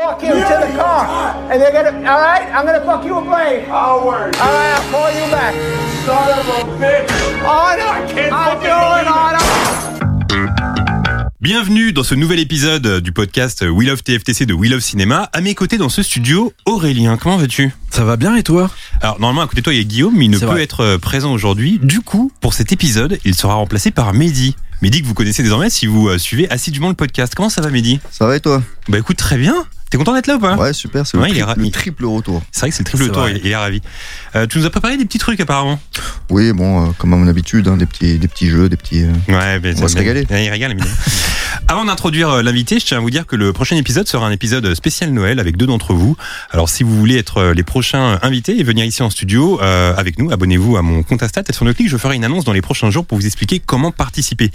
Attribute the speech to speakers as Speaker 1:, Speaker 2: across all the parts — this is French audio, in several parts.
Speaker 1: Walk him to the car, and they're gonna. All right, I'm gonna fuck you a blade. All right, I'll call you back.
Speaker 2: Son of a bitch. Can't
Speaker 1: I'm doing.
Speaker 3: Bienvenue dans ce nouvel épisode du podcast We Love TFTC de We Love Cinéma. À mes côtés dans ce studio, Aurélien, comment vas-tu?
Speaker 4: Ça va bien et toi?
Speaker 3: Alors normalement à côté de toi il y a Guillaume, mais il ne peut
Speaker 4: vrai.
Speaker 3: être euh, présent aujourd'hui. Du coup, pour cet épisode, il sera remplacé par Mehdi. Mehdi que vous connaissez désormais si vous euh, suivez assidûment le podcast. Comment ça va Mehdi?
Speaker 5: Ça va et toi?
Speaker 3: Bah écoute très bien. T'es content d'être là ou pas
Speaker 5: Ouais, super, c'est
Speaker 3: Ouais,
Speaker 5: le,
Speaker 3: il est
Speaker 5: tri- le triple retour.
Speaker 3: C'est vrai que c'est le triple
Speaker 4: C'est
Speaker 3: tour,
Speaker 4: vrai.
Speaker 3: il, il est ravi. Euh, tu nous as préparé des petits trucs apparemment.
Speaker 5: Oui, bon, euh, comme à mon habitude, hein, des, petits, des petits jeux, des petits. euh,
Speaker 3: Ouais, ben,
Speaker 5: On va se régaler.
Speaker 3: Il régale, évidemment. Avant d'introduire euh, l'invité, je tiens à vous dire que le prochain épisode sera un épisode spécial Noël avec deux d'entre vous. Alors, si vous voulez être les prochains invités et venir ici en studio euh, avec nous, abonnez-vous à mon compte Insta et sur le clic, je ferai une annonce dans les prochains jours pour vous expliquer comment participer.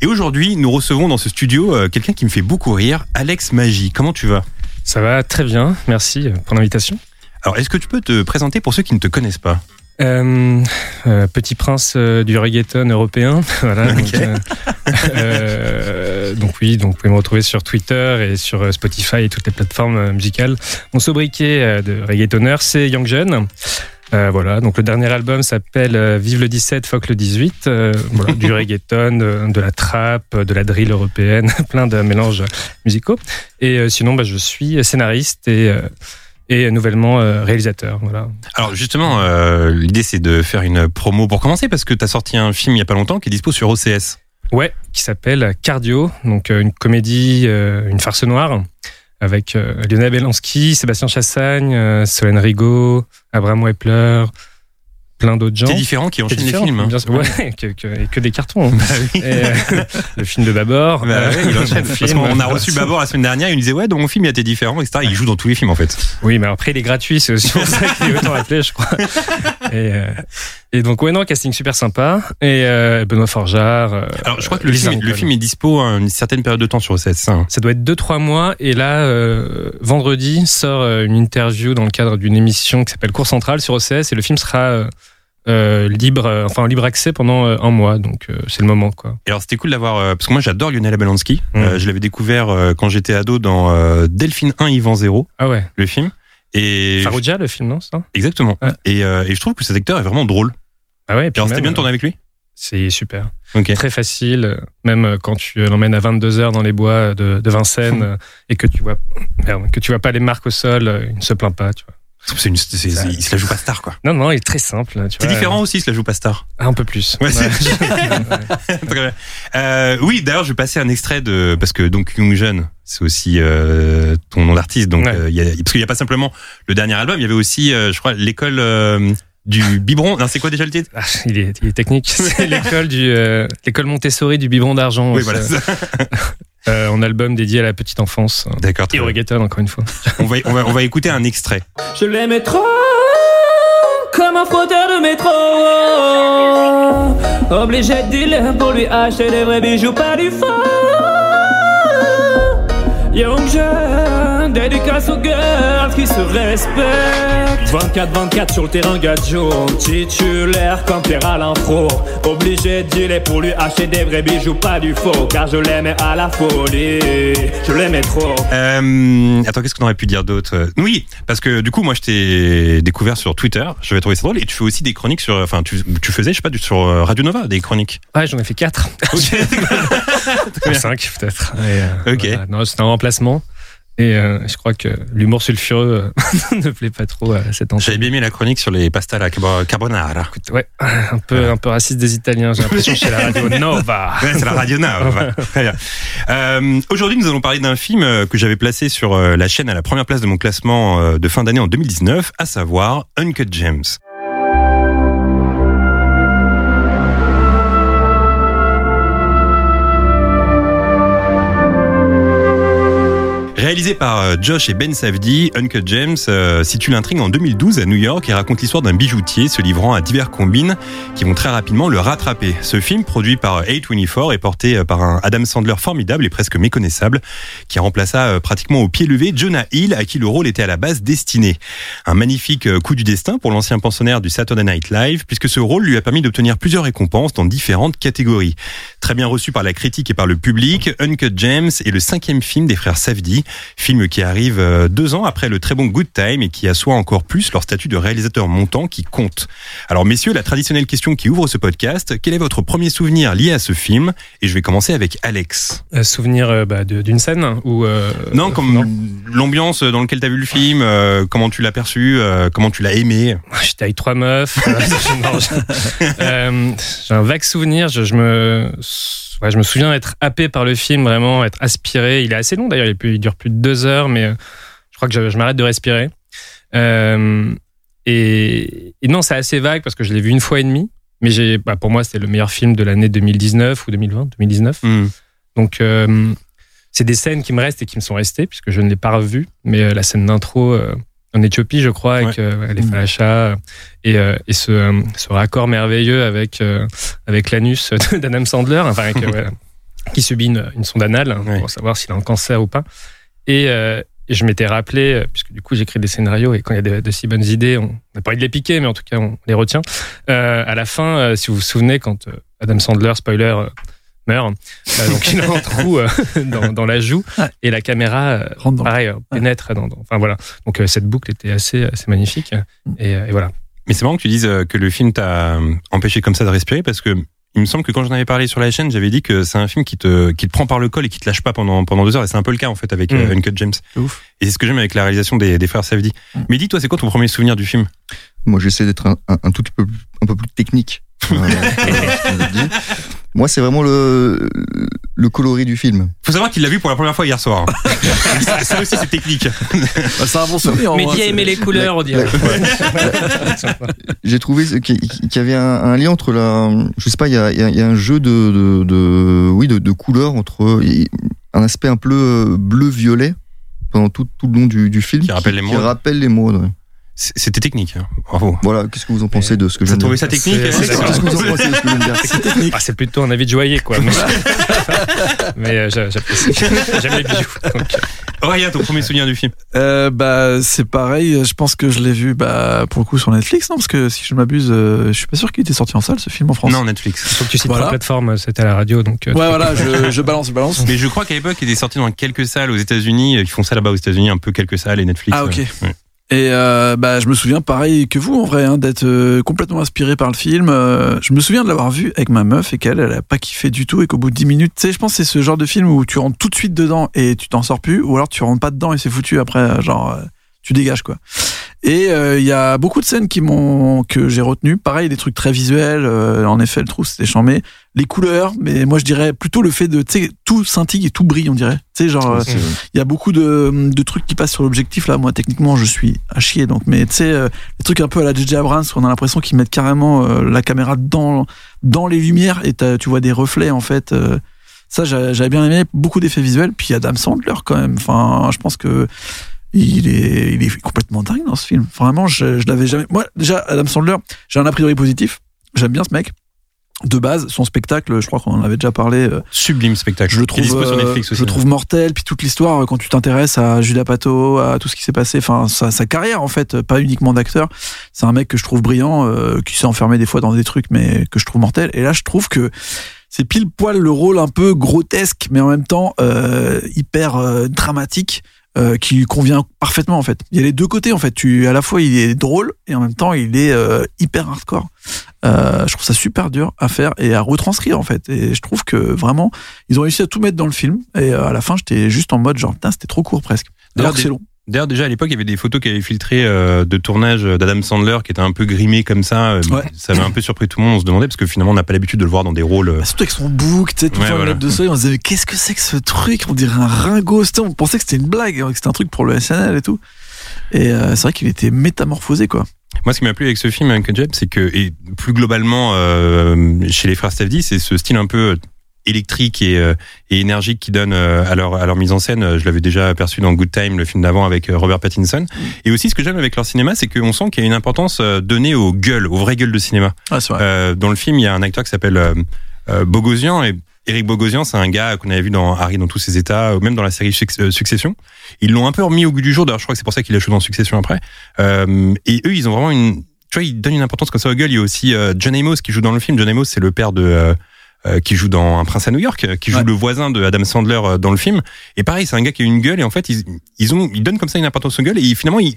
Speaker 3: Et aujourd'hui, nous recevons dans ce studio euh, quelqu'un qui me fait beaucoup rire, Alex Magie. Comment tu vas?
Speaker 6: Ça va très bien, merci pour l'invitation.
Speaker 3: Alors, est-ce que tu peux te présenter pour ceux qui ne te connaissent pas
Speaker 6: Euh, euh, petit prince euh, du reggaeton européen, voilà. Donc, donc oui, donc vous pouvez me retrouver sur Twitter et sur Spotify et toutes les plateformes musicales. Mon sobriquet de reggaetonner, c'est Young Jeune. Euh, voilà, donc le dernier album s'appelle euh, Vive le 17, fuck le 18. euh, voilà, du reggaeton, de, de la trap, de la drill européenne, plein de mélanges musicaux. Et euh, sinon, bah, je suis scénariste et, et nouvellement réalisateur. Voilà.
Speaker 3: Alors justement, euh, l'idée c'est de faire une promo pour commencer parce que tu as sorti un film il y a pas longtemps qui est dispo sur OCS.
Speaker 6: Ouais, qui s'appelle Cardio, donc une comédie, une farce noire, avec euh, Lionel Belanski, Sébastien Chassagne, euh, Solène Rigaud, Abraham Wepler, plein d'autres gens.
Speaker 3: C'est différent qui
Speaker 6: C'est
Speaker 3: enchaîne les films. hein.
Speaker 6: bien sûr. Ouais, que, que- et que des cartons. hein.
Speaker 3: Bah oui.
Speaker 6: Et, euh, le film de Babor.
Speaker 3: Bah
Speaker 6: euh,
Speaker 3: il enchaîne.
Speaker 6: film,
Speaker 3: qu'on a reçu Babor la semaine dernière, il nous disait ouais dans mon film il y a des différents, etc. Il joue dans tous les films en fait.
Speaker 6: Oui, mais après, il est gratuit, c'est aussi pour ça qu'il est autant appelé, je crois. Et, euh, et donc, ouais, non, casting super sympa. Et euh, Benoît Forjard. euh,
Speaker 3: Alors je crois que le film, le
Speaker 6: Rincon.
Speaker 3: film est dispo à une certaine période de temps sur OCS. hein.
Speaker 6: Ça doit être 2-3 mois. Et là, euh, vendredi, sort une interview dans le cadre d'une émission qui s'appelle Cours Central sur OCS. Et le film sera euh, libre, euh, enfin, en libre accès pendant euh, un mois. Donc, c'est le moment, quoi.
Speaker 3: Et alors c'était cool d'avoir parce que moi j'adore Lionel Abelansky.
Speaker 6: Mm.
Speaker 3: Euh, je l'avais découvert quand j'étais ado dans Delphine 1 Yvan 0,
Speaker 6: Ah ouais.
Speaker 3: le film. Et
Speaker 6: Farouja, le film, non, ça?
Speaker 3: Exactement.
Speaker 6: Ouais.
Speaker 3: Et, et je trouve que cet acteur est vraiment drôle.
Speaker 6: Ah ouais, et puis
Speaker 3: c'était bien de tourner avec lui?
Speaker 6: C'est super.
Speaker 3: Ok.
Speaker 6: Très facile, même quand tu l'emmènes à 22 heures dans les bois de, de Vincennes et que tu vois, merde, que tu vois pas les marques au sol, il ne se plaint pas, tu vois.
Speaker 3: Une, c'est- c'est- il se la joue pas star quoi.
Speaker 6: Non, non, il est très simple.
Speaker 3: C'est différent aussi, il se la joue pas star.
Speaker 6: Ah, un peu plus.
Speaker 3: Ouais,
Speaker 6: Ouais.
Speaker 3: Euh, oui, d'ailleurs, je vais passer un extrait de parce que donc Young Jeune, c'est aussi euh, ton nom d'artiste. Donc,
Speaker 6: Ouais.
Speaker 3: euh, il y a, parce qu'il n'y a pas simplement le dernier album, il y avait aussi, je crois, l'école du biberon. Non, c'est quoi déjà le titre?
Speaker 6: Ah, il, est, il est technique. C'est l'école du euh, l'école Montessori du biberon d'argent.
Speaker 3: Oui, voilà. ça.
Speaker 6: Euh, en album dédié à la petite enfance.
Speaker 3: D'accord. très
Speaker 6: Et au reggaeton, encore une fois.
Speaker 3: On va, on va, on va écouter un extrait.
Speaker 7: Je l'aimais trop comme un frotteur de métro. Obligé de dealer pour lui acheter des vrais bijoux, pas du faux. Young jeune, dédicace aux girls qui se respectent. 24-24 sur le terrain, gadjo, titulaire comme Pierre Alain Pro. Obligé de dealer pour lui acheter des vrais bijoux, pas du faux. Car je l'aimais à la folie, je l'aimais trop.
Speaker 3: Euh, attends, qu'est-ce qu'on aurait pu dire d'autre? Euh, Oui, parce que du coup, moi, je t'ai découvert sur Twitter. Je vais trouver ça drôle. Et tu fais aussi des chroniques sur, enfin, tu, tu faisais, je sais pas, du- sur euh, Radio Nova, des chroniques.
Speaker 6: Ouais, j'en ai fait 4.
Speaker 3: bien.
Speaker 6: 5 peut-être. Et, euh,
Speaker 3: Ok.
Speaker 6: voilà. Non, Et euh, je crois que l'humour sulfureux euh, ne plaît pas trop à cette
Speaker 3: J'avais
Speaker 6: antenne.
Speaker 3: bien aimé la chronique sur les pastas à la carbonara.
Speaker 6: Écoute, ouais, un peu, un peu raciste des Italiens, j'ai l'impression chez la radio Nova.
Speaker 3: Ouais, c'est la Radio Nova. Très bien. Euh, Aujourd'hui, nous allons parler d'un film que j'avais placé sur la chaîne à la première place de mon classement de fin d'année en 2019, à savoir Uncut Gems. Réalisé par euh, Josh et Ben Safdie, Uncut James euh, situe l'intrigue en 2012 à New York et raconte l'histoire d'un bijoutier se livrant à divers combines qui vont très rapidement le rattraper. Ce film, produit par A24, est porté euh, par un Adam Sandler formidable et presque méconnaissable, qui remplaça euh, pratiquement au pied levé Jonah Hill, à qui le rôle était à la base destiné. Un magnifique euh, coup du destin pour l'ancien pensionnaire du Saturday Night Live, puisque ce rôle lui a permis d'obtenir plusieurs récompenses dans différentes catégories. Très bien reçu par la critique et par le public, Uncut James est le cinquième film des frères Safdie, film qui arrive euh, deux ans après le très bon Good Time et qui assoit encore plus leur statut de réalisateur montant qui compte. Alors messieurs, la traditionnelle question qui ouvre ce podcast, quel est votre premier souvenir lié à ce film? Et je vais commencer avec Alex.
Speaker 6: Un souvenir euh, bah, d'une scène ou euh,
Speaker 3: Non, comme l'ambiance dans laquelle tu as vu le film, euh, comment tu l'as perçu, euh, comment tu l'as aimé?
Speaker 6: J'étais avec trois meufs. euh, euh, J'ai un vague souvenir. Je, je me, ouais, je me souviens d'être happé par le film, vraiment être aspiré. Il est assez long d'ailleurs. Il, dure plus de deux heures, mais euh, je crois que je, je m'arrête de respirer. Euh, et, et non, c'est assez vague parce que je l'ai vu une fois et demie. Mais j'ai, bah, pour moi, c'était le meilleur film de l'année 2019 ou 2020, 2019.
Speaker 3: Hmm.
Speaker 6: Donc, euh, c'est des scènes qui me restent et qui me sont restées, puisque je ne l'ai pas revu. Mais la scène d'intro euh, en Éthiopie, je crois, avec euh, les falachas et, euh, et ce, euh, ce raccord merveilleux avec, euh, avec l'anus d'Adam Sandler, enfin, avec, euh, qui subit une, une sonde anale hein,
Speaker 3: Ouais.
Speaker 6: pour savoir s'il a un cancer ou pas. Et, euh, et je m'étais rappelé, euh, puisque du coup j'écris des scénarios et quand il y a de, de si bonnes idées, on n'a pas envie de les piquer, mais en tout cas on les retient. Euh, à la fin, euh, si vous vous souvenez, quand euh, Adam Sandler, spoiler, euh, meurt, euh, donc il a un trou euh, dans, dans la joue
Speaker 4: Ouais.
Speaker 6: et la caméra, euh,
Speaker 4: Rentre dans-
Speaker 6: pareil, euh, pénètre dans, dans- Enfin voilà. Donc euh, cette boucle était assez, assez magnifique. Et, euh, et voilà.
Speaker 3: Mais c'est marrant que tu dises que le film t'a empêché comme ça de respirer parce que il me semble que quand j'en avais parlé sur la chaîne, j'avais dit que c'est un film qui te, qui te prend par le col et qui te lâche pas pendant, pendant deux heures. Et c'est un peu le cas, en fait, avec euh,
Speaker 6: Mm.
Speaker 3: Uncut James.
Speaker 4: C'est ouf.
Speaker 3: Et c'est ce que j'aime avec la réalisation des, des frères Safdie.
Speaker 4: Mm.
Speaker 3: Mais dis-toi, c'est quoi ton premier souvenir du film?
Speaker 5: Moi, j'essaie d'être un, un, un tout petit peu, un peu plus technique. Ce. Moi, c'est vraiment le, le coloris du film.
Speaker 3: Faut savoir qu'il l'a vu pour la première fois hier soir. ça, ça aussi, c'est technique.
Speaker 4: Bah, c'est un bon souvenir.
Speaker 6: Mais il a aimé les couleurs, on dirait.
Speaker 5: J'ai trouvé qu'il y avait un, un lien entre la, je sais pas, il y a, il y a- il y a un jeu de, de, de- oui, de, de couleurs entre un aspect un peu euh, bleu-violet pendant tout, tout le long du, du film.
Speaker 3: Qui rappelle les
Speaker 5: Qui
Speaker 3: modes.
Speaker 5: rappelle les modes. ouais.
Speaker 3: C'est- C'était technique. hein. Bravo.
Speaker 5: Voilà, qu'est-ce que vous en pensez de ce que je viens de
Speaker 3: trouvé
Speaker 5: dire
Speaker 3: ça technique
Speaker 5: Qu'est-ce que vous en pensez de ce que je viens de dire
Speaker 6: Ah, c'est plutôt un avis de joaillier, quoi. Mais, mais, euh, j'a- j'apprécie. J'aime les bijoux. Donc, euh,
Speaker 3: Aurélien, ton premier souvenir du film
Speaker 4: Euh, bah, c'est pareil. Je pense que je l'ai vu, bah, pour le coup, sur Netflix, non Parce que si je m'abuse, euh, je suis pas sûr qu'il était sorti en salle, ce film en France.
Speaker 3: Non, Netflix.
Speaker 6: faut que tu cites
Speaker 4: Voilà.
Speaker 6: la plateforme, c'était à la radio. Donc, euh,
Speaker 4: Ouais, voilà, je, je balance, je balance.
Speaker 3: Mais je crois qu'à l'époque, il était sorti dans quelques salles aux États-Unis. Ils font ça là-bas aux États-Unis, un peu quelques salles et Netflix.
Speaker 4: Ah, ok.
Speaker 3: ouais.
Speaker 4: Et euh, bah, je me souviens, pareil que vous, en vrai, hein, d'être euh, complètement inspiré par le film. Euh, je me souviens de l'avoir vu avec ma meuf et qu'elle, elle a pas kiffé du tout et qu'au bout de 10 minutes, tu sais, je pense que c'est ce genre de film où tu rentres tout de suite dedans et tu t'en sors plus, ou alors tu rentres pas dedans et c'est foutu après, euh, genre, euh, tu dégages quoi. Et euh, il y a beaucoup de scènes qui m'ont que j'ai retenu. Pareil, des trucs très visuels. euh, en effet, le trou c'était chambé. Les couleurs, mais moi je dirais plutôt le fait de, tu sais, tout scintille et tout brille, on dirait. Tu sais, genre. euh, il y a beaucoup de, de trucs qui passent sur l'objectif là. Moi, techniquement, je suis à chier. Donc, mais tu sais, euh, les trucs un peu à la JJ Abrams, où on a l'impression qu'ils mettent carrément euh, la caméra dans dans les lumières et tu vois des reflets en fait. ça, j'a- j'avais bien aimé. Beaucoup d'effets visuels. Puis Adam Sandler quand même. Enfin, je pense que il est, il est complètement dingue dans ce film. Vraiment, je, je l'avais jamais. Moi, déjà, Adam Sandler, j'ai un a priori positif. J'aime bien ce mec. De base, son spectacle, je crois qu'on en avait déjà parlé. euh,
Speaker 3: Sublime spectacle.
Speaker 4: je le trouve,
Speaker 3: sur
Speaker 4: euh,
Speaker 3: Netflix aussi.
Speaker 4: je le trouve mortel. Puis toute l'histoire, euh, quand tu t'intéresses à Judas Pato, à tout ce qui s'est passé, enfin sa, sa carrière en fait, pas uniquement d'acteur. C'est un mec que je trouve brillant, euh, qui s'est enfermé des fois dans des trucs, mais que je trouve mortel. Et là, je trouve que c'est pile poil le rôle un peu grotesque, mais en même temps euh, hyper euh, dramatique. Euh, qui lui convient parfaitement en fait. Il y a les deux côtés en fait. Tu à la fois il est drôle et en même temps il est euh, hyper hardcore. Euh, je trouve ça super dur à faire et à retranscrire en fait. Et je trouve que vraiment ils ont réussi à tout mettre dans le film. Et euh, à la fin j'étais juste en mode genre putain c'était trop court presque.
Speaker 3: D'ailleurs,
Speaker 4: c'est long.
Speaker 3: D'ailleurs, déjà à l'époque, il y avait des photos qui avaient filtré euh, de tournage d'Adam Sandler qui était un peu grimé comme ça. Euh,
Speaker 4: Ouais.
Speaker 3: Ça avait un peu surpris tout le monde. On se demandait parce que finalement, on n'a pas l'habitude de le voir dans des rôles.
Speaker 4: Bah, surtout avec son bouc, tu sais, tout
Speaker 3: Ouais, voilà.
Speaker 4: de soleil, on se disait qu'est-ce que c'est que ce truc? On dirait un sais, On pensait que c'était une blague, hein, que c'était un truc pour le SNL et tout. Et euh, c'est vrai qu'il était métamorphosé quoi.
Speaker 3: Moi, ce qui m'a plu avec ce film, Uncut James, c'est que, et plus globalement, euh, chez les frères Safdie, c'est ce style un peu électrique et, euh, et énergique qu'ils donnent euh, à leur à leur mise en scène. Euh, Je l'avais déjà aperçu dans Good Time, le film d'avant avec euh, Robert Pattinson. Et aussi, ce que j'aime avec leur cinéma, c'est qu'on sent qu'il y a une importance euh, donnée aux gueules, aux vraies gueules de cinéma.
Speaker 4: Ah.
Speaker 3: Euh, dans le film, il y a un acteur qui s'appelle Bogosian et Eric Bogosian, c'est un gars qu'on avait vu dans Harry dans tous ses états, ou même dans la série Suc- Succession. Ils l'ont un peu remis au goût du jour. D'ailleurs, je crois que c'est pour ça qu'il a joué dans Succession après. Euh, et eux, ils ont vraiment une, tu vois, ils donnent une importance comme ça aux gueules. Il y a aussi euh, John Amos qui joue dans le film. John Amos, c'est le père de qui joue dans Un prince à New York, euh, qui joue
Speaker 4: Ouais.
Speaker 3: le voisin de Adam Sandler euh, dans le film. Et pareil, c'est un gars qui a une gueule et en fait, ils, ils ont, ils donnent comme ça une importance aux gueules et finalement, ils,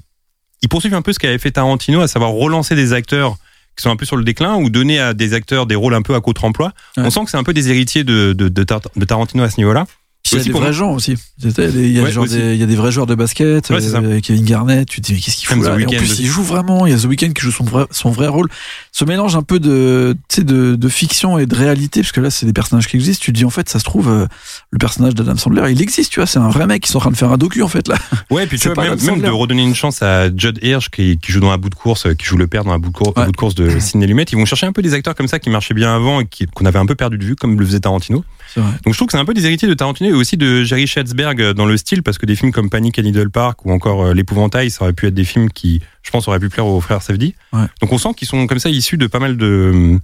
Speaker 3: ils poursuivent un peu ce qu'avait fait Tarantino, à savoir relancer des acteurs qui sont un peu sur le déclin ou donner à des acteurs des rôles un peu à contre-emploi.
Speaker 4: Ouais.
Speaker 3: On sent que c'est un peu des héritiers de, de, de, Tar- de Tarantino à ce niveau-là.
Speaker 4: Il y a des vrais gens aussi. Il y, a des, vrais joueurs de basket.
Speaker 3: Ouais,
Speaker 4: euh, Kevin Garnett, tu te dis, mais qu'est-ce qu'il fout là? En plus, il joue vraiment. Il y a The Weeknd qui joue son vrai, son vrai rôle. Ce mélange un peu de, tu sais, de, de fiction et de réalité, parce que là, c'est des personnages qui existent. Tu te dis, en fait, ça se trouve, euh, le personnage d'Adam Sandler, il existe, tu vois. C'est un vrai mec qui sont en train de faire un docu, en fait, là.
Speaker 3: Ouais, et puis tu vois, même, de redonner une chance à Judd Hirsch qui, qui joue dans un bout de course, euh, qui joue le père dans un bout de, cour- un
Speaker 4: Ouais.
Speaker 3: bout de course de Sidney Lumet. Ils vont chercher un peu des acteurs comme ça qui marchaient bien avant et qu'on avait un peu perdu de vue, comme le faisait Tarantino. Donc je trouve que c'est un peu des héritiers de Tarantino aussi de Jerry Schwartzberg euh, dans le style, parce que des films comme Panic à Needle Park ou encore euh, L'épouvantail, ça aurait pu être des films qui, je pense, auraient pu plaire aux frères Safdie.
Speaker 4: Ouais.
Speaker 3: Donc on sent qu'ils sont comme ça issus de pas mal de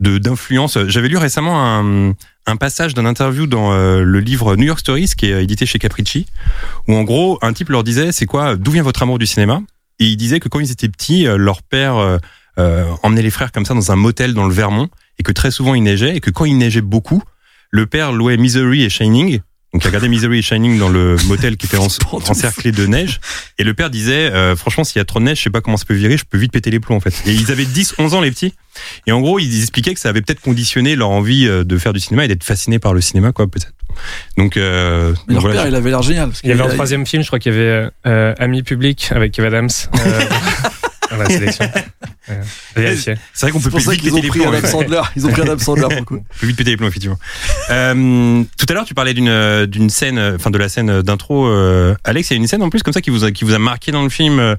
Speaker 3: de d'influences. J'avais lu récemment un, un passage d'un interview dans euh, le livre New York Stories qui est édité chez Capricci, où en gros un type leur disait c'est quoi, d'où vient votre amour du cinéma? Et il disait que quand ils étaient petits, leur père euh, euh, emmenait les frères comme ça dans un motel dans le Vermont et que très souvent il neigeait et que quand il neigeait beaucoup, le père louait Misery et Shining. Donc il regardait Misery et Shining dans le motel qui était en- encerclé de neige. Et le père disait, euh, franchement, s'il y a trop de neige, je sais pas comment ça peut virer, je peux vite péter les plombs en fait. Et ils avaient 10, 11 ans les petits. Et en gros, ils expliquaient que ça avait peut-être conditionné leur envie euh, de faire du cinéma et d'être fascinés par le cinéma, quoi, peut-être. Donc, euh,
Speaker 4: Mais
Speaker 3: donc
Speaker 4: leur
Speaker 3: voilà.
Speaker 4: père, il avait l'air génial. parce
Speaker 6: Il y avait un troisième film, je crois qu'il y avait euh, Ami Public avec Kev Adams. Dans la sélection. Euh,
Speaker 3: c'est vrai qu'on peut plus vite
Speaker 4: qu'ils
Speaker 3: péter
Speaker 4: ont
Speaker 3: les plombs.
Speaker 4: Adam. Ils ont pris Adam Sandler pour le coup.
Speaker 3: On peut vite péter les plombs, effectivement. Euh, tout à l'heure, tu parlais d'une euh, d'une scène, enfin de la scène d'intro. euh, Alex, il y a une scène en plus comme ça qui vous a, qui vous a marqué dans le film,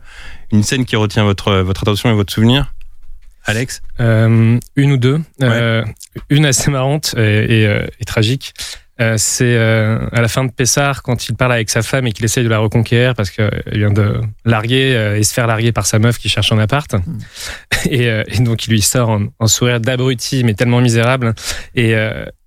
Speaker 3: une scène qui retient votre votre attention et votre souvenir. Alex,
Speaker 6: Euh, une ou deux. Euh, une assez marrante et, et, et tragique. Euh, c'est euh, à la fin de Pessard quand il parle avec sa femme et qu'il essaye de la reconquérir parce qu'elle vient de larguer euh, et se faire larguer par sa meuf qui cherche un appart. Et, euh, et donc il lui sort un, un sourire d'abruti mais tellement misérable et,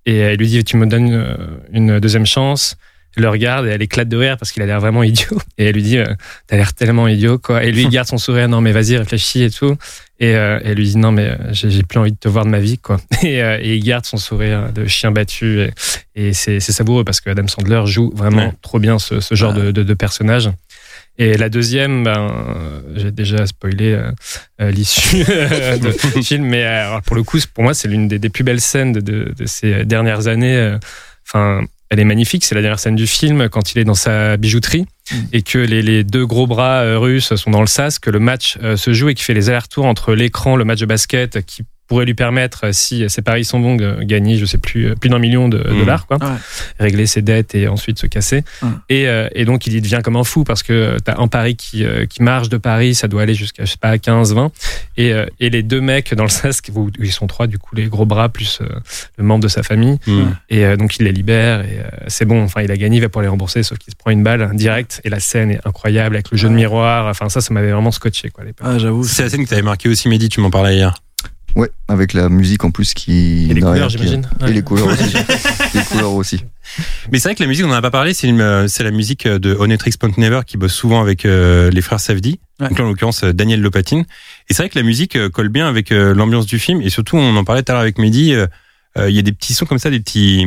Speaker 6: et elle lui dit tu me donnes une, une deuxième chance. Le regarde et elle éclate de rire parce qu'il a l'air vraiment idiot. Et elle lui dit, euh, t'as l'air tellement idiot, quoi. Et lui, il garde son sourire, non, mais vas-y, réfléchis et tout. Et euh, elle lui dit, non, mais euh, j'ai plus envie de te voir de ma vie, quoi. Et, et il garde son sourire de chien battu. Et, et c'est savoureux parce que Adam Sandler joue vraiment
Speaker 3: Ouais.
Speaker 6: trop bien ce, ce genre de, de, de personnage. Et la deuxième, ben, j'ai déjà spoilé euh, l'issue euh, ce film, mais euh, pour le coup, pour moi, c'est l'une des, des plus belles scènes de, de, de ces dernières années. Enfin, elle est magnifique. C'est la dernière scène du film quand il est dans sa bijouterie et que les, les deux gros bras euh, russes sont dans le sas, que le match euh, se joue et qu'il fait les allers-retours entre l'écran, le match de basket qui pourrait lui permettre, euh, si ses paris sont bons, de gagner, je sais plus, euh, plus d'un million de
Speaker 3: Mhm.
Speaker 6: dollars, quoi.
Speaker 4: Ouais.
Speaker 6: Régler ses dettes et ensuite se casser.
Speaker 4: Ouais.
Speaker 6: Et, euh, et donc, il y devient comme un fou parce que tu as un pari qui, qui marche de Paris, ça doit aller jusqu'à, je sais pas, 15, 20. Et, euh, et les deux mecs dans le sas, où ils sont trois, du coup, les gros bras plus euh, le membre de sa famille.
Speaker 3: Hmm.
Speaker 6: Et euh, donc il les libère et euh, c'est bon. Enfin, il a gagné, il va pour les rembourser, sauf qu'il se prend une balle direct. Et la scène est incroyable avec le jeu de miroir. Enfin, ça, ça m'avait vraiment scotché quoi. à l'époque.
Speaker 4: Ah, j'avoue.
Speaker 3: c'est la scène qui t'avait marqué aussi, Mehdi. Tu m'en parlais hier.
Speaker 5: Ouais, avec la musique en plus qui.
Speaker 6: Et les couleurs,
Speaker 5: qui-
Speaker 6: j'imagine.
Speaker 5: Et
Speaker 6: Ouais.
Speaker 5: les couleurs aussi. les couleurs aussi.
Speaker 3: Mais c'est vrai que la musique, on en a pas parlé. C'est une, euh, c'est la musique de Onetrix Point Never qui bosse souvent avec euh, les frères Safdie.
Speaker 4: Ouais.
Speaker 3: Donc là, en l'occurrence, euh, Daniel Lopatine. Et c'est vrai que la musique euh, colle bien avec euh, l'ambiance du film. Et surtout, on en parlait tout à l'heure avec Mehdi. euh, euh, Il y a des petits sons comme ça, des petits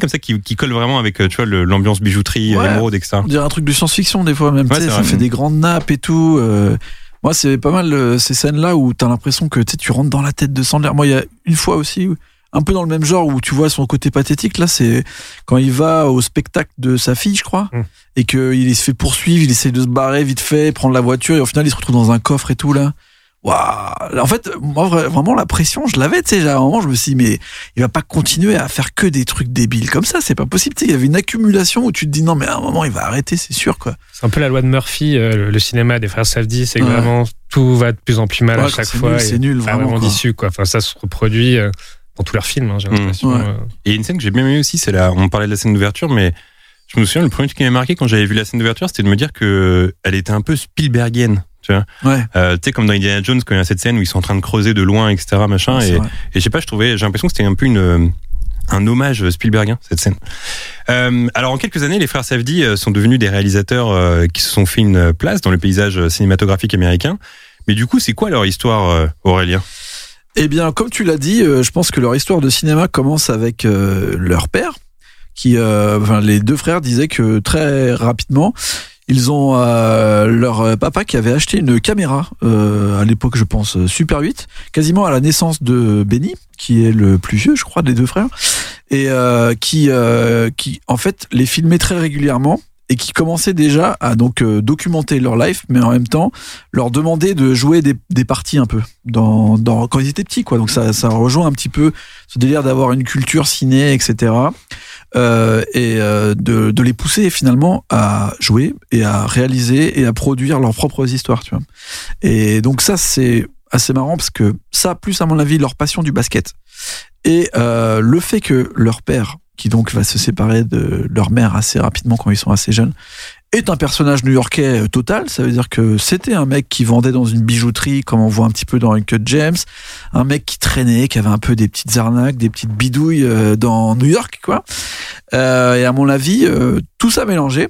Speaker 3: comme ça qui, qui collent vraiment avec, euh, tu vois, le- l'ambiance bijouterie,
Speaker 4: Ouais.
Speaker 3: émeraude, etc.
Speaker 4: On dirait un truc de science-fiction des fois même.
Speaker 3: Ouais,
Speaker 4: tu sais,
Speaker 3: c'est
Speaker 4: ça
Speaker 3: vrai.
Speaker 4: fait des grandes nappes et tout. euh. Moi, c'est pas mal euh, ces scènes-là où t'as l'impression que tu rentres dans la tête de Sandler. Moi, il y a une fois aussi, un peu dans le même genre où tu vois son côté pathétique. Là, c'est quand il va au spectacle de sa fille, je crois,
Speaker 6: Mm.
Speaker 4: et qu'il se fait poursuivre, il essaie de se barrer vite fait, prendre la voiture, et au final, il se retrouve dans un coffre et tout là. Waouh En fait, moi vra- vraiment la pression, je l'avais. Tu sais, à un moment, je me suis dit, mais il va pas continuer à faire que des trucs débiles comme ça. C'est pas possible. Tu sais, il y avait une accumulation où tu te dis non, mais à un moment, il va arrêter, c'est sûr quoi.
Speaker 6: C'est un peu la loi de Murphy, euh, le, le cinéma des frères Safdie, c'est que
Speaker 4: Ouais.
Speaker 6: vraiment tout va de plus en plus mal
Speaker 4: Ouais,
Speaker 6: à chaque
Speaker 4: c'est
Speaker 6: fois.
Speaker 4: nul, c'est nul,
Speaker 6: pas
Speaker 4: vraiment,
Speaker 6: vraiment
Speaker 4: quoi.
Speaker 6: d'issue quoi. Enfin, ça se reproduit. euh, dans tous leurs films, hein, j'ai
Speaker 3: Mmh.
Speaker 6: l'impression.
Speaker 4: Ouais.
Speaker 6: euh.
Speaker 3: Et une scène que j'ai bien aimée aussi, c'est là, on parlait de la scène d'ouverture, mais je me souviens, le premier truc qui m'a marqué quand j'avais vu la scène d'ouverture, c'était de me dire que elle était un peu Spielbergienne. Tu vois,
Speaker 4: Ouais.
Speaker 3: euh, tu sais comme dans Indiana Jones quand il y a cette scène où ils sont en train de creuser de loin, etc. Machin. Et, je sais pas, je trouvais, j'ai l'impression que c'était un peu une un hommage Spielbergien cette scène. Euh, alors en quelques années, les frères Safdie euh, sont devenus des réalisateurs euh, qui se sont fait une place dans le paysage cinématographique américain. Mais du coup, c'est quoi leur histoire, euh, Aurélien?
Speaker 4: Eh bien, comme tu l'as dit, je pense que leur histoire de cinéma commence avec euh, leur père, qui, euh, enfin, les deux frères disaient que très rapidement, ils ont euh, leur papa qui avait acheté une caméra euh, à l'époque, je pense, euh, Super 8, quasiment à la naissance de Benny, qui est le plus vieux, je crois, des deux frères, et euh, qui, euh, qui, en fait, les filmait très régulièrement et qui commençait déjà à donc euh, documenter leur life, mais en même temps leur demander de jouer des, des parties un peu dans, dans quand ils étaient petits, quoi. Donc ça, ça rejoint un petit peu ce délire d'avoir une culture ciné, etc. Euh, et euh, de, les pousser finalement à jouer et à réaliser et à produire leurs propres histoires, tu vois. Et donc ça, c'est assez marrant parce que ça, plus à mon avis, leur passion du basket et euh, le fait que leur père, qui donc va se séparer de leur mère assez rapidement quand ils sont assez jeunes, est un personnage new-yorkais euh, total. Ça veut dire que c'était un mec qui vendait dans une bijouterie, comme on voit un petit peu dans Uncut James, un mec qui traînait, qui avait un peu des petites arnaques, des petites bidouilles euh, dans New York, quoi. Euh, et à mon avis, euh, tout ça mélangé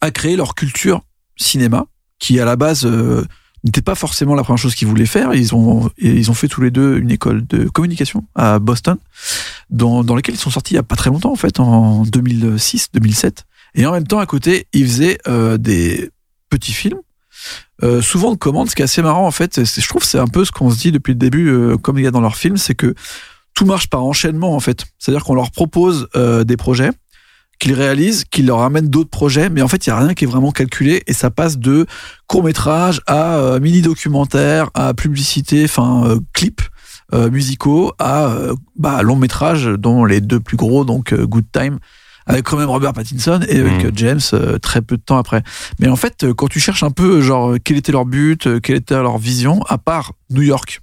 Speaker 4: a créé leur culture cinéma, qui à la base euh, n'était pas forcément la première chose qu'ils voulaient faire. Ils ont, ils ont fait tous les deux une école de communication à Boston, dans, dans laquelle ils sont sortis il y a pas très longtemps, en fait, en 2006-2007. Et en même temps, à côté, ils faisaient euh, des petits films, euh, souvent de commande. Ce qui est assez marrant, en fait, je trouve, c'est un peu ce qu'on se dit depuis le début, euh, comme il y a dans leurs films, c'est que tout marche par enchaînement, en fait. C'est-à-dire qu'on leur propose euh, des projets qu'ils réalisent, qu'ils leur amènent d'autres projets, mais en fait, il y a rien qui est vraiment calculé et ça passe de court métrage à euh, mini documentaire, à publicité, enfin euh, clips euh, musicaux, à euh, bah, long métrage, dont les deux plus gros, donc Good Time, avec quand même Robert Pattinson et avec
Speaker 3: Mm.
Speaker 4: euh, James euh, très peu de temps après. Mais en fait, euh, quand tu cherches un peu, genre, quel était leur but, quelle était leur vision, à part New York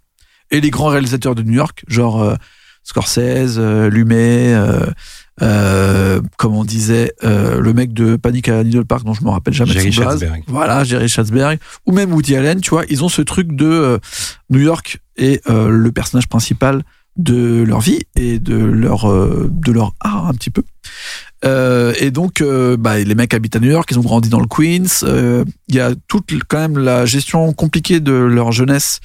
Speaker 4: et les grands réalisateurs de New York, genre euh, Scorsese, Lumet, euh, comme on disait, le mec de Panic à Needle Park, dont je me rappelle jamais
Speaker 3: Jerry
Speaker 4: son.
Speaker 3: Schatzberg.
Speaker 4: Voilà, Jerry Schatzberg, ou même Woody Allen, tu vois, ils ont ce truc de New York et le personnage principal de leur vie et de leur de leur art un petit peu. Euh, et donc, euh, bah, les mecs habitent à New York, ils ont grandi dans le Queens. euh, Il y a toute quand même la gestion compliquée de leur jeunesse,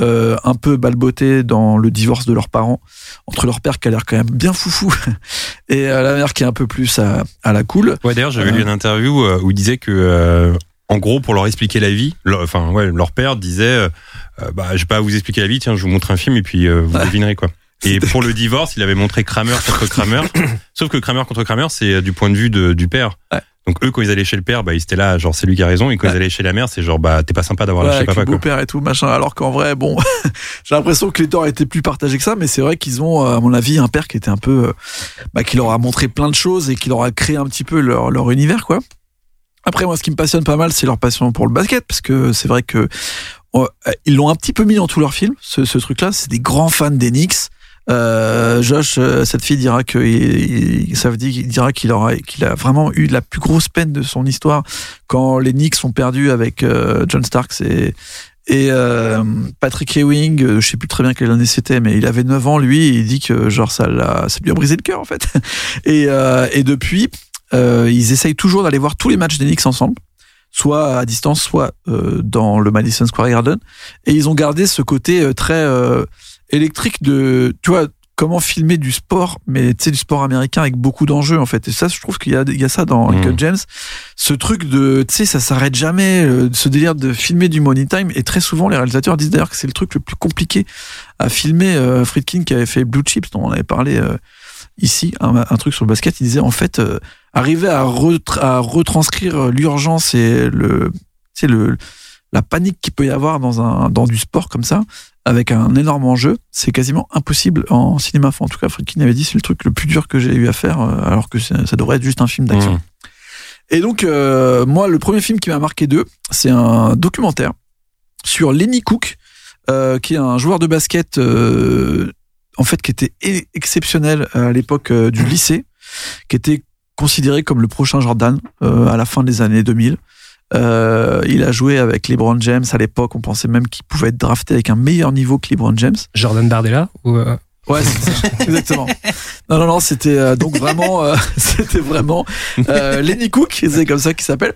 Speaker 4: euh, un peu balbotée dans le divorce de leurs parents, entre leur père qui a l'air quand même bien foufou et euh, la mère qui est un peu plus à, à la cool.
Speaker 3: Ouais, d'ailleurs, j'avais
Speaker 4: Euh.
Speaker 3: lu une interview euh, où il disait que, euh, en gros, pour leur expliquer la vie, leur, enfin, ouais, leur père disait, euh, euh, bah, je vais pas vous expliquer la vie, tiens, je vous montre un film et puis euh, vous devinerez quoi. Et pour le divorce, il avait montré Kramer contre Kramer. Sauf que Kramer contre Kramer, c'est euh, du point de vue de, du père.
Speaker 4: Ouais.
Speaker 3: Donc eux, quand ils allaient chez le père, bah, ils étaient là, genre c'est lui qui a raison. Et quand
Speaker 4: Ouais.
Speaker 3: ils allaient chez la mère, c'est genre bah t'es pas sympa d'avoir
Speaker 4: Ouais,
Speaker 3: lâché papa
Speaker 4: le
Speaker 3: quoi.
Speaker 4: beau-père et tout, machin. Alors qu'en vrai, bon, j'ai l'impression que les torts étaient plus partagés que ça, mais c'est vrai qu'ils ont, euh, à mon avis, un père qui était un peu, euh, bah, qui leur a montré plein de choses et qui leur a créé un petit peu leur, leur univers, quoi. Après, moi, ce qui me passionne pas mal, c'est leur passion pour le basket, parce que c'est vrai que euh, ils l'ont un petit peu mis dans tous leurs films, ce, ce truc-là. C'est des grands fans des Knicks. Euh, Josh, euh, cette fille dira que il, il- ça veut dire qu'il dira qu'il aura qu'il a vraiment eu la plus grosse peine de son histoire quand les Knicks sont perdus avec euh, John Starks et et euh, Patrick Ewing, euh, je sais plus très bien quelle année c'était, mais il avait 9 ans lui, et il dit que genre ça l'a ça lui a brisé le cœur en fait. Et euh, et depuis, euh, ils essayent toujours d'aller voir tous les matchs des Knicks ensemble soit à distance, soit euh, dans le Madison Square Garden. Et ils ont gardé ce côté très électrique de, tu vois, comment filmer du sport, mais tu sais, du sport américain avec beaucoup d'enjeux, en fait. Et ça, je trouve qu'il y a, il y a ça dans. Uncut James. Ce truc de, tu sais, ça s'arrête jamais, euh, ce délire de filmer du money time. Et très souvent, les réalisateurs disent d'ailleurs que c'est le truc le plus compliqué à filmer. Euh, Friedkin, qui avait fait Blue Chips, dont on avait parlé euh, ici, un, un truc sur le basket, il disait, en fait, euh, arriver à, retra- à retranscrire l'urgence et le, tu sais, le, la panique qu'il peut y avoir dans un, dans du sport comme ça, avec un énorme enjeu, c'est quasiment impossible en cinéma. Enfin, en tout cas, Friedkin avait dit c'est le truc le plus dur que j'ai eu à faire, euh, alors que ça devrait être juste un film d'action.
Speaker 3: Mmh.
Speaker 4: Et donc, euh, moi, le premier film qui m'a marqué d'eux, c'est un documentaire sur Lenny Cook, euh, qui est un joueur de basket euh, en fait qui était exceptionnel à l'époque du lycée, qui était considéré comme le prochain Jordan à la fin des années 2000. Euh, il a joué avec LeBron James à l'époque. On pensait même qu'il pouvait être drafté avec un meilleur niveau que LeBron James.
Speaker 6: Jordan Bardella ou euh,
Speaker 4: Ouais, exactement. Non, non, non, c'était euh, donc vraiment, euh, c'était vraiment euh, Lenny Cook, c'est comme ça qu'il s'appelle.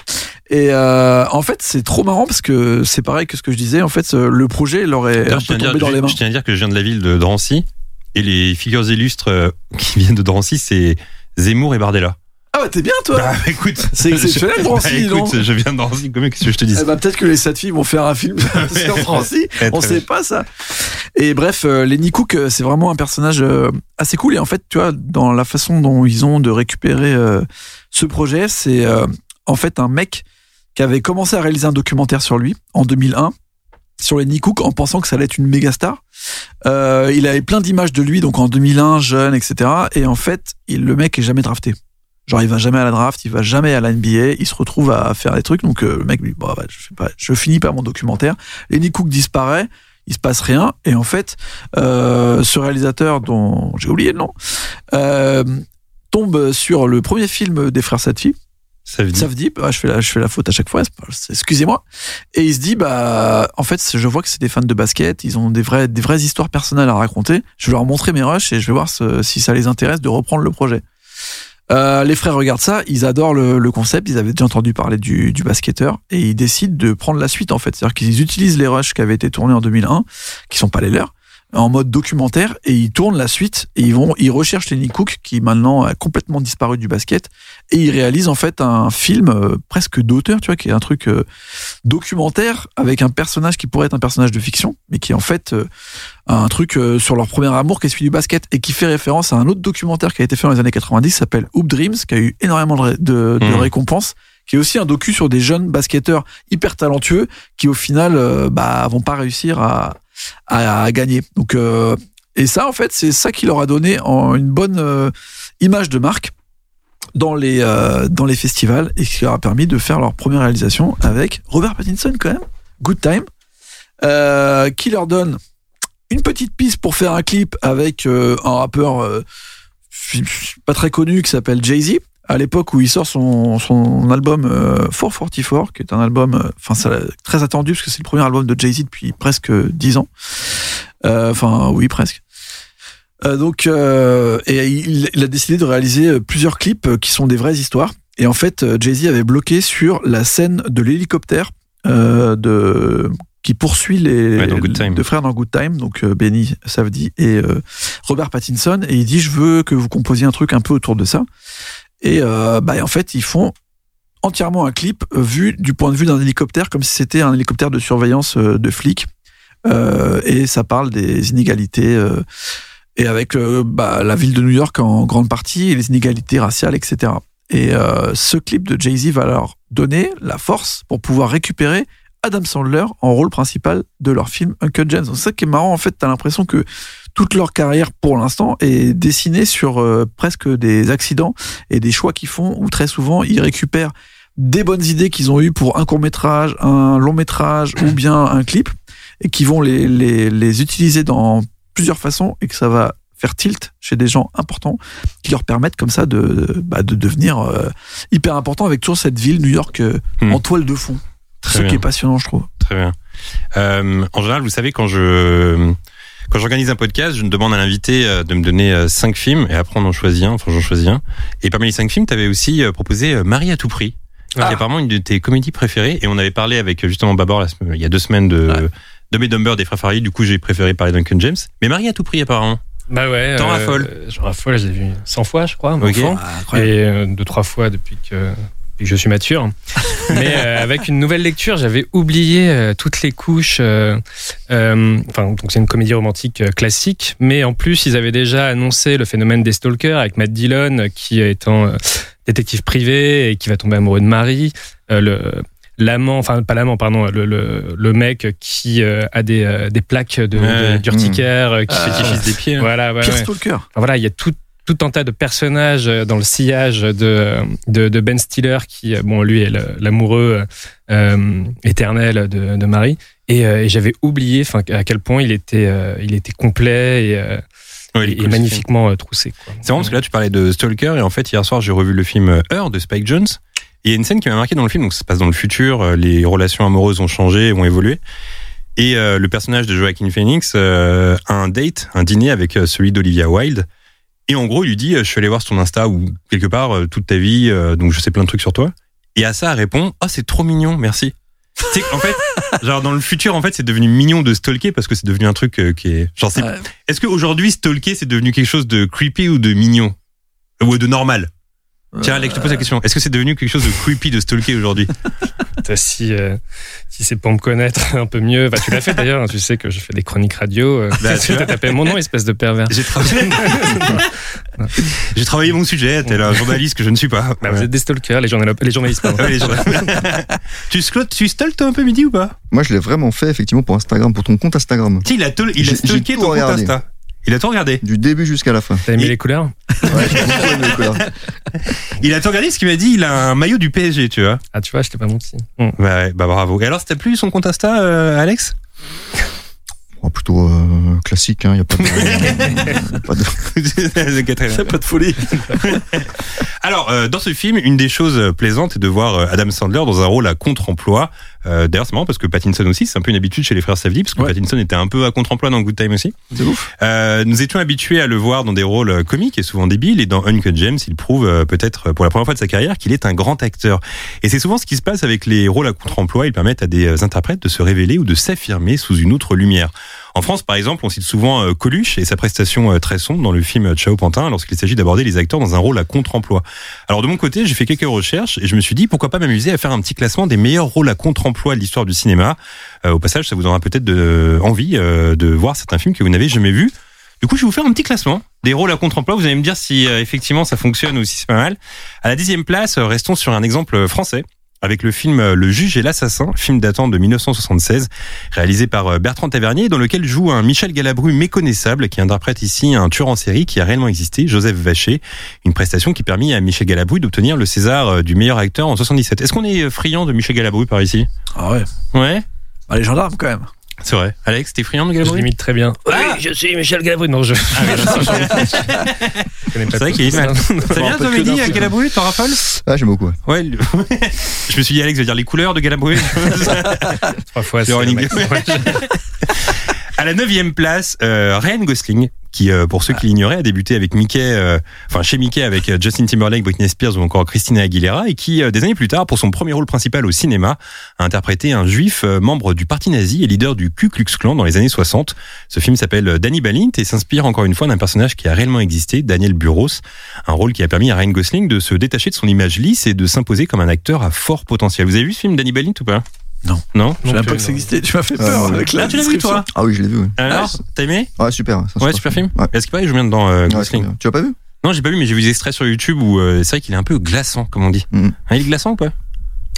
Speaker 4: Et euh, en fait, c'est trop marrant parce que c'est pareil que ce que je disais. En fait, le projet, il aurait
Speaker 3: D'ailleurs,
Speaker 4: un
Speaker 3: je,
Speaker 4: peu
Speaker 3: tiens à
Speaker 4: tombé
Speaker 3: dire,
Speaker 4: dans les mains.
Speaker 3: je tiens à dire que je viens de la ville de Drancy et les figures illustres qui viennent de Drancy, c'est Zemmour et Bardella.
Speaker 4: Ah bah t'es bien toi.
Speaker 3: Bah écoute,
Speaker 4: C'est exceptionnel,
Speaker 3: je-
Speaker 4: Drancy,
Speaker 3: bah, écoute, je viens de Drancy, comment que je te dis
Speaker 4: Eh ben, peut-être que les sept filles vont faire un film sur Francy.
Speaker 3: Très,
Speaker 4: On sait
Speaker 3: bien.
Speaker 4: pas ça. Et bref, euh, Lenny Cook, euh, c'est vraiment un personnage euh, assez cool. Et en fait, tu vois, dans la façon dont ils ont de récupérer euh, ce projet, c'est en fait un mec qui avait commencé à réaliser un documentaire sur lui en 2001 sur Lenny Cook en pensant que ça allait être une méga star. Il avait plein d'images de lui, donc en 2001, jeune, etc. Et en fait, il, le mec est jamais drafté. Genre, il va jamais à la draft, il va jamais à la NBA, il se retrouve à faire des trucs. Donc, euh, le mec lui dit, bon, bah, je, fais pas, je finis pas mon documentaire. Lenny Cook disparaît, il se passe rien. Et en fait, euh, ce réalisateur dont j'ai oublié le nom, euh, tombe sur le premier film des frères Satfi,
Speaker 3: Ça veut dire.
Speaker 4: Savdip, ah, je fais la, je fais la faute à chaque fois, excusez-moi. Et il se dit, bah, en fait, je vois que c'est des fans de basket, ils ont des vraies, des vraies histoires personnelles à raconter. Je vais leur montrer mes rushs et je vais voir ce- si ça les intéresse de reprendre le projet. Euh, les frères regardent ça, ils adorent le, concept, ils avaient déjà entendu parler du, du basketteur et ils décident de prendre la suite en fait. C'est-à-dire qu'ils utilisent les rushs qui avaient été tournés en 2001, qui sont pas les leurs, en mode documentaire et ils tournent la suite et ils vont, ils recherchent Lenny Cook qui maintenant a complètement disparu du basket et ils réalisent en fait un film euh, presque d'auteur, tu vois, qui est un truc euh, documentaire avec un personnage qui pourrait être un personnage de fiction, mais qui est en fait euh, un truc euh, sur leur premier amour qui est celui du basket et qui fait référence à un autre documentaire qui a été fait dans les années 90 qui s'appelle Hoop Dreams, qui a eu énormément de,
Speaker 3: Mhm.
Speaker 4: récompenses, qui est aussi un docu sur des jeunes basketteurs hyper talentueux qui au final euh, bah, vont pas réussir à, à, à gagner. Donc euh, et ça en fait c'est ça qui leur a donné en une bonne euh, image de marque dans les euh, dans les festivals et qui leur a permis de faire leur première réalisation avec Robert Pattinson quand même. Good Time. Euh, qui leur donne une petite piste pour faire un clip avec euh, un rappeur pas très connu qui s'appelle Jay-Z à l'époque où il sort son, son album euh, 444 qui est un album très attendu parce que c'est le premier album de Jay-Z depuis presque 10 ans. Enfin oui presque euh, donc, euh, et il, il a décidé de réaliser euh, plusieurs clips euh, qui sont des vraies histoires. Et en fait, Jay-Z avait bloqué sur la scène de l'hélicoptère euh, de qui poursuit les
Speaker 3: Ouais,
Speaker 4: deux frères dans Good Time, donc Benny Savdi et Robert Pattinson. Et il dit je veux que vous composiez un truc un peu autour de ça. Et euh, bah, en fait, ils font entièrement un clip vu du point de vue d'un hélicoptère, comme si c'était un hélicoptère de surveillance de flics. Euh, et ça parle des inégalités. euh, et avec euh, bah, la ville de New York en grande partie les inégalités raciales, etc. Et euh, ce clip de Jay-Z va leur donner la force pour pouvoir récupérer Adam Sandler en rôle principal de leur film Uncle James. C'est ça qui est marrant, en fait, t'as l'impression que toute leur carrière pour l'instant est dessinée sur euh, presque des accidents et des choix qu'ils font où très souvent ils récupèrent des bonnes idées qu'ils ont eues pour un court métrage, un long métrage ou bien un clip et qui vont les, les, les utiliser dans plusieurs façons et que ça va faire tilt chez des gens importants qui leur permettent comme ça de, bah, de devenir euh, hyper important avec toujours cette ville New York euh,
Speaker 3: Hmm.
Speaker 4: en toile de fond.
Speaker 3: Très
Speaker 4: Ce qui est passionnant, je trouve.
Speaker 3: Très bien. Euh, en général, vous savez, quand je quand j'organise un podcast, je me demande à l'invité de me donner cinq films et après on en choisit un. Enfin, j'en choisis un. Et parmi les cinq films, tu avais aussi proposé Marie à tout prix, qui est apparemment une de tes comédies préférées. Et on avait parlé avec justement Babor il y a deux semaines de
Speaker 4: Ouais.
Speaker 3: De mes Dumber des frères Farley. Du coup, j'ai préféré parler Duncan James. Mais Marie à tout prix, apparemment.
Speaker 6: Bah ouais.
Speaker 3: T'en
Speaker 6: euh,
Speaker 3: raffoles
Speaker 6: J'en raffole, je l'ai vu 100 fois, je crois,
Speaker 3: Ok.
Speaker 6: enfant.
Speaker 4: Ah, incroyable.
Speaker 6: Et euh, deux, trois fois depuis que, depuis que je suis mature. Mais euh, avec une nouvelle lecture, j'avais oublié euh, toutes les couches. euh, euh, Enfin, donc c'est une comédie romantique euh, classique, mais en plus, ils avaient déjà annoncé le phénomène des stalkers avec Matt Dillon, euh, qui étant euh, détective privé et qui va tomber amoureux de Marie. Euh, le l'amant, enfin pas l'amant, pardon, le, le, le mec qui euh, a des, euh, des plaques de,
Speaker 3: Ouais.
Speaker 6: de- d'urticaire, euh, qui
Speaker 4: Ah.
Speaker 6: fait
Speaker 3: Fétichiste des pieds. hein.
Speaker 6: Voilà, ouais, voilà, il y a tout, tout un tas de personnages dans le sillage de, de, de Ben Stiller, qui, bon, lui est l'amoureux euh, éternel de, de Marie. Et, euh, et j'avais oublié à quel point il était, euh, il était complet et,
Speaker 3: Ouais, cool,
Speaker 6: magnifiquement troussé.
Speaker 3: C'est marrant parce que là, tu parlais de Stalker, et en fait, hier soir, j'ai revu le film Heure de Spike Jones. Et il y a une scène qui m'a marqué dans le film, donc ça se passe dans le futur, euh, les relations amoureuses ont changé, ont évolué. Et euh, le personnage de Joaquin Phoenix euh, a un date, un dîner avec celui d'Olivia Wilde. Et en gros, il lui dit, je suis allé voir sur ton Insta ou quelque part euh, toute ta vie, donc je sais plein de trucs sur toi. Et à ça, elle répond, oh, c'est trop mignon, merci. En fait, genre dans le futur, en fait, c'est devenu mignon de stalker parce que c'est devenu un truc qui est, genre, c'est
Speaker 4: Ouais.
Speaker 3: est-ce qu'aujourd'hui, stalker, c'est devenu quelque chose de creepy ou de mignon? Ou de normal? Tiens, Alex, je te pose la question. Est-ce que c'est devenu quelque chose de creepy de stalker aujourd'hui?
Speaker 6: T'as- Si, euh, si c'est pour me connaître un peu mieux, bah, tu l'as fait d'ailleurs, hein, tu sais que je fais des chroniques radio. Euh,
Speaker 3: Bah,
Speaker 6: tu as tapé mon nom, espèce de pervers?
Speaker 3: J'ai travaillé... J'ai travaillé mon sujet, t'es un journaliste que je ne suis pas.
Speaker 6: Bah, vous êtes des stalkers, les, journal- les journalistes. pardon.
Speaker 3: Ouais, les journalistes. tu, sclo- tu stalk toi un peu midi ou pas?
Speaker 5: Moi, je l'ai vraiment fait, effectivement, pour Instagram, pour ton compte Instagram.
Speaker 3: Tu sais, il a, tol- il a stalké ton compte. Insta. Il a tout regardé.
Speaker 5: Du début jusqu'à la fin.
Speaker 6: T'as aimé les couleurs
Speaker 5: Ouais, j'ai beaucoup aimé les couleurs.
Speaker 3: Il a tout regardé, ce qu'il m'a dit, il a un maillot du PSG, tu vois.
Speaker 6: Ah, tu vois, je t'ai pas menti. Hmm.
Speaker 3: Bah, ouais, bah bravo. Et alors, c'était plus son compte Insta, euh, Alex?
Speaker 5: Bon, plutôt euh, classique, hein, y a pas de. y a pas de-
Speaker 4: pas de folie.
Speaker 3: Alors, euh, dans ce film, une des choses plaisantes est de voir Adam Sandler dans un rôle à contre-emploi. Euh, D'ailleurs, c'est marrant parce que Pattinson aussi, c'est un peu une habitude chez les frères Safdie, parce que
Speaker 4: Ouais.
Speaker 3: Pattinson était un peu à contre-emploi dans Good Time aussi.
Speaker 4: C'est ouf.
Speaker 3: Euh, nous étions habitués à le voir dans des rôles euh, comiques et souvent débiles, et dans Uncut James, il prouve euh, peut-être pour la première fois de sa carrière qu'il est un grand acteur. Et c'est souvent ce qui se passe avec les rôles à contre-emploi, ils permettent à des interprètes de se révéler ou de s'affirmer sous une autre lumière. En France, par exemple, on cite souvent euh, Coluche et sa prestation euh, très sombre dans le film Ciao Pantin lorsqu'il s'agit d'aborder les acteurs dans un rôle à contre-emploi. Alors de mon côté, j'ai fait quelques recherches et je me suis dit pourquoi pas m'amuser à faire un petit classement des meilleurs rôles à contre-emploi de l'histoire du cinéma. Euh, au passage, ça vous donnera peut-être envie euh, de voir certains films que vous n'avez jamais vus. Du coup, je vais vous faire un petit classement des rôles à contre-emploi. Vous allez me dire si euh, effectivement ça fonctionne ou si c'est pas mal. À la dixième place, euh, restons sur un exemple français avec le film euh, Le Juge et l'Assassin, film datant de 1976, réalisé par euh, Bertrand Tavernier, dans lequel joue un Michel Galabru méconnaissable qui interprète ici un tueur en série qui a réellement existé, Joseph Vacher, une prestation qui permit à Michel Galabru d'obtenir le César euh, du meilleur acteur en 77. Est-ce qu'on est friand de Michel Galabru par ici?
Speaker 4: Ah ouais.
Speaker 3: Ouais,
Speaker 4: Bah, les gendarmes, quand même.
Speaker 3: C'est vrai. Alex, t'es friand de
Speaker 6: Je
Speaker 3: Galabru
Speaker 6: limite très bien.
Speaker 3: Ah
Speaker 6: oui, je suis Michel Galabru. Non, je. Je connais pas
Speaker 3: C'est vrai qu'il est mal. Ça vient, toi, Mehdi, à Galabru, t'en raffoles
Speaker 5: Ah, j'aime beaucoup. ouais.
Speaker 3: Le- je me suis dit, Alex va dire les couleurs de Galabru.
Speaker 6: Trois fois,
Speaker 3: C'est. À la neuvième place, euh, Ryan Gosling, qui, euh, pour ceux qui l'ignoraient, a débuté avec Mickey, euh, enfin chez Mickey avec euh, Justin Timberlake, Britney Spears ou encore Christina Aguilera, et qui, des années plus tard, pour son premier rôle principal au cinéma, a interprété un juif membre du parti nazi et leader du Ku Klux Klan dans les années 60. Ce film s'appelle Danny Balint et s'inspire encore une fois d'un personnage qui a réellement existé, Daniel Buros, un rôle qui a permis à Ryan Gosling de se détacher de son image lisse et de s'imposer comme un acteur à fort potentiel. Vous avez vu ce film Danny Balint ou pas?
Speaker 4: Non.
Speaker 3: Non
Speaker 4: Je savais pas que ça existait. Tu m'as fait
Speaker 5: Ah,
Speaker 4: peur
Speaker 5: ouais.
Speaker 4: avec la
Speaker 3: Ah, tu l'as vu toi
Speaker 5: Ah oui, je l'ai vu. Ouais,
Speaker 3: Alors, t'as aimé
Speaker 5: ouais super.
Speaker 3: Ouais, super film.
Speaker 5: Ouais.
Speaker 3: Est-ce qu'il paraît que je viens dedans euh,
Speaker 5: Ouais,
Speaker 3: Gosling
Speaker 5: bien. Tu l'as pas vu
Speaker 3: Non, j'ai pas vu, mais j'ai vu des extraits sur YouTube où euh, c'est vrai qu'il est un peu glaçant, comme on dit.
Speaker 5: Mhm.
Speaker 3: Ah, il est glaçant ou pas?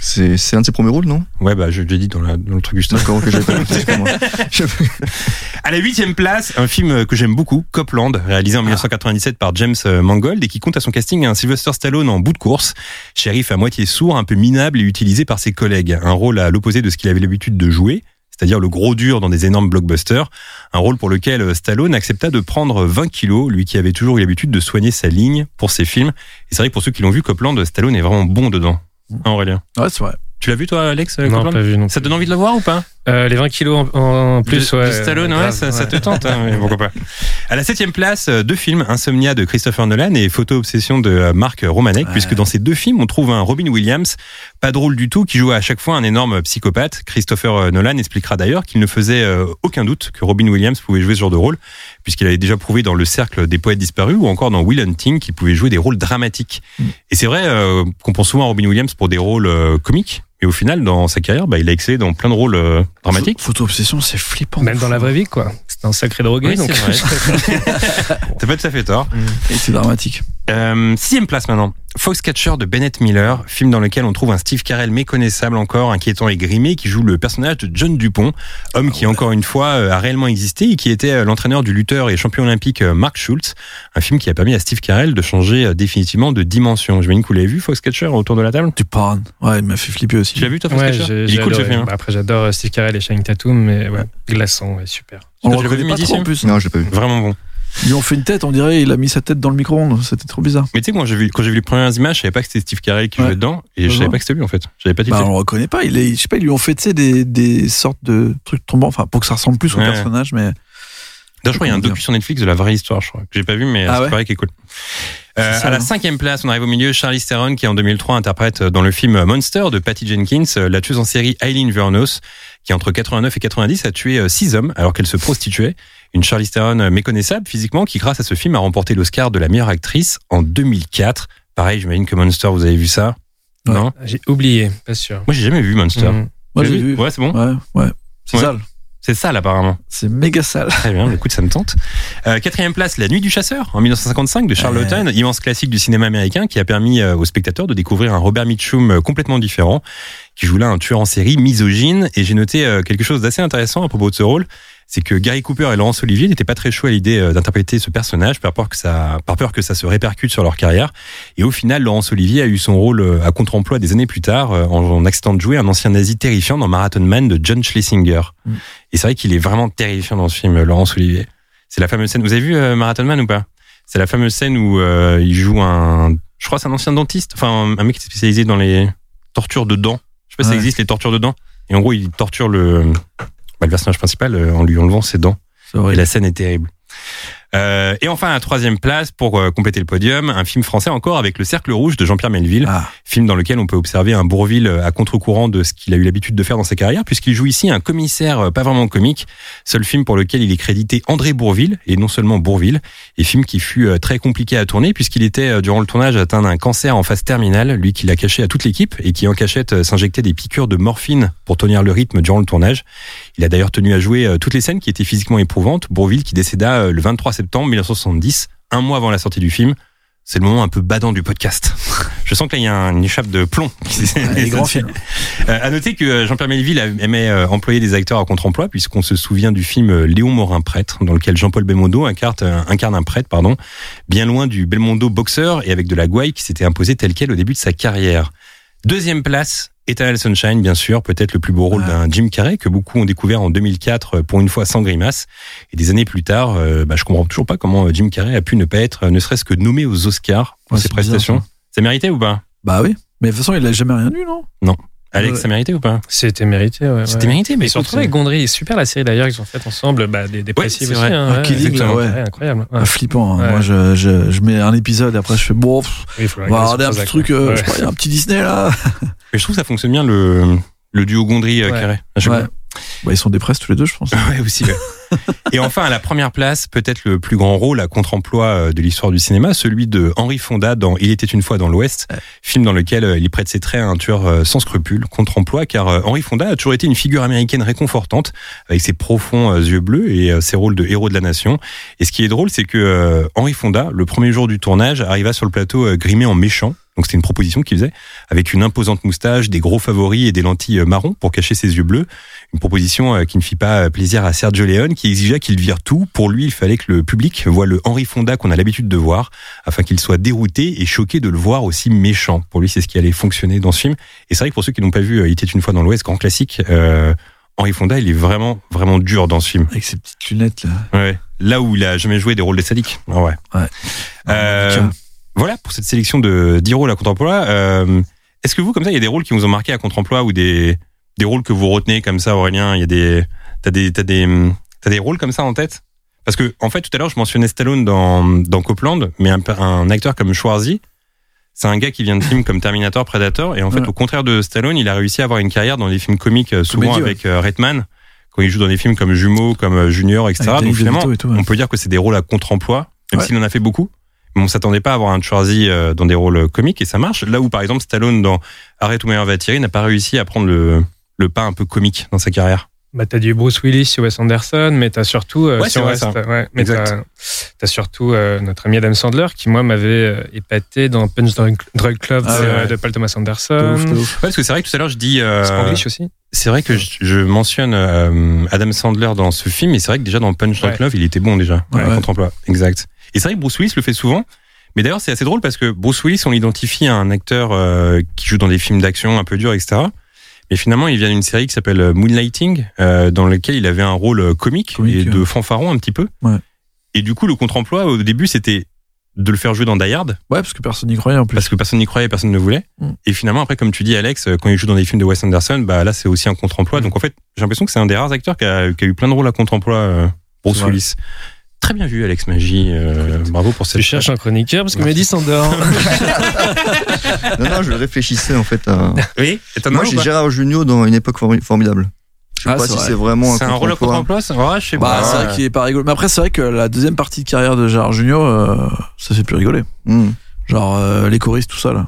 Speaker 5: C'est c'est un de ses premiers rôles, non?
Speaker 3: Ouais, bah je l'ai dit dans, la- dans le truc juste.
Speaker 5: D'accord, pas
Speaker 3: À la huitième place, un film que j'aime beaucoup, Copland, réalisé en 1997 par James Mangold et qui compte à son casting un Sylvester Stallone en bout de course, shérif à moitié sourd, un peu minable et utilisé par ses collègues. Un rôle à l'opposé de ce qu'il avait l'habitude de jouer. C'est-à-dire le gros dur dans des énormes blockbusters, un rôle pour lequel Stallone accepta de prendre 20 kilos, lui qui avait toujours eu l'habitude de soigner sa ligne pour ses films. Et c'est vrai que pour ceux qui l'ont vu, Copland, Stallone est vraiment bon dedans. Hein, Aurélien.
Speaker 4: Ouais, c'est vrai.
Speaker 3: Tu l'as vu toi, Alex euh,
Speaker 6: Non,
Speaker 3: Copland
Speaker 6: pas vu non
Speaker 3: Ça te donne envie de le voir ou pas?
Speaker 6: Euh, les 20 kilos en, en plus,
Speaker 3: de,
Speaker 6: ouais.
Speaker 3: de Stallone, ouais,
Speaker 6: grave,
Speaker 3: ça, ça
Speaker 6: ouais.
Speaker 3: te tente, hein, mais pourquoi pas. À la septième place, euh, deux films, Insomnia de Christopher Nolan et Photo Obsession de euh, Marc Romanek,
Speaker 4: Ouais.
Speaker 3: puisque dans ces deux films, on trouve un Robin Williams, pas drôle du tout, qui joue à chaque fois un énorme psychopathe. Christopher euh, Nolan expliquera d'ailleurs qu'il ne faisait aucun doute que Robin Williams pouvait jouer ce genre de rôle, puisqu'il avait déjà prouvé dans Le Cercle des Poètes Disparus ou encore dans Will Hunting qu'il pouvait jouer des rôles dramatiques. Et c'est vrai euh, qu'on pense souvent à Robin Williams pour des rôles euh, comiques, mais au final, dans sa carrière, bah, il a excellé dans plein de rôles euh, dramatiques.
Speaker 4: Photo obsession, c'est flippant.
Speaker 6: Même dans la vraie vie, quoi. C'est un sacré drogué.
Speaker 3: Oui,
Speaker 6: donc...
Speaker 3: c'est vrai. T'as pas tout à fait tort.
Speaker 4: Et c'est dramatique.
Speaker 3: Euh, sixième place maintenant. Foxcatcher de Bennett Miller, film dans lequel on trouve un Steve Carell méconnaissable encore, inquiétant et grimé, qui joue le personnage de John Dupont, homme qui encore une fois euh, a réellement existé et qui était euh, l'entraîneur du lutteur et champion olympique Mark Schultz. Un film qui a permis à Steve Carell de changer définitivement de dimension. J'imagine que vous l'avez vu, Foxcatcher, autour de la table?
Speaker 4: Tu parles. Ouais, il m'a fait flipper aussi.
Speaker 3: Tu l'as vu toi,
Speaker 6: Ouais,
Speaker 3: Foxcatcher?
Speaker 6: j'ai
Speaker 3: Il
Speaker 6: j'ai
Speaker 3: est cool ce film. hein.
Speaker 6: Bah, Après, j'adore Steve Carell et Shane Tatum, mais ouais, glaçant, ouais, super.
Speaker 4: On
Speaker 3: l'as vu, si
Speaker 4: en plus.
Speaker 5: Non, je l'ai pas vu.
Speaker 3: Vraiment bon.
Speaker 4: Ils lui ont fait une tête, on dirait, il a mis sa tête dans le micro-ondes. C'était trop bizarre.
Speaker 3: Mais tu sais, moi, j'ai vu, quand j'ai vu les premières images, je savais pas que c'était Steve Carell qui
Speaker 4: Ouais.
Speaker 3: jouait dedans, et je savais pas que c'était lui, en fait. J'avais pas
Speaker 4: Bah, on le reconnaît pas. Il est, je sais pas, ils lui ont fait, tu sais, des, des sortes de trucs tombants, enfin, pour que ça ressemble plus au
Speaker 3: Ouais.
Speaker 4: personnage, mais.
Speaker 3: D'ailleurs, je crois qu'il y a un docu sur Netflix de la vraie histoire, je crois, que j'ai pas vu, mais
Speaker 4: Ah
Speaker 3: c'est pareil qui est cool. Euh,
Speaker 4: ça,
Speaker 3: à la cinquième place, on arrive au milieu, Charlie Theron, qui en 2003 interprète dans le film Monster de Patty Jenkins, euh, la tueuse en série Eileen Vernos, qui entre 89 et 90 a tué euh, six hommes alors qu'elle se prostituait. Une Charlie Theron méconnaissable physiquement, qui grâce à ce film a remporté l'Oscar de la meilleure actrice en 2004. Pareil, j'imagine que Monster, vous avez vu ça
Speaker 4: Ouais.
Speaker 3: Non?
Speaker 6: J'ai oublié, pas sûr.
Speaker 3: Moi, j'ai jamais vu Monster.
Speaker 6: Mhm.
Speaker 4: Moi, j'ai vu.
Speaker 3: Ouais, c'est bon?
Speaker 4: Ouais, ouais. C'est
Speaker 3: Ouais.
Speaker 4: sale.
Speaker 3: C'est sale apparemment.
Speaker 4: C'est méga sale.
Speaker 3: Très bien, écoute, ça me tente. Euh, quatrième place, La Nuit du Chasseur, en 1955, de Charles
Speaker 4: Ouais.
Speaker 3: Laughton, immense classique du cinéma américain qui a permis euh, aux spectateurs de découvrir un Robert Mitchum euh, complètement différent, qui joue là un tueur en série misogyne. Et j'ai noté quelque chose d'assez intéressant à propos de ce rôle, c'est que Gary Cooper et Laurence Olivier n'étaient pas très chauds à l'idée euh, d'interpréter ce personnage, par peur, que ça, par peur que ça se répercute sur leur carrière. Et au final, Laurence Olivier a eu son rôle euh, à contre-emploi des années plus tard, euh, en, en acceptant de jouer un ancien nazi terrifiant dans Marathon Man de John Schlesinger.
Speaker 4: Mm.
Speaker 3: Et c'est vrai qu'il est vraiment terrifiant dans ce film, Laurence Olivier. C'est la fameuse scène. Vous avez vu Marathon Man ou pas? C'est la fameuse scène où euh, il joue un. Je crois c'est un ancien dentiste, enfin un mec qui est spécialisé dans les tortures de dents. Je sais pas si ça existe les tortures de dents. Et en gros, il torture le, le personnage principal euh, en lui enlevant ses dents. Et la scène est terrible. Euh, et enfin, à troisième place, pour euh, compléter le podium, un film français encore avec Le Cercle Rouge de Jean-Pierre Melville,
Speaker 4: Ah,
Speaker 3: film dans lequel on peut observer un Bourville à contre-courant de ce qu'il a eu l'habitude de faire dans sa carrière, puisqu'il joue ici un commissaire euh, pas vraiment comique, seul film pour lequel il est crédité André Bourville, et non seulement Bourville, et film qui fut euh, très compliqué à tourner, puisqu'il était, euh, durant le tournage, atteint d'un cancer en phase terminale, lui qui l'a caché à toute l'équipe, et qui en cachette euh, s'injectait des piqûres de morphine pour tenir le rythme durant le tournage. Il a d'ailleurs tenu à jouer euh, toutes les scènes qui étaient physiquement éprouvantes, Bourville qui décéda euh, le 23 septembre 1970, un mois avant la sortie du film. C'est le moment un peu badant du podcast. Je sens que là, il y a une échappe de plomb.
Speaker 4: les grands films.
Speaker 3: Euh, à noter que euh, Jean-Pierre Melville aimait euh, employer des acteurs à contre-emploi, puisqu'on se souvient du film Léon Morin prêtre, dans lequel Jean-Paul Belmondo incarne, incarne un prêtre, pardon, bien loin du Belmondo boxeur et avec de la gouaille qui s'était imposé tel quel au début de sa carrière. Deuxième place, Eternal Sunshine, bien sûr, peut-être le plus beau rôle
Speaker 4: Ah.
Speaker 3: d'un Jim Carrey que beaucoup ont découvert en 2004 euh, pour une fois sans grimace. Et des années plus tard, euh, bah, je comprends toujours pas comment euh, Jim Carrey a pu ne pas être, euh, ne serait-ce que nommé aux Oscars pour
Speaker 4: Ouais,
Speaker 3: ses
Speaker 4: bizarre,
Speaker 3: prestations.
Speaker 4: ça.
Speaker 3: ça méritait ou pas?
Speaker 4: Bah oui. Mais de toute façon, il a jamais rien eu, non
Speaker 3: Alex,
Speaker 4: Ouais.
Speaker 3: ça méritait ou pas?
Speaker 6: C'était mérité, ouais.
Speaker 3: C'était
Speaker 6: ouais.
Speaker 3: mérité, mais
Speaker 6: surtout
Speaker 3: écoute,
Speaker 6: avec Gondry, c'est super la série d'ailleurs qu'ils ont faite ensemble, bah, des dépressifs
Speaker 3: c'est
Speaker 6: aussi.
Speaker 3: vrai.
Speaker 6: hein, ouais,
Speaker 4: là, ouais.
Speaker 6: incroyable. ouais.
Speaker 4: Ah, Flippant. hein.
Speaker 6: Ouais.
Speaker 4: Moi, je, je, je mets un épisode et après, je fais bon, pff,
Speaker 6: Oui, il faut
Speaker 4: on va regarder un petit truc. euh,
Speaker 6: ouais.
Speaker 4: je il y a un petit Disney là.
Speaker 3: Mais je trouve que ça fonctionne bien le, le duo Gondry euh,
Speaker 6: Ouais.
Speaker 4: Ouais. Bah, ils sont dépressés tous les deux, je pense.
Speaker 3: Ouais, aussi. Et enfin, à la première place, peut-être le plus grand rôle à contre-emploi euh, de l'histoire du cinéma, celui de Henry Fonda dans Il était une fois dans l'Ouest, film dans lequel euh, il prête ses traits à un tueur euh, sans scrupules, contre-emploi, car Henry Fonda a toujours été une figure américaine réconfortante, avec ses profonds yeux bleus et ses rôles de héros de la nation. Et ce qui est drôle, c'est que Henry Fonda, le premier jour du tournage, arriva sur le plateau grimé en méchant. Donc c'était une proposition qu'il faisait, avec une imposante moustache, des gros favoris et des lentilles euh, marron pour cacher ses yeux bleus. Une proposition euh, qui ne fit pas euh, plaisir à Sergio Leone, qui exigea qu'il vire tout. Pour lui, il fallait que le public voie le Henri Fonda qu'on a l'habitude de voir, afin qu'il soit dérouté et choqué de le voir aussi méchant. Pour lui, c'est ce qui allait fonctionner dans ce film. Et c'est vrai que pour ceux qui n'ont pas vu Il était une fois dans l'Ouest, grand classique, euh, Henri Fonda, il est vraiment, vraiment dur dans ce film.
Speaker 4: Avec ses petites lunettes là.
Speaker 3: Ouais. Là où il a jamais joué des rôles de sadique. Ah ouais.
Speaker 4: Ouais.
Speaker 3: Euh. Voilà pour cette sélection de 10 rôles à contre-emploi. Euh, Est-ce que vous, comme ça, il y a des rôles qui vous ont marqué à contre-emploi ou des, des rôles que vous retenez comme ça, Aurélien? Il y a des, t'as des, t'as des, t'as des rôles comme ça en tête? Parce que, en fait, tout à l'heure, je mentionnais Stallone dans, dans Copland, mais un, un acteur comme Schwarzy, c'est un gars qui vient de films comme Terminator, Predator, et en fait,
Speaker 4: Ouais.
Speaker 3: au contraire de Stallone, il a réussi à avoir une carrière dans des films comiques, euh, souvent
Speaker 4: Comédie, ouais.
Speaker 3: avec euh, Redman, quand il joue dans des films comme Jumeaux, comme Junior, etc.
Speaker 4: Avec
Speaker 3: Donc finalement,
Speaker 4: DeVito et tout, ouais.
Speaker 3: on peut dire que c'est des rôles à contre-emploi, même s'il en a fait beaucoup. Mais on s'attendait pas à avoir un Schwarzy euh, dans des rôles comiques et ça marche. Là où par exemple Stallone dans Arrête ou meilleur va tirer n'a pas réussi à prendre le, le pas un peu comique dans sa carrière.
Speaker 6: Bah, t'as du Bruce Willis sur Wes Anderson, mais t'as surtout, euh,
Speaker 3: Ouais,
Speaker 6: si reste- ouais, mais t'as, t'as surtout euh, notre ami Adam Sandler qui moi m'avait euh, épaté dans Punch Drunk Club
Speaker 4: Ah
Speaker 6: de,
Speaker 4: ouais.
Speaker 6: de Paul Thomas
Speaker 4: De
Speaker 6: Anderson.
Speaker 4: ouf, de ouf.
Speaker 3: Ouais, parce que c'est vrai que tout à l'heure je dis, euh,
Speaker 6: Spanglish aussi.
Speaker 3: C'est vrai que je, je mentionne euh, Adam Sandler dans ce film, et c'est vrai que déjà dans Punch Drunk
Speaker 6: Ouais.
Speaker 3: Love, il était bon déjà,
Speaker 4: Ouais.
Speaker 3: contre-emploi. Exact. Et c'est vrai que Bruce Willis le fait souvent. Mais d'ailleurs, c'est assez drôle parce que Bruce Willis, on l'identifie à un acteur euh, qui joue dans des films d'action un peu durs, etc. Mais finalement, il vient d'une série qui s'appelle euh, Moonlighting, euh, dans laquelle il avait un rôle euh, comique,
Speaker 4: Comique,
Speaker 3: et de fanfaron un petit peu.
Speaker 4: Ouais.
Speaker 3: Et du coup, le contre-emploi au début, c'était de le faire jouer dans Die Hard
Speaker 4: Ouais, parce que personne n'y croyait en plus.
Speaker 3: parce que personne n'y croyait, personne ne voulait.
Speaker 4: Mm.
Speaker 3: Et finalement, après, comme tu dis, Alex, euh, quand il joue dans des films de Wes Anderson, bah là, c'est aussi un contre-emploi. Donc en fait, j'ai l'impression que c'est un des rares acteurs qui a, qui a eu plein de rôles à contre-emploi. euh, Bruce. Willis. Très bien vu, Alex Magie. euh, bravo pour cette.
Speaker 6: Tu cherches un chroniqueur parce que Mehdi s'endort.
Speaker 5: Non, non, je réfléchissais en fait à.
Speaker 3: Oui.
Speaker 5: Moi, j'ai Gérard Jugnot dans une époque formi- formidable. Je sais
Speaker 4: Ah,
Speaker 5: pas si
Speaker 4: vrai.
Speaker 5: c'est vraiment
Speaker 3: C'est un rôle à
Speaker 5: contre-emploi.
Speaker 3: contre-emploi. ça Ouais, je sais
Speaker 4: Bah,
Speaker 3: pas.
Speaker 4: c'est vrai qu'il est pas rigolo. Mais après, c'est vrai que la deuxième partie de carrière de Gérard Jugnot, euh, ça fait plus rigoler.
Speaker 5: Hmm.
Speaker 4: Genre euh, les choristes, tout ça là.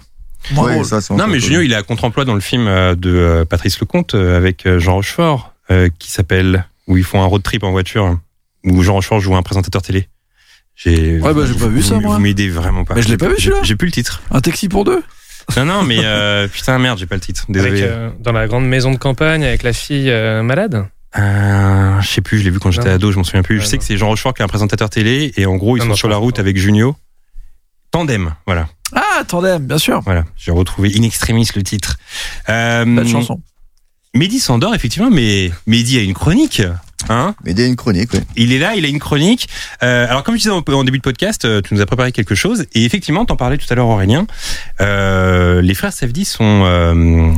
Speaker 4: Moins
Speaker 5: Ouais,
Speaker 4: drôle.
Speaker 5: ça, c'est
Speaker 3: Non, mais
Speaker 5: cool.
Speaker 3: Junio, il est à contre-emploi dans le film euh, de Patrice Lecomte avec Jean Rochefort, euh, qui s'appelle où ils font un road trip en voiture, où Jean Rochefort joue un présentateur télé. J'ai.
Speaker 4: Ouais, bah, j'ai pas vu ça,
Speaker 3: vous-
Speaker 4: moi.
Speaker 3: Vous m'aidez vraiment pas.
Speaker 4: Mais je l'ai pas vu,
Speaker 3: J'ai-
Speaker 4: celui-là.
Speaker 3: J'ai plus le titre.
Speaker 4: Un taxi pour deux?
Speaker 3: Non, non, mais euh, putain merde, j'ai pas le titre. Désolé.
Speaker 6: Avec, euh, dans la grande maison de campagne avec la fille euh, malade.
Speaker 3: Euh, je sais plus, je l'ai vu quand j'étais ado, je m'en souviens plus.
Speaker 6: Ouais,
Speaker 3: je sais
Speaker 6: non.
Speaker 3: que c'est Jean Rochefort qui est un présentateur télé et en gros ils sont
Speaker 6: non,
Speaker 3: sur la route
Speaker 6: pas.
Speaker 3: avec Junio. Tandem, voilà,
Speaker 4: Ah, Tandem, bien sûr.
Speaker 3: voilà. J'ai retrouvé in extremis le titre. Euh,
Speaker 4: Belle chanson.
Speaker 3: Mehdi s'endort effectivement, mais Mehdi a une chronique, hein
Speaker 5: Mais il y a une chronique, ouais.
Speaker 3: Il est là, il a une chronique. Euh, alors comme je disais en, en début de podcast, euh, tu nous as préparé quelque chose et effectivement, t'en parlais tout à l'heure Aurélien. Euh, les frères Safdie sont euh,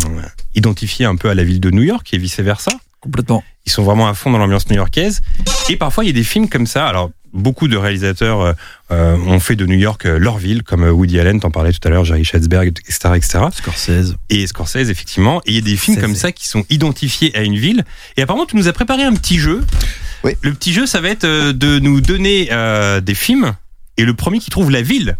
Speaker 3: identifiés un peu à la ville de New York et vice versa.
Speaker 4: Complètement.
Speaker 3: Ils sont vraiment à fond dans l'ambiance new-yorkaise. Et parfois, il y a des films comme ça. Alors, beaucoup de réalisateurs euh, euh, ont fait de New York euh, leur ville, comme Woody Allen, t'en parlais tout à l'heure, Jerry Schwartzberg, etc., etc.
Speaker 4: Scorsese.
Speaker 3: Et Scorsese, effectivement. Et il y a des films
Speaker 4: Scorsese.
Speaker 3: comme ça qui sont identifiés à une ville. Et apparemment, tu nous as préparé un petit jeu.
Speaker 5: Oui.
Speaker 3: Le petit jeu, ça va être de nous donner euh, des films. Et le premier qui trouve la ville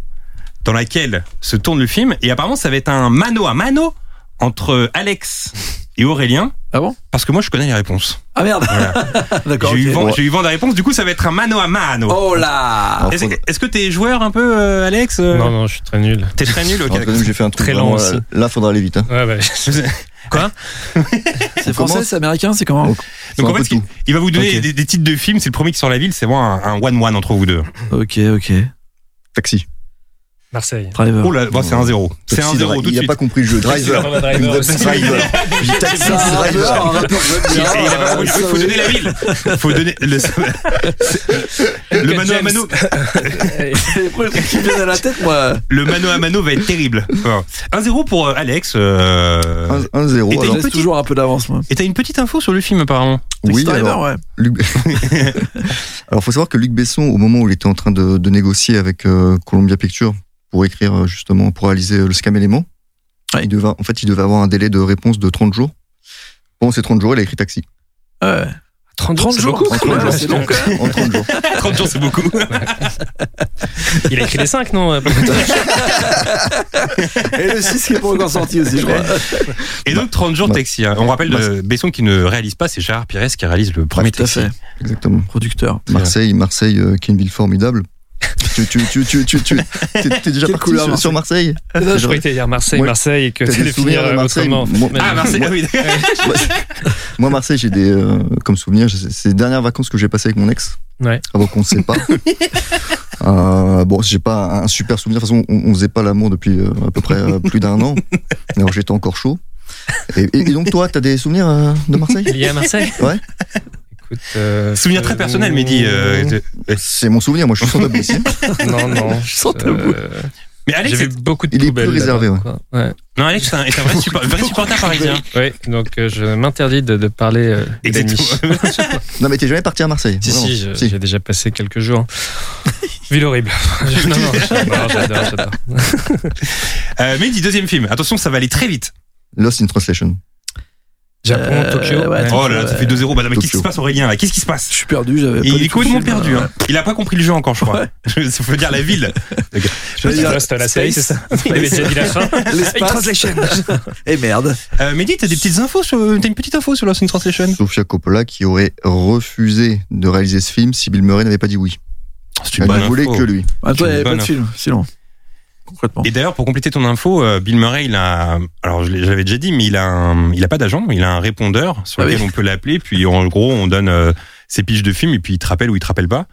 Speaker 3: dans laquelle se tourne le film. Et apparemment, ça va être un mano à mano entre Alex et Aurélien.
Speaker 4: Ah bon?
Speaker 3: Parce que moi, je connais les réponses.
Speaker 4: Ah merde
Speaker 3: Voilà.
Speaker 4: D'accord.
Speaker 3: J'ai eu,
Speaker 4: ok.
Speaker 3: vent, j'ai eu vent des réponses, du coup ça va être un mano à mano.
Speaker 4: Oh là
Speaker 3: Est-ce que t'es joueur un peu, euh, Alex euh
Speaker 6: Non, non, je suis très nul.
Speaker 3: T'es très nul, ok.
Speaker 5: Alors, même, j'ai fait un truc
Speaker 6: Très lent aussi.
Speaker 5: euh, Là, faudra aller vite. Hein.
Speaker 6: Ouais, bah,
Speaker 4: C'est français, c'est américain, c'est comment?
Speaker 5: Donc,
Speaker 3: en fait, il, va vous donner des, des titres de films, c'est le premier qui sort la ville, c'est vraiment un un one-one entre vous deux.
Speaker 4: Ok, ok.
Speaker 5: Taxi.
Speaker 6: Marseille.
Speaker 4: Driver.
Speaker 3: Oh là, bon, c'est un zéro. C'est
Speaker 5: Taxi,
Speaker 3: un zéro
Speaker 5: driver.
Speaker 3: tout de
Speaker 5: Il a
Speaker 3: suite.
Speaker 5: pas compris le jeu. Driver.
Speaker 6: Driver.
Speaker 5: J'ai taxi, driver.
Speaker 4: un rappeur
Speaker 3: il a pas compris,
Speaker 4: euh,
Speaker 3: il faut donner la ville. Faut donner le, le mano à mano.
Speaker 4: Qui viennent à la tête, moi.
Speaker 3: Le mano à mano va être terrible. Bon. 1-0 pour euh, Alex. euh,
Speaker 5: 1-0.
Speaker 3: Et
Speaker 4: Je
Speaker 3: t'as
Speaker 5: alors.
Speaker 3: une
Speaker 4: laisse
Speaker 3: petite-
Speaker 4: toujours un peu d'avance, moi.
Speaker 3: Et t'as une petite info sur le film apparemment.
Speaker 5: Oui, alors,
Speaker 4: ouais.
Speaker 5: Luc... alors, faut savoir que Luc Besson, au moment où il était en train de, de négocier avec euh, Columbia Pictures pour écrire euh, justement, pour réaliser euh, le Scam Element,
Speaker 4: Ouais.
Speaker 5: il devait, en fait, il devait avoir un délai de réponse de 30 jours. Pendant ces 30 jours, il a écrit Taxi.
Speaker 4: Ouais.
Speaker 6: 30
Speaker 4: 30
Speaker 6: c'est
Speaker 4: jours.
Speaker 6: beaucoup.
Speaker 5: En 30
Speaker 4: Ouais,
Speaker 5: jours.
Speaker 4: c'est long, quand même.
Speaker 5: En 30 jours.
Speaker 3: 30 jours, c'est beaucoup.
Speaker 6: Il a écrit les 5, non euh,
Speaker 4: Et le 6 qui est pas encore sorti aussi, je crois.
Speaker 3: Et donc 30 jours
Speaker 5: Ouais.
Speaker 3: taxi. hein. On rappelle de Besson qui ne réalise pas, c'est Gérard Pires qui réalise le premier
Speaker 4: à
Speaker 3: taxi.
Speaker 4: fait.
Speaker 5: Exactement.
Speaker 4: Producteur.
Speaker 5: Marseille, Marseille, euh, qui est une ville formidable. Tu, tu, tu, tu, tu, tu, t'es, déjà parti
Speaker 4: couleur,
Speaker 5: sur, sur Marseille
Speaker 6: Je croyais que t'allais dire Marseille,
Speaker 5: Moi,
Speaker 6: Marseille, et que
Speaker 5: t'as des
Speaker 6: t'allais
Speaker 5: souvenirs
Speaker 6: finir
Speaker 5: de
Speaker 6: euh,
Speaker 5: Marseille
Speaker 6: autrement. en fait.
Speaker 5: Moi-
Speaker 3: Ah Marseille, ah oui.
Speaker 5: Moi, Marseille, j'ai des, euh, comme souvenir, c'est les dernières vacances que j'ai passées avec mon ex.
Speaker 6: Ouais.
Speaker 5: Avant qu'on ne sait pas. euh, bon, j'ai pas un super souvenir. De toute façon, on, on faisait pas l'amour depuis euh, à peu près euh, plus d'un an. Alors j'étais encore chaud. Et, et- et donc, toi, t'as des souvenirs euh, de Marseille?
Speaker 6: Lié à Marseille?
Speaker 5: Ouais.
Speaker 6: Écoute. euh,
Speaker 3: Souvenir très personnel, dit. euh, de-
Speaker 5: C'est mon souvenir. Moi, je suis sans tabou ici.
Speaker 6: Non, non.
Speaker 4: Je sens tabou.
Speaker 6: euh,
Speaker 3: Mais Alex, c'est-
Speaker 6: beaucoup de
Speaker 5: Il est plus réservé.
Speaker 6: Ouais.
Speaker 3: non, Alex est un, est un vrai, support- vrai supporter parisien.
Speaker 6: Ouais, donc euh, je m'interdis de, de parler euh.
Speaker 3: Exactement.
Speaker 5: Non, mais t'es jamais parti à Marseille.
Speaker 6: Si, si, j'ai déjà passé quelques jours. Ville horrible. non, non, j'adore, j'adore.
Speaker 3: Euh, dit deuxième film. Attention, ça va aller très vite.
Speaker 5: Lost in Translation.
Speaker 6: Japon,
Speaker 4: Euh,
Speaker 6: Tokyo.
Speaker 4: ouais.
Speaker 3: Oh là là, ça fait 2-0. Bah, non, mais qu'est-ce qui se passe Aurélien là? Qu'est-ce qui se passe?
Speaker 4: Je suis perdu, j'avais pas
Speaker 3: Il est complètement perdu. Hein. Il a pas compris le jeu encore, je crois. Il faut dire la ville.
Speaker 4: Dire
Speaker 6: Reste la série, c'est
Speaker 4: Space.
Speaker 6: ça Il avait déjà dit la fin. Translation.
Speaker 4: Et merde.
Speaker 3: Euh, Mehdi, t'as des petites infos sur, t'as une petite info sur Lost in Translation?
Speaker 5: Sofia Coppola qui aurait refusé de réaliser ce film si Bill Murray n'avait pas dit oui.
Speaker 3: C'est une
Speaker 5: Elle ne voulait que lui.
Speaker 4: Ah, toi, il n'y avait
Speaker 3: Bonne
Speaker 4: pas de film, sinon. Concrètement.
Speaker 3: Et d'ailleurs, pour compléter ton info, euh, Bill Murray, il a, alors je j'avais déjà dit, mais il a, un- il a pas d'agent, il a un répondeur sur
Speaker 4: Ah
Speaker 3: lequel
Speaker 4: oui.
Speaker 3: on peut l'appeler, puis en gros, on donne euh, ses piges de film, et puis il te rappelle ou il te rappelle pas.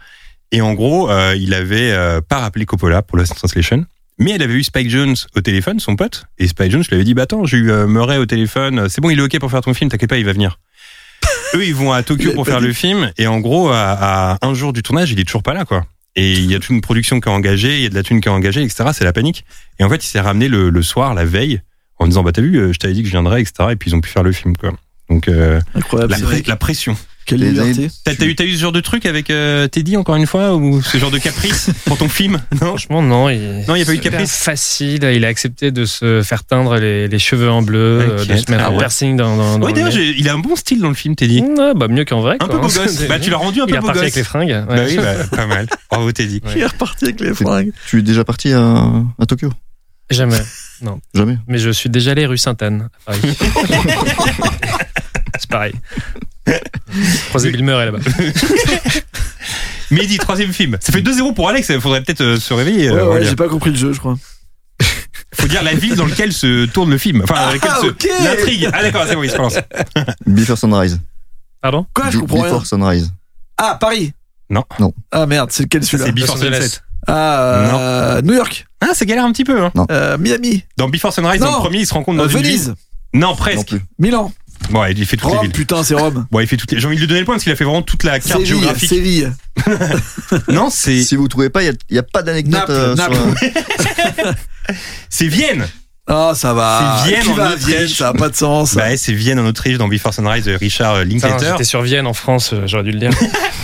Speaker 3: Et en gros, euh, il avait euh, pas rappelé Coppola pour Lost in Translation, mais elle avait eu Spike Jones au téléphone, son pote, et Spike Jones lui avait dit, bah attends, j'ai eu euh, Murray au téléphone, c'est bon, il est ok pour faire ton film, t'inquiète pas, il va venir. Eux, ils vont à Tokyo pour faire le film, et en gros, à, à un jour du tournage, il est toujours pas là, quoi. Et il y a toute une production qui est engagée, il y a de la thune qui est engagée, etc. C'est la panique. Et en fait, il s'est ramené le, le soir, la veille, en disant bah t'as vu, euh, je t'avais dit que je viendrais, etc. Et puis ils ont pu faire le film quoi. Donc euh,
Speaker 4: Incroyable.
Speaker 3: la pression.
Speaker 4: Quelle
Speaker 5: Les
Speaker 4: liberté.
Speaker 3: T'as eu, ce genre de truc avec euh, Teddy encore une fois ou ce genre de caprice pour ton film? Non?
Speaker 6: Franchement, non. Il,
Speaker 3: Non, il y a pas eu de
Speaker 6: c'est
Speaker 3: caprice?
Speaker 6: Facile. Il a accepté de se faire teindre les, les cheveux en bleu, euh, de se mettre
Speaker 3: Ah
Speaker 6: un piercing dans, dans, dans
Speaker 3: d'ailleurs, il a un bon style dans le film, Teddy.
Speaker 6: Ouais, bah mieux qu'en vrai.
Speaker 3: Un
Speaker 6: quoi,
Speaker 3: peu beau
Speaker 6: hein.
Speaker 3: gosse. Bah tu l'as rendu un
Speaker 6: Il
Speaker 3: peu
Speaker 6: est
Speaker 3: beau
Speaker 6: reparti
Speaker 3: gosse.
Speaker 6: avec les fringues. ouais.
Speaker 3: Bah oui, bah, pas mal. Bravo Teddy.
Speaker 6: Ouais.
Speaker 4: Il est reparti avec les fringues.
Speaker 5: Tu es déjà parti à, à Tokyo?
Speaker 6: Jamais.
Speaker 5: Jamais.
Speaker 6: Mais je suis déjà allé rue Sainte-Anne à Paris. C'est pareil. Croisé Bill Murray là-bas.
Speaker 3: Mehdi, troisième film. Ça fait 2-0 pour Alex, il faudrait peut-être euh, se réveiller. euh,
Speaker 4: Ouais, ouais,
Speaker 3: Aurélien.
Speaker 4: j'ai pas compris le jeu, je crois.
Speaker 3: Faut dire la ville dans laquelle se tourne le film. Enfin, dans laquelle se...
Speaker 4: ok.
Speaker 3: L'intrigue. Ah d'accord, c'est bon, il se relance.
Speaker 5: Before Sunrise.
Speaker 6: Pardon?
Speaker 4: Quoi, je comprends rien.
Speaker 5: Before Sunrise.
Speaker 4: Ah, Paris.
Speaker 3: Non.
Speaker 5: Non.
Speaker 4: Ah merde, c'est lequel celui-là
Speaker 3: C'est Before
Speaker 6: Los Angeles.
Speaker 3: Sunset.
Speaker 4: Ah, euh, New York.
Speaker 3: Ah, ça galère un petit peu. Hein.
Speaker 4: Euh, Miami.
Speaker 3: Dans Before Sunrise, dans
Speaker 4: Non.
Speaker 3: le premier, il se rend compte dans
Speaker 4: Euh,
Speaker 3: une
Speaker 4: Venise.
Speaker 3: ville. Non,
Speaker 5: Non
Speaker 3: presque.
Speaker 5: plus.
Speaker 4: Milan.
Speaker 3: Bon, il fait toutes les
Speaker 4: Rome,
Speaker 3: villes.
Speaker 4: putain, c'est Rome.
Speaker 3: Bon, il fait toutes les. J'ai envie de lui donner le point parce qu'il a fait vraiment toute la carte
Speaker 4: Séville,
Speaker 3: géographique.
Speaker 4: Séville.
Speaker 3: Non, c'est
Speaker 5: Si vous trouvez pas, il n'y a, pas d'anecdote
Speaker 4: Naples,
Speaker 5: euh,
Speaker 4: Naples.
Speaker 5: euh,
Speaker 3: c'est Vienne.
Speaker 4: Ah, ça va.
Speaker 3: C'est Vienne
Speaker 4: Qui
Speaker 3: en
Speaker 4: va à
Speaker 3: Autriche.
Speaker 4: Vienne, ça a pas de sens.
Speaker 3: Bah, ouais, c'est Vienne en Autriche dans Before Sunrise de Richard euh, Linklater.
Speaker 6: J'étais sur Vienne en France, euh, j'aurais dû le dire.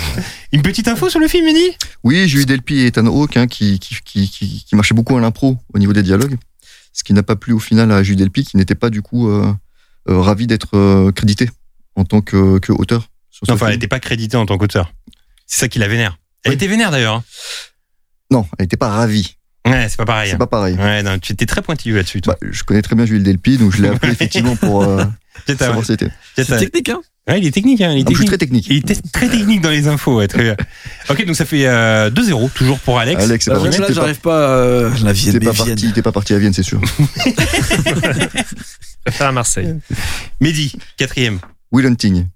Speaker 3: Une petite info sur le film, Mehdi
Speaker 5: Oui, j'ai eu Delpy et Ethan Hawke hein, qui, qui, qui, qui, qui marchaient beaucoup à l'impro au niveau des dialogues. Ce qui n'a pas plu au final à Jules Delpy, qui n'était pas du coup euh, ravi d'être euh, crédité en tant que, que auteur. Sur ce
Speaker 3: Enfin, elle n'était pas créditée en tant qu'auteur. C'est ça qui la vénère. Elle
Speaker 5: Oui.
Speaker 3: était vénère d'ailleurs. hein.
Speaker 5: Non, elle n'était pas ravie.
Speaker 3: Ouais, c'est pas pareil.
Speaker 5: C'est
Speaker 3: hein.
Speaker 5: pas pareil.
Speaker 3: Ouais, non, tu étais très pointilleux là-dessus. toi.
Speaker 5: Bah, je connais très bien Jules Delpy, donc je l'ai appelé effectivement pour euh, savoir si c'était.
Speaker 4: C'est technique, hein.
Speaker 3: Ouais, il est technique. Hein, il est
Speaker 5: je suis
Speaker 3: technique.
Speaker 5: très technique.
Speaker 3: Il était très technique dans les infos. Ouais, très bien. Ok, donc ça fait euh, 2-0 toujours pour Alex.
Speaker 5: Alex, c'est
Speaker 4: Bah,
Speaker 5: pas vrai.
Speaker 4: même là,
Speaker 5: T'es pas,
Speaker 4: j'arrive pas. euh, la Vienne,
Speaker 5: t'es pas parti, pas parti à Vienne, c'est sûr.
Speaker 6: Je préfère à Marseille.
Speaker 3: Mehdi, quatrième.
Speaker 5: Will Hunting.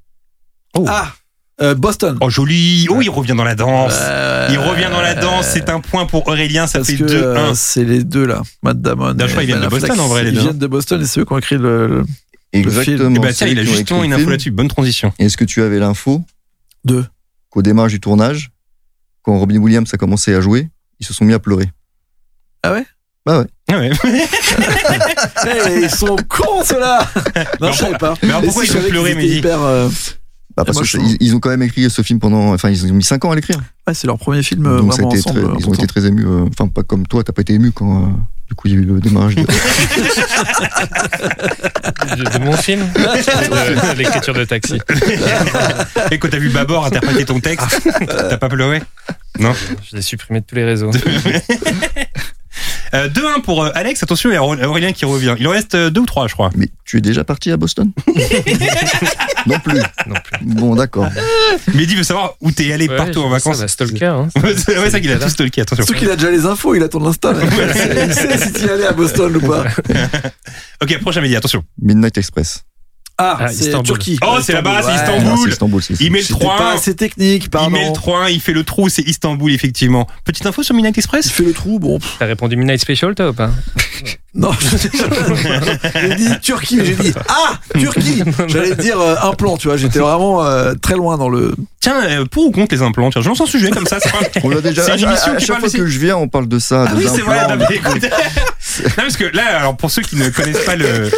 Speaker 4: Ah, euh, Boston.
Speaker 3: Oh joli. Oh, il revient dans la danse.
Speaker 4: Euh,
Speaker 3: Il revient dans la danse. C'est un point pour Aurélien. Ça
Speaker 4: Parce
Speaker 3: fait
Speaker 4: que
Speaker 3: 2-1.
Speaker 4: euh, c'est les deux là, Matt Damon.
Speaker 3: Non, je crois qu'ils viennent
Speaker 4: Ben
Speaker 3: de. Boston, en vrai, les
Speaker 4: Ils
Speaker 3: deux,
Speaker 4: viennent de Boston et c'est eux qui ont écrit le. film.
Speaker 5: Exactement.
Speaker 3: Et bah
Speaker 5: c'est
Speaker 3: tiens, il a justement une
Speaker 5: le
Speaker 3: info
Speaker 5: film.
Speaker 3: là-dessus. Bonne transition.
Speaker 5: Et Est-ce que tu avais l'info
Speaker 4: Deux.
Speaker 5: qu'au démarrage du tournage, quand Robin Williams a commencé à jouer, ils se sont mis à pleurer?
Speaker 4: Ah ouais?
Speaker 5: Bah ouais.
Speaker 3: Ah ouais.
Speaker 4: Eh, ils sont cons ceux-là Non, je savais pas.
Speaker 3: mais alors pourquoi
Speaker 4: si
Speaker 3: ils ont pleuré, Mehdi
Speaker 4: hyper, euh,
Speaker 5: Bah parce
Speaker 4: je
Speaker 5: qu'ils ils ont quand même écrit ce film pendant. Enfin, ils ont mis 5 ans à l'écrire.
Speaker 4: Ouais, c'est leur premier film euh,
Speaker 5: Donc
Speaker 4: vraiment ensemble.
Speaker 5: très-
Speaker 4: euh,
Speaker 5: ils ont été très émus. euh, Enfin, pas comme toi, t'as pas été ému quand. euh, du coup, il y a eu le démarrage. de-
Speaker 6: De, de mon film L'écriture de taxi.
Speaker 3: Et quand t'as vu Babor interpréter ton texte, t'as pas pleuré? Non?
Speaker 6: Je l'ai supprimé de tous les réseaux.
Speaker 3: Euh, 2-1 pour euh, Alex. Attention, il y a Auré- Aurélien qui revient. Il en reste 2 ou 3, je crois.
Speaker 5: Mais tu es déjà parti à Boston? Non plus.
Speaker 6: Non plus.
Speaker 5: Bon, d'accord.
Speaker 3: Mehdi veut savoir où t'es allé
Speaker 6: Ouais,
Speaker 3: partout en vacances.
Speaker 6: Va, stalker. Hein.
Speaker 3: Ouais, c'est ouais, ça qu'il a tout stalké. Attention.
Speaker 4: Surtout qu'il a déjà les infos, il attend l'instant. là. il sait si tu y allais à Boston ou pas.
Speaker 3: Ok, prochain Mehdi, attention.
Speaker 5: Midnight Express.
Speaker 4: Ah,
Speaker 6: Ah,
Speaker 4: c'est
Speaker 6: Istanbul.
Speaker 4: Turquie.
Speaker 3: Oh, c'est là-bas, c'est
Speaker 4: ouais.
Speaker 3: Istanbul.
Speaker 5: Ah, c'est Istanbul, c'est
Speaker 3: Il met le
Speaker 4: C'était pas
Speaker 3: 3
Speaker 4: assez technique,
Speaker 3: Il
Speaker 4: pardon.
Speaker 3: met le 3 il fait le trou, c'est Istanbul, effectivement. Petite info sur Midnight
Speaker 4: Il
Speaker 3: Express
Speaker 4: fait le trou, bon. pff,
Speaker 6: T'as répondu Midnight Special, toi ou pas
Speaker 4: Non, j'ai dit Turquie, j'ai dit Ah, Turquie J'allais dire euh, un plan, tu vois, j'étais vraiment euh, très loin dans le.
Speaker 3: Tiens, euh, pour ou contre les implants Tiens, je lance un sujet comme ça. c'est pas-
Speaker 5: On l'a déjà.
Speaker 3: C'est une émission
Speaker 5: à- à
Speaker 3: qui
Speaker 5: chaque
Speaker 3: parle
Speaker 5: fois
Speaker 3: aussi.
Speaker 5: que je viens, on parle de ça.
Speaker 3: Ah
Speaker 5: de
Speaker 3: oui, c'est vrai. Non, Non, parce que là, alors pour ceux qui ne connaissent pas le,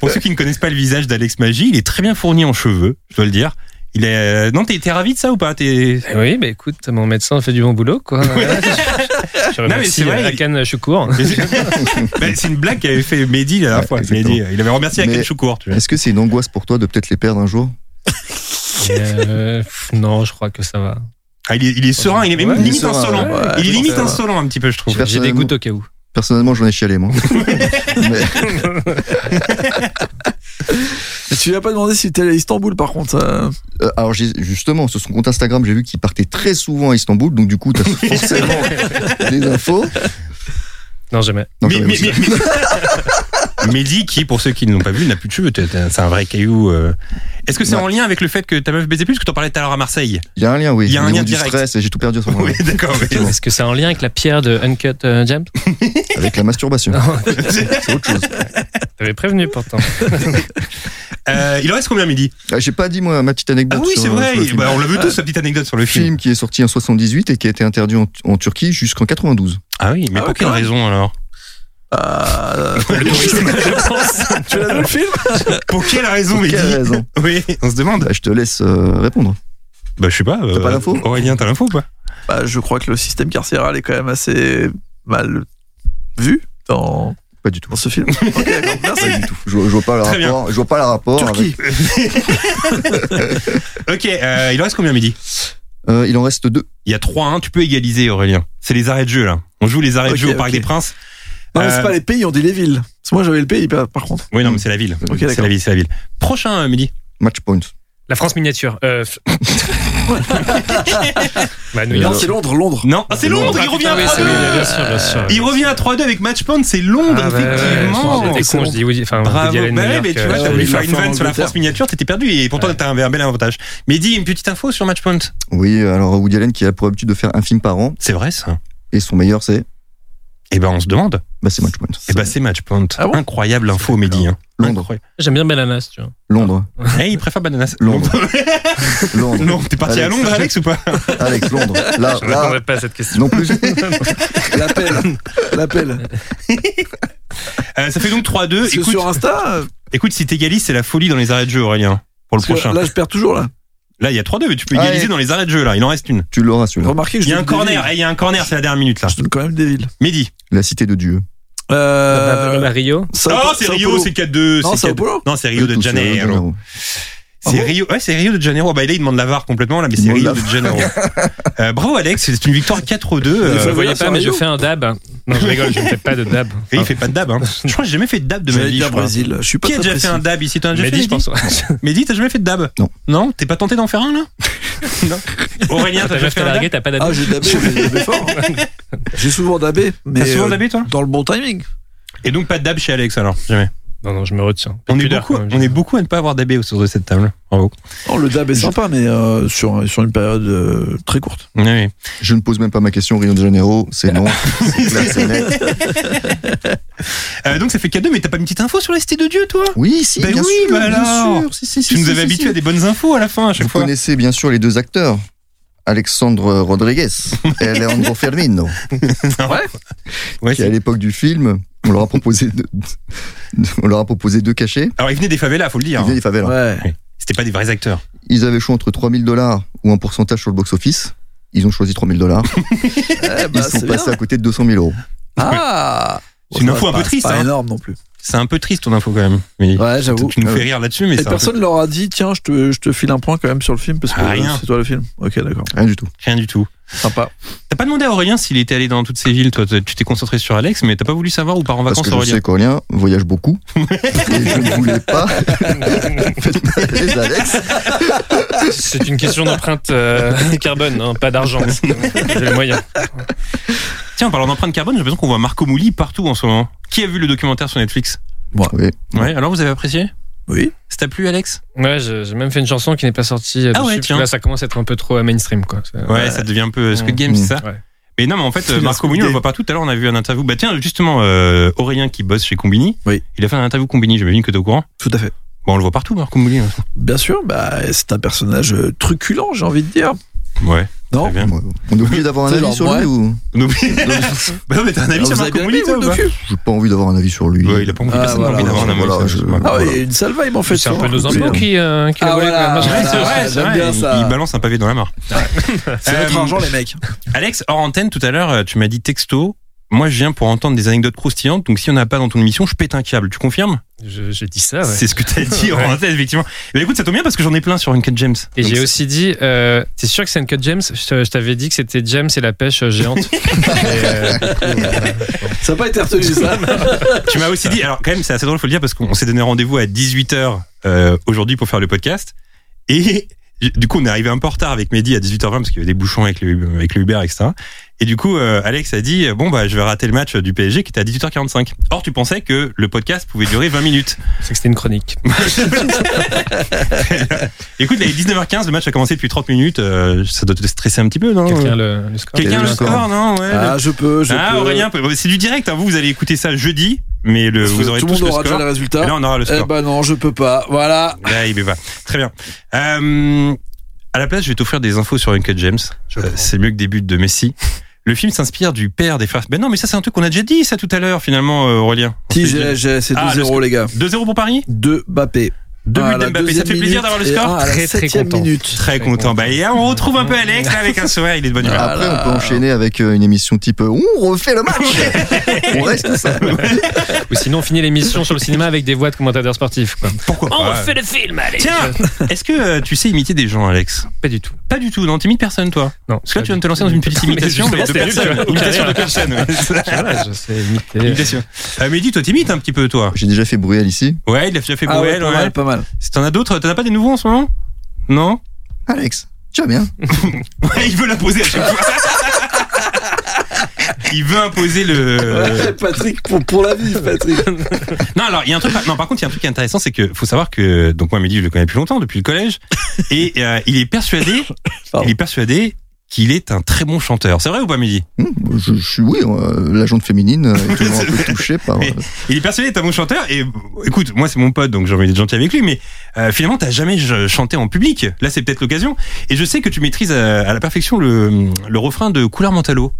Speaker 3: pour ceux qui ne connaissent pas le visage d'Alex Magie, il est très bien fourni en cheveux, je dois le dire. Il est, euh, non, t'es ravi de ça ou pas? T'es,
Speaker 6: Eh Oui, bah écoute, mon médecin fait du bon boulot, quoi. Je
Speaker 3: mais c'est vrai,
Speaker 6: Akan Choukour.
Speaker 3: Bah, c'est une blague qu'avait fait Mehdi la dernière fois. Mehdi, il avait remercié
Speaker 5: Mais-
Speaker 3: Aken Choukour.
Speaker 5: Est-ce que c'est une angoisse pour toi de peut-être les perdre un jour?
Speaker 6: Euh, pff, non, je crois que ça va.
Speaker 3: Ah, il est, il est serein, il est même
Speaker 6: Ouais,
Speaker 5: il est
Speaker 3: limite
Speaker 5: serein,
Speaker 3: insolent.
Speaker 4: ouais.
Speaker 3: il est limite insolent un petit peu, je trouve.
Speaker 6: J'ai des gouttes au cas où.
Speaker 5: Personnellement, j'en ai chialé, moi. Mais-
Speaker 4: tu lui as pas demandé si t'es allé à Istanbul par contre.
Speaker 5: Euh, alors justement, sur son compte Instagram, j'ai vu qu'il partait très souvent à Istanbul, donc du coup, t'as forcément des infos.
Speaker 6: Non, jamais.
Speaker 5: Non,
Speaker 3: mais, mais- mais- Mehdi, qui, pour ceux qui ne l'ont pas vu, n'a plus de cheveux. C'est un vrai caillou. euh. Est-ce que c'est
Speaker 5: Ouais.
Speaker 3: en lien avec le fait que ta meuf baisait plus que t'en parlais tout à l'heure à Marseille?
Speaker 5: Il y a un lien, oui.
Speaker 3: Il y a un lien direct.
Speaker 5: stress, et j'ai tout perdu à ce moment-là.
Speaker 3: Oui, d'accord. oui.
Speaker 6: Est-ce que c'est en lien avec la pierre de Uncut euh, Gems
Speaker 5: Avec la masturbation.
Speaker 6: Non.
Speaker 5: C'est autre chose.
Speaker 6: T'avais prévenu pourtant.
Speaker 3: Euh, il en reste combien midi
Speaker 5: Ah, J'ai pas dit moi ma petite
Speaker 3: Ah
Speaker 5: anecdote.
Speaker 3: oui,
Speaker 5: sur-
Speaker 3: c'est vrai.
Speaker 5: sur le film.
Speaker 3: Bah, on l'a vu tous, sa petite anecdote sur le film.
Speaker 5: film qui est sorti en 78 et qui a été interdit en, en Turquie jusqu'en 92.
Speaker 3: Ah oui, mais
Speaker 4: Ah
Speaker 3: pour quelle raison alors?
Speaker 4: Euh,
Speaker 6: je pense.
Speaker 4: tu l'as vu le film?
Speaker 3: Pour quelle raison,
Speaker 5: Pour
Speaker 3: Mehdi?
Speaker 5: quelle raison?
Speaker 3: Oui, on se demande.
Speaker 5: Bah, Je te laisse euh, répondre.
Speaker 3: Bah, je sais pas.
Speaker 5: T'as pas l'info?
Speaker 3: Aurélien, t'as l'info ou pas?
Speaker 4: Bah, Je crois que le système carcéral est quand même assez mal vu dans,
Speaker 5: Pas du tout.
Speaker 4: dans ce film. Ok, merci.
Speaker 5: Pas du tout. Je, vois- je vois pas le
Speaker 3: Très
Speaker 5: rapport. Je vois pas le rapport.
Speaker 4: Turquie.
Speaker 3: Ok, euh, il en reste combien, Midi
Speaker 5: avec- Euh, il en reste deux.
Speaker 3: Il y a 3-1, tu peux égaliser, Aurélien. C'est les arrêts de jeu, là. On joue les arrêts de jeu au Parc des Princes.
Speaker 4: Non, mais
Speaker 3: Euh,
Speaker 4: c'est pas les pays, on dit les villes. Parce que moi j'avais le pays par contre.
Speaker 3: Oui, non, mais c'est la ville.
Speaker 4: Ok,
Speaker 3: c'est la ville, c'est la ville. Prochain, euh, Midi.
Speaker 5: Match point.
Speaker 6: La France miniature. Euh, bah, New
Speaker 4: Non,
Speaker 6: York.
Speaker 4: c'est Londres, Londres.
Speaker 3: Non, ah, c'est Londres, il revient à
Speaker 6: oui,
Speaker 3: 3-2.
Speaker 6: c'est- oui, bien sûr, bien sûr.
Speaker 3: Il revient à 3-2 avec match point, c'est Londres,
Speaker 6: Ah, ouais, ouais,
Speaker 3: effectivement.
Speaker 6: J'étais con, je dis Woody, enfin,
Speaker 3: Bravo.
Speaker 6: Woody Allen,
Speaker 3: Bah
Speaker 6: New
Speaker 3: ouais,
Speaker 6: York,
Speaker 3: mais tu
Speaker 6: euh,
Speaker 3: vois,
Speaker 4: ouais,
Speaker 3: j'avais
Speaker 4: oui,
Speaker 3: faire une vanne sur la. France miniature, t'étais perdu et pourtant
Speaker 6: Ouais.
Speaker 3: t'avais un bel avantage. Mais dis une petite info sur Match Point?
Speaker 5: Oui, alors Woody Allen qui a pour habitude de faire un film par an
Speaker 3: C'est vrai ça
Speaker 5: et son meilleur c'est?
Speaker 3: Eh ben on se demande.
Speaker 5: bah c'est Match Point.
Speaker 3: Eh ben c'est Match Point.
Speaker 4: Ah bon
Speaker 3: Incroyable info, Mehdi. Hein.
Speaker 5: Londres.
Speaker 6: J'aime bien Bananas, tu vois.
Speaker 5: Londres.
Speaker 3: Eh, il préfère Bananas.
Speaker 5: Londres. Londres.
Speaker 3: Non, t'es parti à
Speaker 5: Alex.
Speaker 3: Londres, Alex, ou pas
Speaker 5: Alex, Londres. Là,
Speaker 6: Je ne
Speaker 5: là,
Speaker 6: répondrai pas à cette question.
Speaker 5: non plus.
Speaker 4: L'appel. L'appel.
Speaker 3: Euh, Ça fait donc 3-2.
Speaker 4: C'est
Speaker 3: Écoute,
Speaker 4: sur Insta.
Speaker 3: écoute, si t'égalises, c'est la folie dans les arrêts de jeu, Aurélien. Pour le
Speaker 4: parce
Speaker 3: prochain.
Speaker 4: Là, je perds toujours là.
Speaker 3: Là, il y a 3-2, mais tu peux
Speaker 5: Ah,
Speaker 3: égaliser dans les arrêts de jeu, là. Il en reste une.
Speaker 5: Tu l'auras celui-là.
Speaker 4: Remarquez que je
Speaker 3: Il y a un
Speaker 4: donne des
Speaker 3: corner.
Speaker 4: villes.
Speaker 3: Eh, Il y a un corner, c'est la dernière minute, là.
Speaker 4: Je donne quand même des villes.
Speaker 3: Mehdi.
Speaker 5: La cité de Dieu.
Speaker 4: Euh,
Speaker 6: À Rio.
Speaker 4: Sao-
Speaker 3: Oh, c'est
Speaker 4: Sao
Speaker 3: Rio,
Speaker 4: Paulo.
Speaker 3: c'est 4-2.
Speaker 4: Non,
Speaker 3: c'est
Speaker 4: Sao
Speaker 3: 4-2.
Speaker 4: Paulo.
Speaker 3: Non, c'est Rio de
Speaker 5: Tout, Rio.
Speaker 3: Janeiro. C'est
Speaker 4: bon
Speaker 3: Rio, ouais, c'est Rio de Janeiro. Bah, là, il demande la VAR complètement, là, mais c'est Rio de Janeiro. euh, bravo, Alex, c'est une victoire 4-2.
Speaker 4: Il
Speaker 3: Euh,
Speaker 6: Vous ne voyez pas, mais je fais un dab. Non, je rigole, je ne fais pas de dab.
Speaker 3: et il fait pas de dab, hein. Je crois que j'ai jamais fait de dab de ma vie. je.
Speaker 4: Brésil. Je suis pas
Speaker 3: Qui a déjà fait un dab ici T'en as déjà
Speaker 6: Mehdi,
Speaker 3: fait
Speaker 6: je pense.
Speaker 3: Mehdi, t'as jamais fait de dab
Speaker 5: Non.
Speaker 3: Non T'es pas tenté d'en faire un, là Non. Aurélien, t'as
Speaker 6: T'as
Speaker 3: déjà fait un dab
Speaker 6: larguer, t'as pas
Speaker 4: Ah,
Speaker 6: d'ab.
Speaker 4: j'ai dabé, j'ai dabé fort. J'ai souvent dabé, mais
Speaker 3: T'as souvent
Speaker 4: euh,
Speaker 3: dabé, toi
Speaker 4: dans le bon timing.
Speaker 3: Et donc pas de dab chez Alex, alors Jamais.
Speaker 6: Non, non, je me retiens.
Speaker 3: On est, beaucoup,
Speaker 6: même.
Speaker 3: on est beaucoup à ne pas avoir dabé autour de cette table. Bravo.
Speaker 4: Non, le dab est sympa, mais euh, sur, sur une période euh, très courte.
Speaker 3: Oui, oui.
Speaker 5: Je ne pose même pas ma question. Rio de Janeiro, c'est non. C'est clair, c'est net.
Speaker 3: Euh, donc ça fait 4-2, mais t'as pas une petite info sur la cité de Dieu, toi?
Speaker 5: Oui, si,
Speaker 3: Ben
Speaker 5: bien
Speaker 3: oui,
Speaker 5: sûr,
Speaker 3: bah
Speaker 5: bien sûr. Si, si, si,
Speaker 3: Tu nous
Speaker 5: si,
Speaker 3: avais
Speaker 5: si.
Speaker 3: à des bonnes infos à la fin, à chaque
Speaker 5: Vous
Speaker 3: fois.
Speaker 5: connaissez bien sûr les deux acteurs. Alexandre Rodriguez et Alejandro Firmino,
Speaker 3: Ouais,
Speaker 5: qui à l'époque du film, on leur a proposé de- on leur a proposé deux cachets.
Speaker 3: Alors ils venaient des favelas, faut le
Speaker 5: Ils
Speaker 3: dire.
Speaker 5: venaient des favelas.
Speaker 4: Ouais.
Speaker 3: C'était pas des vrais acteurs.
Speaker 5: Ils avaient le choix entre 3000 dollars ou un pourcentage sur le box-office. Ils ont choisi 3000 dollars.
Speaker 4: Eh bah,
Speaker 5: Ils sont
Speaker 4: bien.
Speaker 5: passés à côté de 200 000 euros.
Speaker 4: Ah
Speaker 3: C'est une info un peu triste,
Speaker 4: Pas
Speaker 3: hein.
Speaker 4: énorme non plus.
Speaker 3: C'est un peu triste ton info quand même. Mais
Speaker 4: Ouais, j'avoue.
Speaker 3: tu nous
Speaker 5: Ah
Speaker 3: fais
Speaker 5: ouais.
Speaker 3: rire là-dessus, mais
Speaker 4: Et
Speaker 3: peu-
Speaker 4: personne leur a dit, tiens, je te, je te file un point quand même sur le film parce que
Speaker 3: Ah, rien.
Speaker 4: c'est toi le film. Ok, d'accord.
Speaker 5: Rien du tout.
Speaker 3: rien du tout.
Speaker 4: Sympa.
Speaker 3: T'as pas demandé à Aurélien s'il était allé dans toutes ces villes, toi. Tu t'es concentré sur Alex, mais t'as pas voulu savoir où part en
Speaker 5: Parce
Speaker 3: vacances
Speaker 5: que je
Speaker 3: Aurélien.
Speaker 5: sais qu'Aurélien voyage beaucoup. et je ne voulais pas.
Speaker 6: C'est une question d'empreinte euh, carbone, hein, pas d'argent. J'ai les moyens.
Speaker 3: Tiens, en parlant d'empreinte carbone, j'ai l'impression qu'on voit Marco Mouli partout en ce moment. Qui a vu le documentaire sur Netflix?
Speaker 5: Oui.
Speaker 3: Ouais, alors vous avez apprécié?
Speaker 4: Oui.
Speaker 3: Ça t'a plu, Alex?
Speaker 6: Ouais, j'ai même fait une chanson qui n'est pas sortie. euh,
Speaker 3: Ah
Speaker 6: dessus,
Speaker 3: ouais, tiens.
Speaker 6: Là, ça commence à être un peu trop euh, mainstream, quoi.
Speaker 3: Ouais, ça devient un peu Squid
Speaker 6: Mmh.
Speaker 3: Game, c'est ça
Speaker 6: Ouais.
Speaker 3: Mais non, mais en fait, euh, Marco Mouli, on le voit partout. Tout à l'heure, on a vu un interview. Bah tiens, justement, euh, Aurélien qui bosse chez Combini,
Speaker 4: Oui.
Speaker 3: il a fait un interview Combini, j'imagine que t'es au courant.
Speaker 4: Tout à fait.
Speaker 3: Bon, on le voit partout, Marco Mouli. hein.
Speaker 4: Bien sûr, bah, c'est un personnage euh, truculent, j'ai envie de dire.
Speaker 3: Ouais,
Speaker 4: Non
Speaker 3: très bien.
Speaker 5: Ouais. On est obligé d'avoir un avis sur lui ou
Speaker 3: On oublie. bah non, mais t'as un avis
Speaker 4: Ah,
Speaker 3: sur Marco Mouli, toi
Speaker 5: J'ai pas envie d'avoir un avis sur lui.
Speaker 3: Ouais, il a pas envie,
Speaker 4: Ah, voilà,
Speaker 3: envie d'avoir un avis.
Speaker 5: voilà,
Speaker 3: sur- voilà.
Speaker 4: Ah ouais, il y a une sale vibe en fait.
Speaker 6: C'est un
Speaker 4: sur-
Speaker 6: peu nos impôts qui, euh, qui
Speaker 4: Ah, voilà.
Speaker 3: c'est vrai,
Speaker 4: bien
Speaker 3: Il-
Speaker 4: ça.
Speaker 3: Il balance un pavé dans la mare.
Speaker 4: C'est notre
Speaker 3: Euh,
Speaker 4: argent, les mecs.
Speaker 3: Alex, hors antenne, tout à l'heure, euh, tu m'as dit texto. Moi, je viens pour entendre des anecdotes croustillantes. Donc, si on n'a pas dans ton émission, je pète un câble. Tu confirmes?
Speaker 6: Je- J'ai dit ça, ouais.
Speaker 3: C'est ce que t'as dit hors
Speaker 6: Ouais.
Speaker 3: antenne, effectivement. Mais écoute, ça tombe bien parce que j'en ai plein sur Uncut James.
Speaker 6: Et j'ai
Speaker 3: c'est-
Speaker 6: aussi dit, euh, t'es sûr que c'est Uncut James? Je t'avais dit que c'était James et la pêche euh, géante. Et, euh, euh,
Speaker 4: Ça n'a pas été retenu, ça.
Speaker 3: Tu m'as aussi dit, alors quand même, c'est assez drôle, faut le dire, parce qu'on s'est donné rendez-vous à 18h aujourd'hui pour faire le podcast. Et du coup, on est arrivé un peu en retard avec Mehdi à 18h20 parce qu'il y avait des bouchons avec le, avec le Uber, etc. Et du coup, euh, Alex a dit, bon, bah, je vais rater le match du PSG qui était à 18h45. Or, tu pensais que le podcast pouvait durer 20 minutes.
Speaker 6: c'est que c'était une chronique.
Speaker 3: Écoute, là, il est 19h15, le match a commencé depuis 30 minutes. euh, ça doit te stresser un petit peu, non?
Speaker 6: Quelqu'un le, le score
Speaker 3: Quelqu'un
Speaker 5: Quel est
Speaker 3: le score,
Speaker 5: score
Speaker 3: non? Ouais,
Speaker 4: Ah, je peux, je
Speaker 3: Ah,
Speaker 4: peux.
Speaker 3: Aurélien, c'est du direct. hein. Vous, vous allez écouter ça jeudi. mais le,
Speaker 4: Parce que
Speaker 3: vous aurez
Speaker 4: tout le
Speaker 3: tous
Speaker 4: monde
Speaker 3: le
Speaker 4: aura
Speaker 3: score.
Speaker 4: déjà les résultats.
Speaker 3: Et là, on aura le
Speaker 4: Eh
Speaker 3: score.
Speaker 4: ben non, je peux pas. Voilà.
Speaker 3: Là, il va. Très bien. Euh, à la place, je vais t'offrir des infos sur Uncut James. Euh, c'est mieux que des buts de Messi. Le film s'inspire du père des frères. Ben non, mais ça, c'est un truc qu'on a déjà dit, ça, tout à l'heure, finalement, euh, Aurélien.
Speaker 4: Si, j'ai, c'est 2-0,
Speaker 3: Ah,
Speaker 4: les gars.
Speaker 3: 2-0 pour Paris?
Speaker 4: 2 Bappé.
Speaker 3: Deux
Speaker 4: à
Speaker 3: buts d'Mbappé. Ça te fait plaisir d'avoir le score
Speaker 4: la
Speaker 6: Très, très content.
Speaker 3: Très content. Bah, et on retrouve un peu Alex, avec un sourire, il est de bonne humeur.
Speaker 5: Après, on peut enchaîner avec euh, une émission type euh, On refait le match On reste ça.
Speaker 6: Ou sinon, on finit l'émission sur le cinéma avec des voix de commentateurs sportifs. Quoi.
Speaker 3: Pourquoi
Speaker 7: On refait le film, allez
Speaker 3: Tiens, est-ce que euh, tu sais imiter des gens, Alex?
Speaker 6: Pas du tout.
Speaker 3: Pas du tout, non, t'imites personne, toi?
Speaker 6: Non.
Speaker 3: Parce que là, tu viens de te lancer dans une petite imitation, mais de personne. Imitation de personne.
Speaker 6: je sais imiter.
Speaker 3: Imitation. Mais dis, toi, t'imites un petit peu, toi?
Speaker 5: J'ai déjà fait Bruel ici.
Speaker 3: Ouais, il a déjà fait
Speaker 4: Ah
Speaker 3: Bruel,
Speaker 4: pas
Speaker 3: ouais.
Speaker 4: mal, pas mal.
Speaker 3: Si t'en as d'autres, t'en as pas des nouveaux en ce moment? Non?
Speaker 5: Alex, tu vas bien?
Speaker 3: Ouais, il veut l'imposer à chaque fois. il veut imposer le.
Speaker 4: Patrick, pour, pour la vie, Patrick.
Speaker 3: Non, alors il y a un truc. Non, par contre, il y a un truc intéressant, c'est que faut savoir que donc moi, Mehdi, je le connais depuis longtemps, depuis le collège, et euh, il est persuadé,
Speaker 4: Pardon.
Speaker 3: il est persuadé qu'il est un très bon chanteur. C'est vrai ou pas, Mehdi?
Speaker 5: Hum, je, suis, oui, euh, la jante féminine euh, est toujours un peu touchée par. euh,
Speaker 3: Mais Il est persuadé d'être un bon chanteur. Et euh, écoute, moi, c'est mon pote, donc j'ai envie d'être gentil avec lui. Mais euh, finalement, t'as jamais chanté en public. Là, c'est peut-être l'occasion. Et je sais que tu maîtrises à, à la perfection le, le refrain de Couleur Mentalo.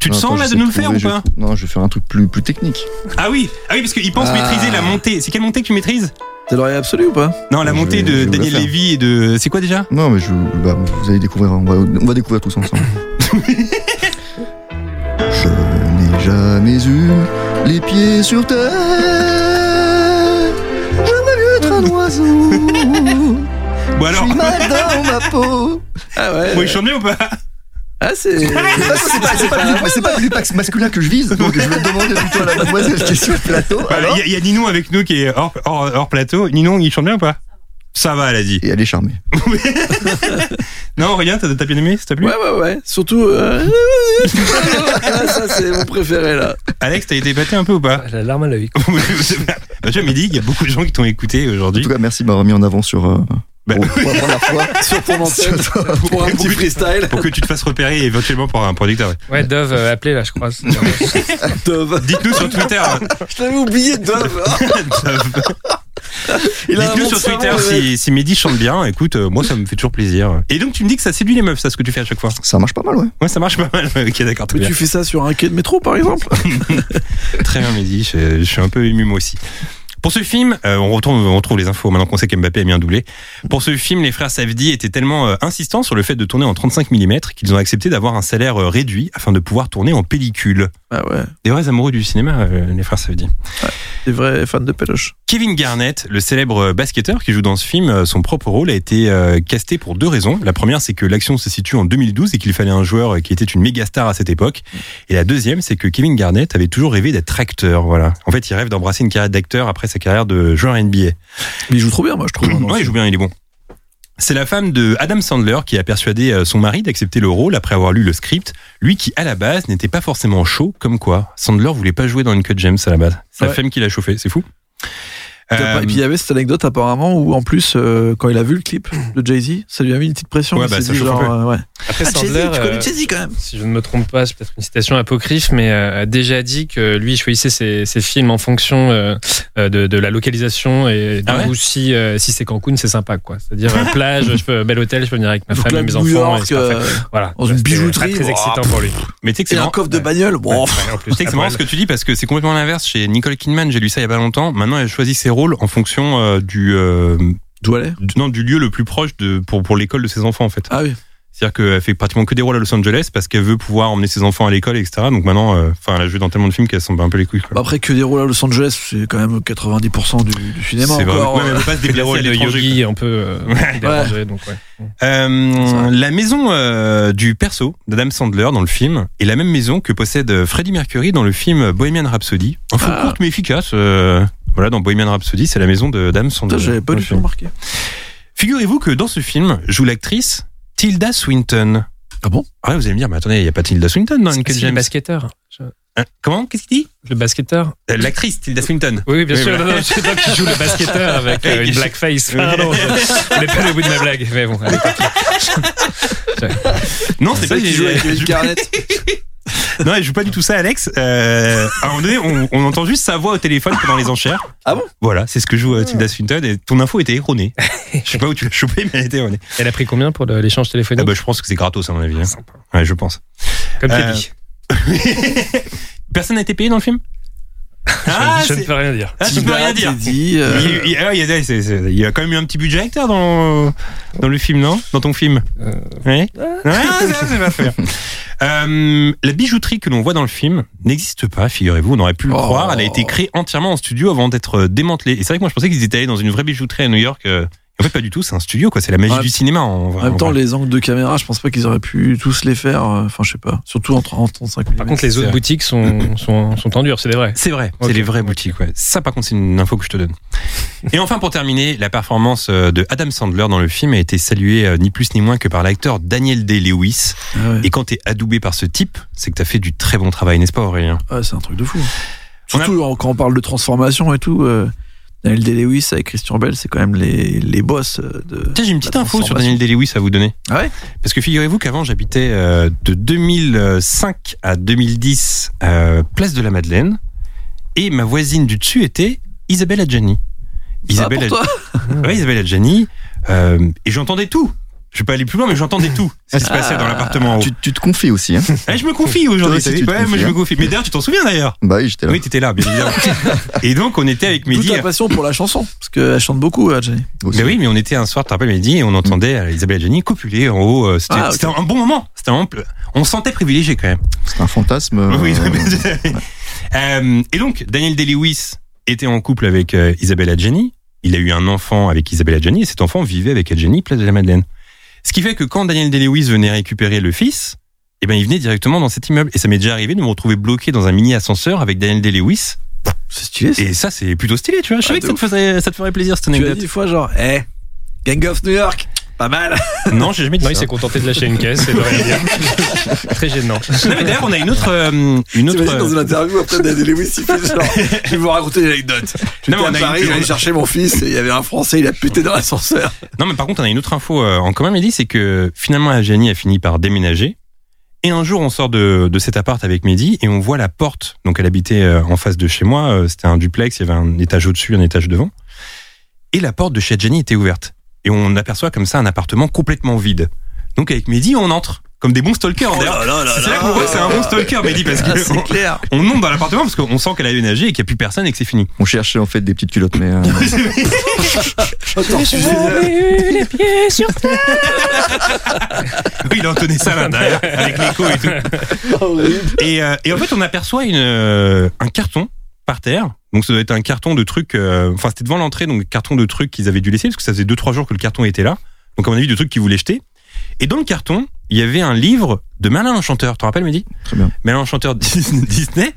Speaker 3: Tu te
Speaker 5: non,
Speaker 3: sens là de nous le faire ou
Speaker 5: je-
Speaker 3: pas?
Speaker 5: Non, je vais faire un truc plus, plus technique.
Speaker 3: Ah oui, ah oui, parce qu'il pense
Speaker 4: Ah.
Speaker 3: maîtriser la montée. C'est quelle montée que tu maîtrises?
Speaker 4: T'es l'oreille absolue ou pas?
Speaker 3: Non, la
Speaker 5: Je
Speaker 3: montée de
Speaker 5: je
Speaker 3: Daniel. Lévy et de. C'est quoi déjà?
Speaker 5: Non, mais je, bah, vous allez découvrir, on va, on va découvrir tous ensemble. je n'ai jamais eu les pieds sur terre. J'aimerais mieux être un oiseau.
Speaker 3: Bon
Speaker 5: Je
Speaker 3: alors,
Speaker 5: suis mal dans ma peau.
Speaker 4: Ah ouais.
Speaker 3: bon, il chante bien ou pas?
Speaker 4: Ah, c'est.
Speaker 5: C'est pas, le- c'est pas le lupax masculin que je vise, donc je vais demander plutôt à la mademoiselle qui est sur le plateau. Alors
Speaker 3: Il y, a- il y a Ninon avec nous qui est hors, hors, hors plateau. Ninon, il chante bien ou pas? Ça va, elle a dit.
Speaker 5: Et elle est charmée.
Speaker 3: Non, Aurélien, t'as t'as bien aimé, ça t'a plu
Speaker 4: Ouais, ouais, ouais. Surtout. euh, ah, ça, c'est mon préféré, là.
Speaker 3: Alex, t'as été épaté un peu ou pas?
Speaker 6: La larme à l'œil.
Speaker 3: bah, tu vois, Mehdi, il y a beaucoup de gens qui t'ont écouté
Speaker 5: En
Speaker 3: aujourd'hui.
Speaker 5: tout cas, merci de m'avoir mis en avant sur. euh,
Speaker 3: Bah,
Speaker 5: pour, pour la première fois.
Speaker 4: Sur ton antenne.
Speaker 5: Sur-
Speaker 4: Pour un petit freestyle.
Speaker 3: pour que tu te fasses repérer éventuellement par un producteur.
Speaker 6: Ouais, Dove, euh, appelez là, je crois.
Speaker 4: Dove.
Speaker 3: Dites-nous sur Twitter. hein.
Speaker 4: Je l'avais oublié, Dove. A
Speaker 3: Dites-nous sur Twitter si, si Mehdi chante bien. Écoute, euh, moi, ça me fait toujours plaisir. Et donc, tu me dis que ça séduit les meufs, ça, ce que tu fais à chaque fois.
Speaker 5: Ça marche pas mal, ouais.
Speaker 3: Ouais, ça marche pas mal. Ok, d'accord,
Speaker 4: Mais
Speaker 3: bien.
Speaker 4: tu fais ça sur un quai de métro, par exemple
Speaker 3: Très bien, Mehdi. Je, je suis un peu ému, moi aussi. Pour ce film, euh, on, retrouve, on retrouve les infos maintenant qu'on sait qu'Mbappé a mis un doublé. Pour ce film, les frères Safdie étaient tellement euh, insistants sur le fait de tourner en 35 mm qu'ils ont accepté d'avoir un salaire euh, réduit afin de pouvoir tourner en pellicule.
Speaker 4: Ah ouais.
Speaker 3: Des vrais amoureux du cinéma, euh, les frères Safdie.
Speaker 4: Des vrais fans de Péloche.
Speaker 3: Kevin Garnett, le célèbre basketteur qui joue dans ce film, son propre rôle a été casté pour deux raisons. La première, c'est que l'action se situe en 2012 et qu'il fallait un joueur qui était une méga star à cette époque. Et la deuxième, c'est que Kevin Garnett avait toujours rêvé d'être acteur. Voilà. En fait, il rêve d'embrasser une carrière d'acteur après sa carrière de joueur NBA.
Speaker 4: Mais il joue trop bien, moi, je trouve. hein,
Speaker 3: Ouais, il joue bien, il est bon. C'est la femme de Adam Sandler qui a persuadé euh, son mari d'accepter le rôle après avoir lu le script. Lui qui, à la base, n'était pas forcément chaud, comme quoi Sandler voulait pas jouer dans une cut James à la base. C'est la
Speaker 4: Ouais.
Speaker 3: femme qui l'a chauffé, c'est fou.
Speaker 4: Et puis
Speaker 3: Euh,
Speaker 4: il y avait cette anecdote apparemment où en plus euh, quand il a vu le clip de Jay-Z, ça lui a mis une petite pression.
Speaker 3: Ouais, bah,
Speaker 4: dit genre, euh, ouais.
Speaker 6: Après,
Speaker 4: Ah,
Speaker 6: Sandler,
Speaker 4: Jay-Z, tu connais Jay-Z quand même.
Speaker 6: si je ne me trompe pas, c'est peut-être une citation apocryphe, mais euh, a déjà dit que lui il choisissait ses, ses films en fonction de, de la localisation et
Speaker 3: Ah ouais
Speaker 6: ou si euh, si c'est Cancun, c'est sympa quoi. C'est-à-dire plage, je peux bel hôtel, je peux venir avec ma
Speaker 4: Donc
Speaker 6: femme
Speaker 4: là,
Speaker 6: et mes
Speaker 4: New
Speaker 6: enfants. et
Speaker 4: York, euh,
Speaker 6: voilà.
Speaker 4: dans une bijouterie,
Speaker 6: Très, très
Speaker 4: oh,
Speaker 6: excitant pour lui.
Speaker 3: mais tu sais que c'est
Speaker 4: et un coffre de bagnole. Bon,
Speaker 3: c'est marrant ce que tu dis parce que c'est complètement l'inverse chez Nicole Kidman. J'ai lu ça il y a pas longtemps. Maintenant, elle choisit ses rôles en fonction euh, du, euh, du non du lieu le plus proche de pour pour l'école de ses enfants en fait.
Speaker 4: Ah oui.
Speaker 3: C'est-à-dire qu'elle fait pratiquement que des rôles à Los Angeles parce qu'elle veut pouvoir emmener ses enfants à l'école, etc. Donc maintenant, euh, enfin, elle a joué dans tellement de films qu'elle s'en bat un peu les couilles. quoi.
Speaker 4: Après que des rôles à Los Angeles, c'est quand même 90% du, du cinéma
Speaker 3: c'est vrai.
Speaker 4: encore.
Speaker 3: Ouais, mais elle veut pas se
Speaker 6: Des
Speaker 3: déplacer à
Speaker 6: rôles de
Speaker 3: l'étranger.
Speaker 6: yogi un peu euh, dérangés, donc ouais.
Speaker 3: Euh, la maison euh, du perso d'Adam Sandler dans le film est la même maison que possède Freddie Mercury dans le film Bohemian Rhapsody. Info
Speaker 4: Ah.
Speaker 3: courte mais efficace. euh, voilà, dans Bohemian Rhapsody, c'est la maison de Adam Sandler.
Speaker 4: J'avais pas
Speaker 3: le
Speaker 4: du tout
Speaker 3: film.
Speaker 4: remarqué.
Speaker 3: Figurez-vous que dans ce film joue l'actrice Tilda Swinton.
Speaker 4: Ah bon?
Speaker 3: Ouais, vous allez me dire, mais attendez, il n'y a pas Tilda Swinton dans Uncut James.
Speaker 6: basketteur. Je-
Speaker 3: Hein, Comment Qu'est-ce qu'il dit?
Speaker 6: Le basketteur
Speaker 3: Euh, L'actrice Tilda Swinton.
Speaker 6: Oui, oui, bien
Speaker 3: Oui,
Speaker 6: sûr.
Speaker 3: voilà.
Speaker 6: Non, non, c'est toi qui joue le basketteur avec euh, une blackface. Pardon, je- on n'est pas au bout de ma blague. Mais bon, allez,
Speaker 3: Non, c'est pas
Speaker 4: qui joue avec Kevin
Speaker 3: je-
Speaker 4: Garnett.
Speaker 3: non, elle joue pas du tout ça, Alex. Euh, à un moment donné, on, on entend juste sa voix au téléphone pendant les enchères.
Speaker 4: Ah bon?
Speaker 3: Voilà, c'est ce que joue euh, Tilda Swinton et ton info était erronée. Je sais pas où tu l'as chopé, mais elle était erronée.
Speaker 6: Elle a pris combien pour le- l'échange téléphonique?
Speaker 3: Ah bah, je pense que c'est gratos, à mon avis. hein.
Speaker 6: Sympa.
Speaker 3: Ouais, je pense.
Speaker 6: Comme
Speaker 3: Euh,
Speaker 6: Kelly.
Speaker 3: Personne n'a été payé dans le film Ah,
Speaker 6: je ne
Speaker 3: c'est-
Speaker 6: peux rien dire.
Speaker 3: ah, tu peux rien dire.
Speaker 4: Dit. euh,
Speaker 3: Il, il- ah, il y a, c'est- c'est- il y a quand même eu un petit budget acteur dans, dans le film, non? Dans ton film
Speaker 6: Euh,
Speaker 3: Oui? Ça, c'est pas faire. Euh, la bijouterie que l'on voit dans le film n'existe pas, figurez-vous, on aurait pu le
Speaker 4: Oh.
Speaker 3: croire. Elle a été créée entièrement en studio avant d'être euh, démantelée. Et c'est vrai que moi je pensais qu'ils étaient allés dans une vraie bijouterie à New York. En fait, pas du tout, c'est un studio, quoi. C'est la magie
Speaker 4: Ouais.
Speaker 3: du cinéma. En,
Speaker 4: En même temps, les angles de caméra, je pense pas qu'ils auraient pu tous les faire. euh, Enfin, je sais pas. Surtout en 30, 35 mm.
Speaker 6: Par contre, les autres
Speaker 3: vrai.
Speaker 6: boutiques sont, sont, sont en dur, c'est des vrais.
Speaker 3: C'est vrai, c'est les vraies boutiques. Ouais. Ça, par contre, c'est une info que je te donne. Et enfin, pour terminer, la performance euh, de Adam Sandler dans le film a été saluée euh, ni plus ni moins que par l'acteur Daniel Day-Lewis.
Speaker 4: Ah ouais.
Speaker 3: Et quand t'es adoubé par ce type, c'est que t'as fait du très bon travail, n'est-ce pas, Aurélien?
Speaker 4: Ouais, c'est un truc de fou.
Speaker 3: On a-
Speaker 4: Surtout quand on parle de transformation et tout. Euh, Daniel Day-Lewis avec Christian Bell, c'est quand même les, les boss euh, de.
Speaker 3: Tiens, j'ai une petite info sur. Daniel Day-Lewis à vous donner.
Speaker 4: Ah ouais?
Speaker 3: Parce que figurez-vous qu'avant, j'habitais euh, de 2005 à 2010 euh, place de la Madeleine. Et ma voisine du dessus était Isabelle Adjani.
Speaker 4: Ah, pour toi?
Speaker 3: Ouais, Isabelle Adjani. euh, et j'entendais tout. Je vais pas aller plus loin, mais j'entendais tout ce qui se passait dans l'appartement en haut.
Speaker 5: Tu, tu te confies aussi, hein
Speaker 3: Ah, je me confie aujourd'hui.
Speaker 5: Aussi,
Speaker 3: t'as vu
Speaker 5: tu te
Speaker 3: Ouais, moi,
Speaker 5: confies,
Speaker 3: je me
Speaker 5: hein.
Speaker 3: confie. Mais d'ailleurs, tu t'en souviens d'ailleurs
Speaker 5: Bah oui, j'étais là.
Speaker 3: Oui, t'étais là, bien évidemment. et donc, on était avec
Speaker 4: Toute
Speaker 3: Mehdi.
Speaker 4: ta passion pour la chanson. Parce qu'elle chante beaucoup, euh, Jenny.
Speaker 5: Aussi.
Speaker 3: Mais oui, mais on était un soir, tu te rappelles, Mehdi, et on entendait euh, Isabelle Adjani copuler en haut. euh, C'était
Speaker 4: Ah, ok.
Speaker 3: c'était un bon moment. C'était un moment- On se sentait privilégié quand même.
Speaker 5: C'est un fantasme. euh,
Speaker 3: Oui, mais- Euh, et donc, Daniel Day-Lewis était en couple avec euh, Isabelle Adjani. Il a eu un enfant avec Isabelle Adjani et cet enfant vivait avec Adjani, place de la Madeleine. Ce qui fait que quand Daniel Day-Lewis venait récupérer le fils, eh ben, il venait directement dans cet immeuble. Et ça m'est déjà arrivé de me retrouver bloqué dans un mini ascenseur avec Daniel Day-Lewis.
Speaker 4: C'est stylé. ça.
Speaker 3: Et ça, c'est plutôt stylé, tu vois. Je savais
Speaker 4: Ah,
Speaker 3: que
Speaker 4: de
Speaker 3: ça te, ferait, ça te ferait plaisir, cette
Speaker 4: Tu as dit fois, genre, eh, Gang of New York, pas mal.
Speaker 3: Non, j'ai jamais dit
Speaker 6: Non, il s'est contenté de lâcher une caisse et de rien dire. Très gênant.
Speaker 3: Non, mais d'ailleurs, on a une autre, euh, une autre.
Speaker 4: Dans une interview après Daniel Lewis, il fait genre, je vais vous raconter une anecdote. J'étais
Speaker 3: Non, mais on
Speaker 4: à
Speaker 3: a
Speaker 4: Paris, j'allais chercher mon fils et il y avait un Français, il a pété dans l'ascenseur.
Speaker 3: Non, mais par contre, on a une autre info euh, en commun, Mehdi, c'est que finalement, Adjani a fini par déménager. Et un jour, on sort de, de cet appart avec Mehdi et on voit la porte. Donc, elle habitait euh, en face de chez moi. euh, C'était un duplex, il y avait un étage au-dessus, un étage devant. Et la porte de chez Adjani était ouverte. Et on aperçoit comme ça un appartement complètement vide. Donc, avec Mehdi, on entre. Comme des bons stalkers. D'ailleurs, c'est là qu'on voit que c'est un bon stalker, Mehdi, parce
Speaker 4: Ah,
Speaker 3: que
Speaker 4: c'est
Speaker 3: on,
Speaker 4: clair.
Speaker 3: on monte dans l'appartement parce qu'on sent qu'elle a déménagé et qu'il n'y a plus personne et que c'est fini.
Speaker 5: On cherchait en fait des petites culottes, mais. euh,
Speaker 4: Attends,
Speaker 6: les pieds sur
Speaker 3: Oui, il a entonné ça là derrière, avec l'écho et tout. Et, euh, et en fait, on aperçoit une, euh, un carton par terre. Donc ça doit être un carton de trucs. euh, Enfin, c'était devant l'entrée, donc carton de trucs qu'ils avaient dû laisser parce que ça faisait deux trois jours que le carton était là. Donc à mon avis, de trucs qu'ils voulaient jeter. Et dans le carton, il y avait un livre de Merlin l'Enchanteur. Tu te rappelles, Mehdi?
Speaker 5: Très bien.
Speaker 3: Merlin l'Enchanteur Disney.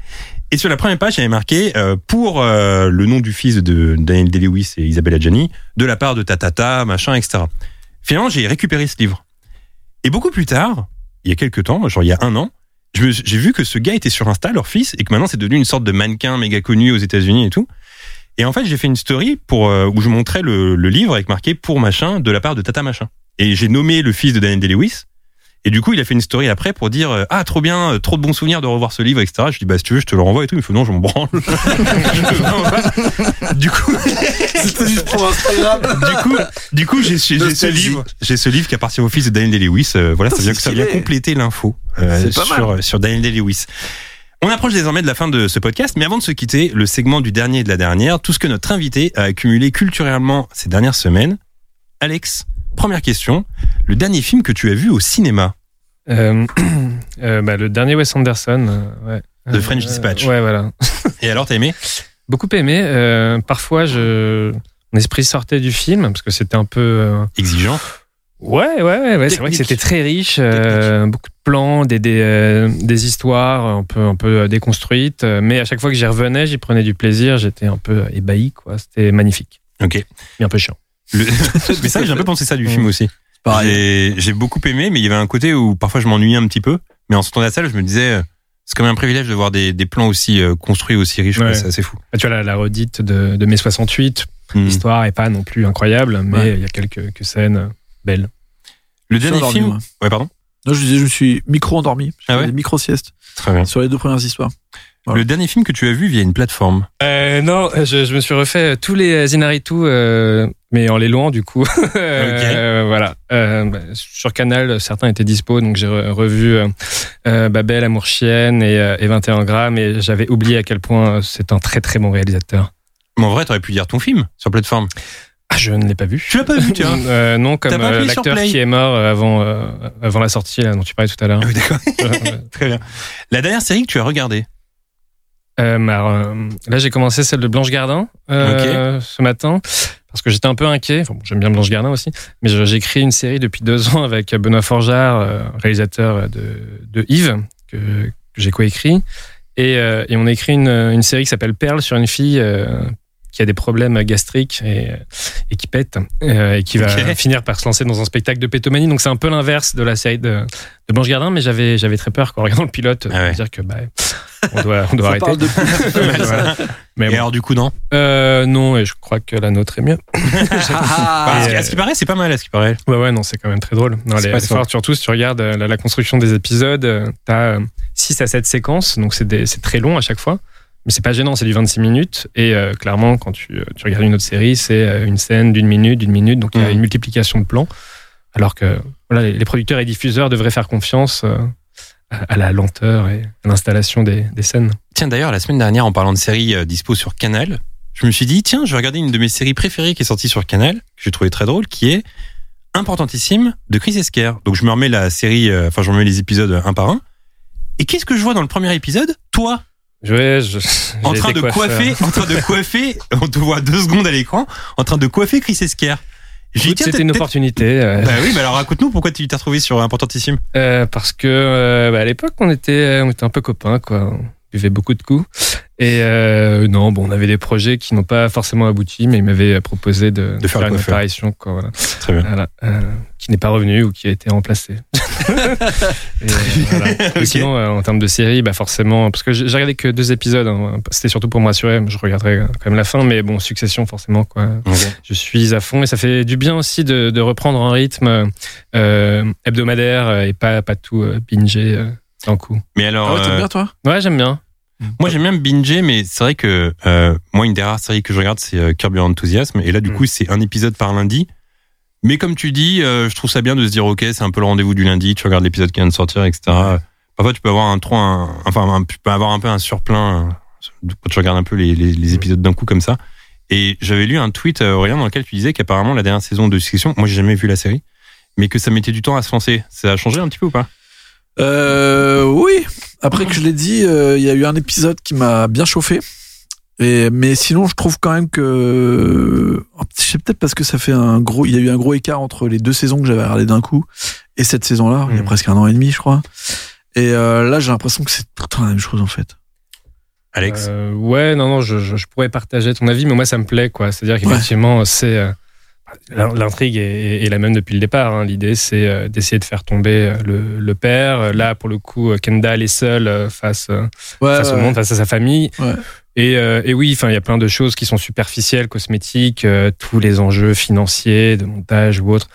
Speaker 3: Et sur la première page, il y avait marqué euh, pour euh, le nom du fils de Daniel Day-Lewis et Isabelle Adjani, de la part de Tatata, machin, etc. Finalement, j'ai récupéré ce livre. Et beaucoup plus tard, il y a quelques temps, genre il y a un an, j'ai vu que ce gars était sur Insta, leur fils, et que maintenant c'est devenu une sorte de mannequin méga connu aux États-Unis et tout. Et en fait, j'ai fait une story pour euh, où je montrais le, le livre avec marqué pour machin de la part de Tata machin. Et j'ai nommé le fils de Daniel Day-Lewis. Et du coup, il a fait une story après pour dire euh, ah trop bien, euh, trop de bons souvenirs de revoir ce livre, etc. Je dis bah si tu veux, je te le renvoie et tout. Il me fait non, je m'en branle. Du coup,
Speaker 4: C'était juste pour Instagram.
Speaker 3: du coup, du coup, j'ai ce livre, j'ai ce livre qui appartient au fils de Daniel Day-Lewis. Euh, voilà, ça
Speaker 4: Putain,
Speaker 3: vient, ça vient compléter l'info euh, sur sur Daniel Day-Lewis. On approche désormais de la fin de ce podcast, mais avant de se quitter, le segment du dernier et de la dernière, tout ce que notre invité a accumulé culturellement ces dernières semaines. Alex, première question, le dernier film que tu as vu au cinéma
Speaker 6: Euh, euh, bah, le dernier Wes Anderson. euh, ouais.
Speaker 3: The French Dispatch.
Speaker 6: ouais, voilà.
Speaker 3: Et alors, t'as aimé
Speaker 6: Beaucoup aimé. euh, parfois, je... mon esprit sortait du film parce que c'était un peu. euh,
Speaker 3: Exigeant.
Speaker 6: Ouais, ouais, ouais, ouais. c'est vrai que c'était très riche, euh, beaucoup de plans, des, des, euh, des histoires un peu, un peu déconstruites, euh, mais à chaque fois que j'y revenais, j'y prenais du plaisir, j'étais un peu ébahi, quoi. C'était magnifique,
Speaker 3: Ok.
Speaker 6: mais un peu chiant.
Speaker 3: Le... mais ça, j'ai un peu pensé ça du film aussi. J'ai- beaucoup aimé, mais il y avait un côté où parfois je m'ennuyais un petit peu. Mais en sortant de la salle, je me disais, euh, c'est quand même un privilège de voir des, des plans aussi euh, construits, aussi riches.
Speaker 6: Ouais.
Speaker 3: C'est assez fou.
Speaker 6: Ah, tu vois, la, la redite de, de mai 68,
Speaker 3: Hmm.
Speaker 6: l'histoire est pas non plus incroyable, mais
Speaker 4: Ouais.
Speaker 6: il y a quelques, quelques scènes belles.
Speaker 3: Le dernier film. Ouais, pardon.
Speaker 4: Non, je disais, je me suis micro-endormi.
Speaker 3: Ah ouais
Speaker 4: Des micro-siestes
Speaker 3: Très bien.
Speaker 4: sur les deux premières histoires. Voilà.
Speaker 3: Le dernier film que tu as vu via une plateforme.
Speaker 6: Euh, non, je, je me suis refait tous les Inaritu, euh, mais en les louant du coup. Euh, Voilà. Euh, bah, sur Canal, certains étaient dispo, donc j'ai re- revu euh, euh, Babel, Amour chienne et, euh, et 21 grammes, et j'avais oublié à quel point euh, c'est un très très bon réalisateur.
Speaker 3: Mais en vrai, t'aurais pu dire ton film sur plateforme.
Speaker 6: Ah, je ne l'ai pas vu.
Speaker 3: Tu l'as pas vu, tiens.
Speaker 6: Euh, non, comme euh, l'acteur qui est mort euh, avant euh, avant la sortie là, dont tu parlais tout à l'heure.
Speaker 3: Ah oui, d'accord.
Speaker 6: Euh,
Speaker 3: Très bien. La dernière série que tu as regardée.
Speaker 6: Euh, alors, euh, là, j'ai commencé celle de Blanche Gardin euh, ce matin parce que j'étais un peu inquiet. Enfin, bon, j'aime bien Blanche Gardin aussi, mais j'ai écrit une série depuis deux ans avec Benoît Forjard, réalisateur de, de Yves, que, que j'ai coécrit. Et, euh, et on a écrit une, une série qui s'appelle Perle sur une fille euh, qui a des problèmes gastriques et, et qui pète euh, et qui va finir par se lancer dans un spectacle de pétomanie. Donc c'est un peu l'inverse de la série de, de Blanche Gardin, mais j'avais j'avais très peur en regardant le pilote
Speaker 3: Ah ouais.
Speaker 6: dire que bah, on doit on doit
Speaker 4: Ça
Speaker 6: arrêter.
Speaker 4: parle de
Speaker 6: Voilà. Mais
Speaker 3: Et
Speaker 6: bon.
Speaker 3: alors, du coup, non
Speaker 6: Euh, non, et je crois que la nôtre est mieux.
Speaker 3: Bah, à, ce,
Speaker 6: Et,
Speaker 3: à ce qui paraît, c'est pas mal, à ce qui paraît.
Speaker 6: Ouais, ouais, non, c'est quand même très drôle. Non,
Speaker 3: C'est
Speaker 6: les, forts, surtout si tu regardes euh, la, la construction des épisodes, euh, t'as 6 à 7 séquences, donc c'est très long à chaque fois. Mais c'est pas gênant, c'est du 26 minutes. Et euh, clairement, quand tu, tu regardes une autre série, c'est une scène d'une minute, d'une minute, donc il y a
Speaker 3: Mhm.
Speaker 6: une multiplication de plans. Alors que voilà, les, les producteurs et diffuseurs devraient faire confiance euh, à, la lenteur et à l'installation des, des scènes.
Speaker 3: Tiens, d'ailleurs, la semaine dernière, en parlant de séries euh, dispo sur Canal, je me suis dit, tiens, je vais regarder une de mes séries préférées qui est sortie sur Canal, que j'ai trouvé très drôle, qui est Importantissime de Chris Esquire. Donc, je me remets la série, euh, enfin, je me remets les épisodes un par un. Et qu'est-ce que je vois dans le premier épisode? Toi,
Speaker 6: Je, je,
Speaker 3: en train de
Speaker 6: coiffeur.
Speaker 3: coiffer, en train de coiffer, on te voit deux secondes à l'écran, en train de coiffer Chris Esquire.
Speaker 6: C'était une opportunité. euh,
Speaker 3: Bah oui, bah alors raconte-nous pourquoi tu t'es retrouvé sur Importantissime.
Speaker 6: Euh, parce que euh, bah, à l'époque on était on était un peu copains quoi buvait beaucoup de coups et euh, non bon on avait des projets qui n'ont pas forcément abouti mais il m'avait proposé de,
Speaker 3: De faire
Speaker 6: une apparition quoi voilà,
Speaker 3: Très bien.
Speaker 6: Voilà, euh, qui n'est pas revenu ou qui a été remplacé Et, euh, voilà. Sinon euh, en termes de série bah forcément parce que j'ai regardé que deux épisodes hein. c'était surtout pour me rassurer je regarderai quand même la fin mais bon Succession forcément quoi je suis à fond et ça fait du bien aussi de, de reprendre un rythme euh, hebdomadaire et pas, pas tout euh, binger euh, d'un coup.
Speaker 3: Mais alors,
Speaker 4: Ah ouais, t'aimes bien, toi?
Speaker 6: Ouais, j'aime bien.
Speaker 3: Moi, j'aime bien binger, mais c'est vrai que euh, moi, une des rares séries que je regarde, c'est euh, Curb Your Enthusiasm. Et là, du
Speaker 6: Mm.
Speaker 3: coup, c'est un épisode par lundi. Mais comme tu dis, euh, je trouve ça bien de se dire, ok, c'est un peu le rendez-vous du lundi. Tu regardes l'épisode qui vient de sortir, etc. Parfois, tu peux avoir un trop, un- enfin, un- tu peux avoir un peu un surplein quand tu regardes un peu les, les- les épisodes d'un coup comme ça. Et j'avais lu un tweet, Aurélien, dans lequel tu disais qu'apparemment la dernière saison de Succession, moi, j'ai jamais vu la série, mais que ça mettait du temps à se lancer. Ça a changé un petit peu ou pas?
Speaker 4: Euh, oui. Après que je l'ai dit, euh, il y a eu un épisode qui m'a bien chauffé. Et, mais sinon, je trouve quand même que c'est peut-être parce que ça fait un gros, il y a eu un gros écart entre les deux saisons que j'avais regardé d'un coup et cette saison-là, il y a
Speaker 6: Mm.
Speaker 4: presque un an et demi, je crois. Et euh, là, j'ai l'impression que c'est tout la même chose en fait.
Speaker 3: Alex
Speaker 6: Euh, ouais, non, non, je, je, je pourrais partager ton avis, mais moi, ça me plaît, quoi. C'est-à-dire qu'effectivement, c'est. L'intrigue est, est la même depuis le départ. hein. L'idée, c'est euh, d'essayer de faire tomber euh, le, le père. Là, pour le coup, euh, Kendall est seul face,
Speaker 4: Ouais,
Speaker 6: face au
Speaker 4: ouais.
Speaker 6: monde, face à sa famille.
Speaker 4: Ouais.
Speaker 6: Et, euh, et oui, enfin, il y a plein de choses qui sont superficielles, cosmétiques, euh, tous les enjeux financiers, de montage ou autre.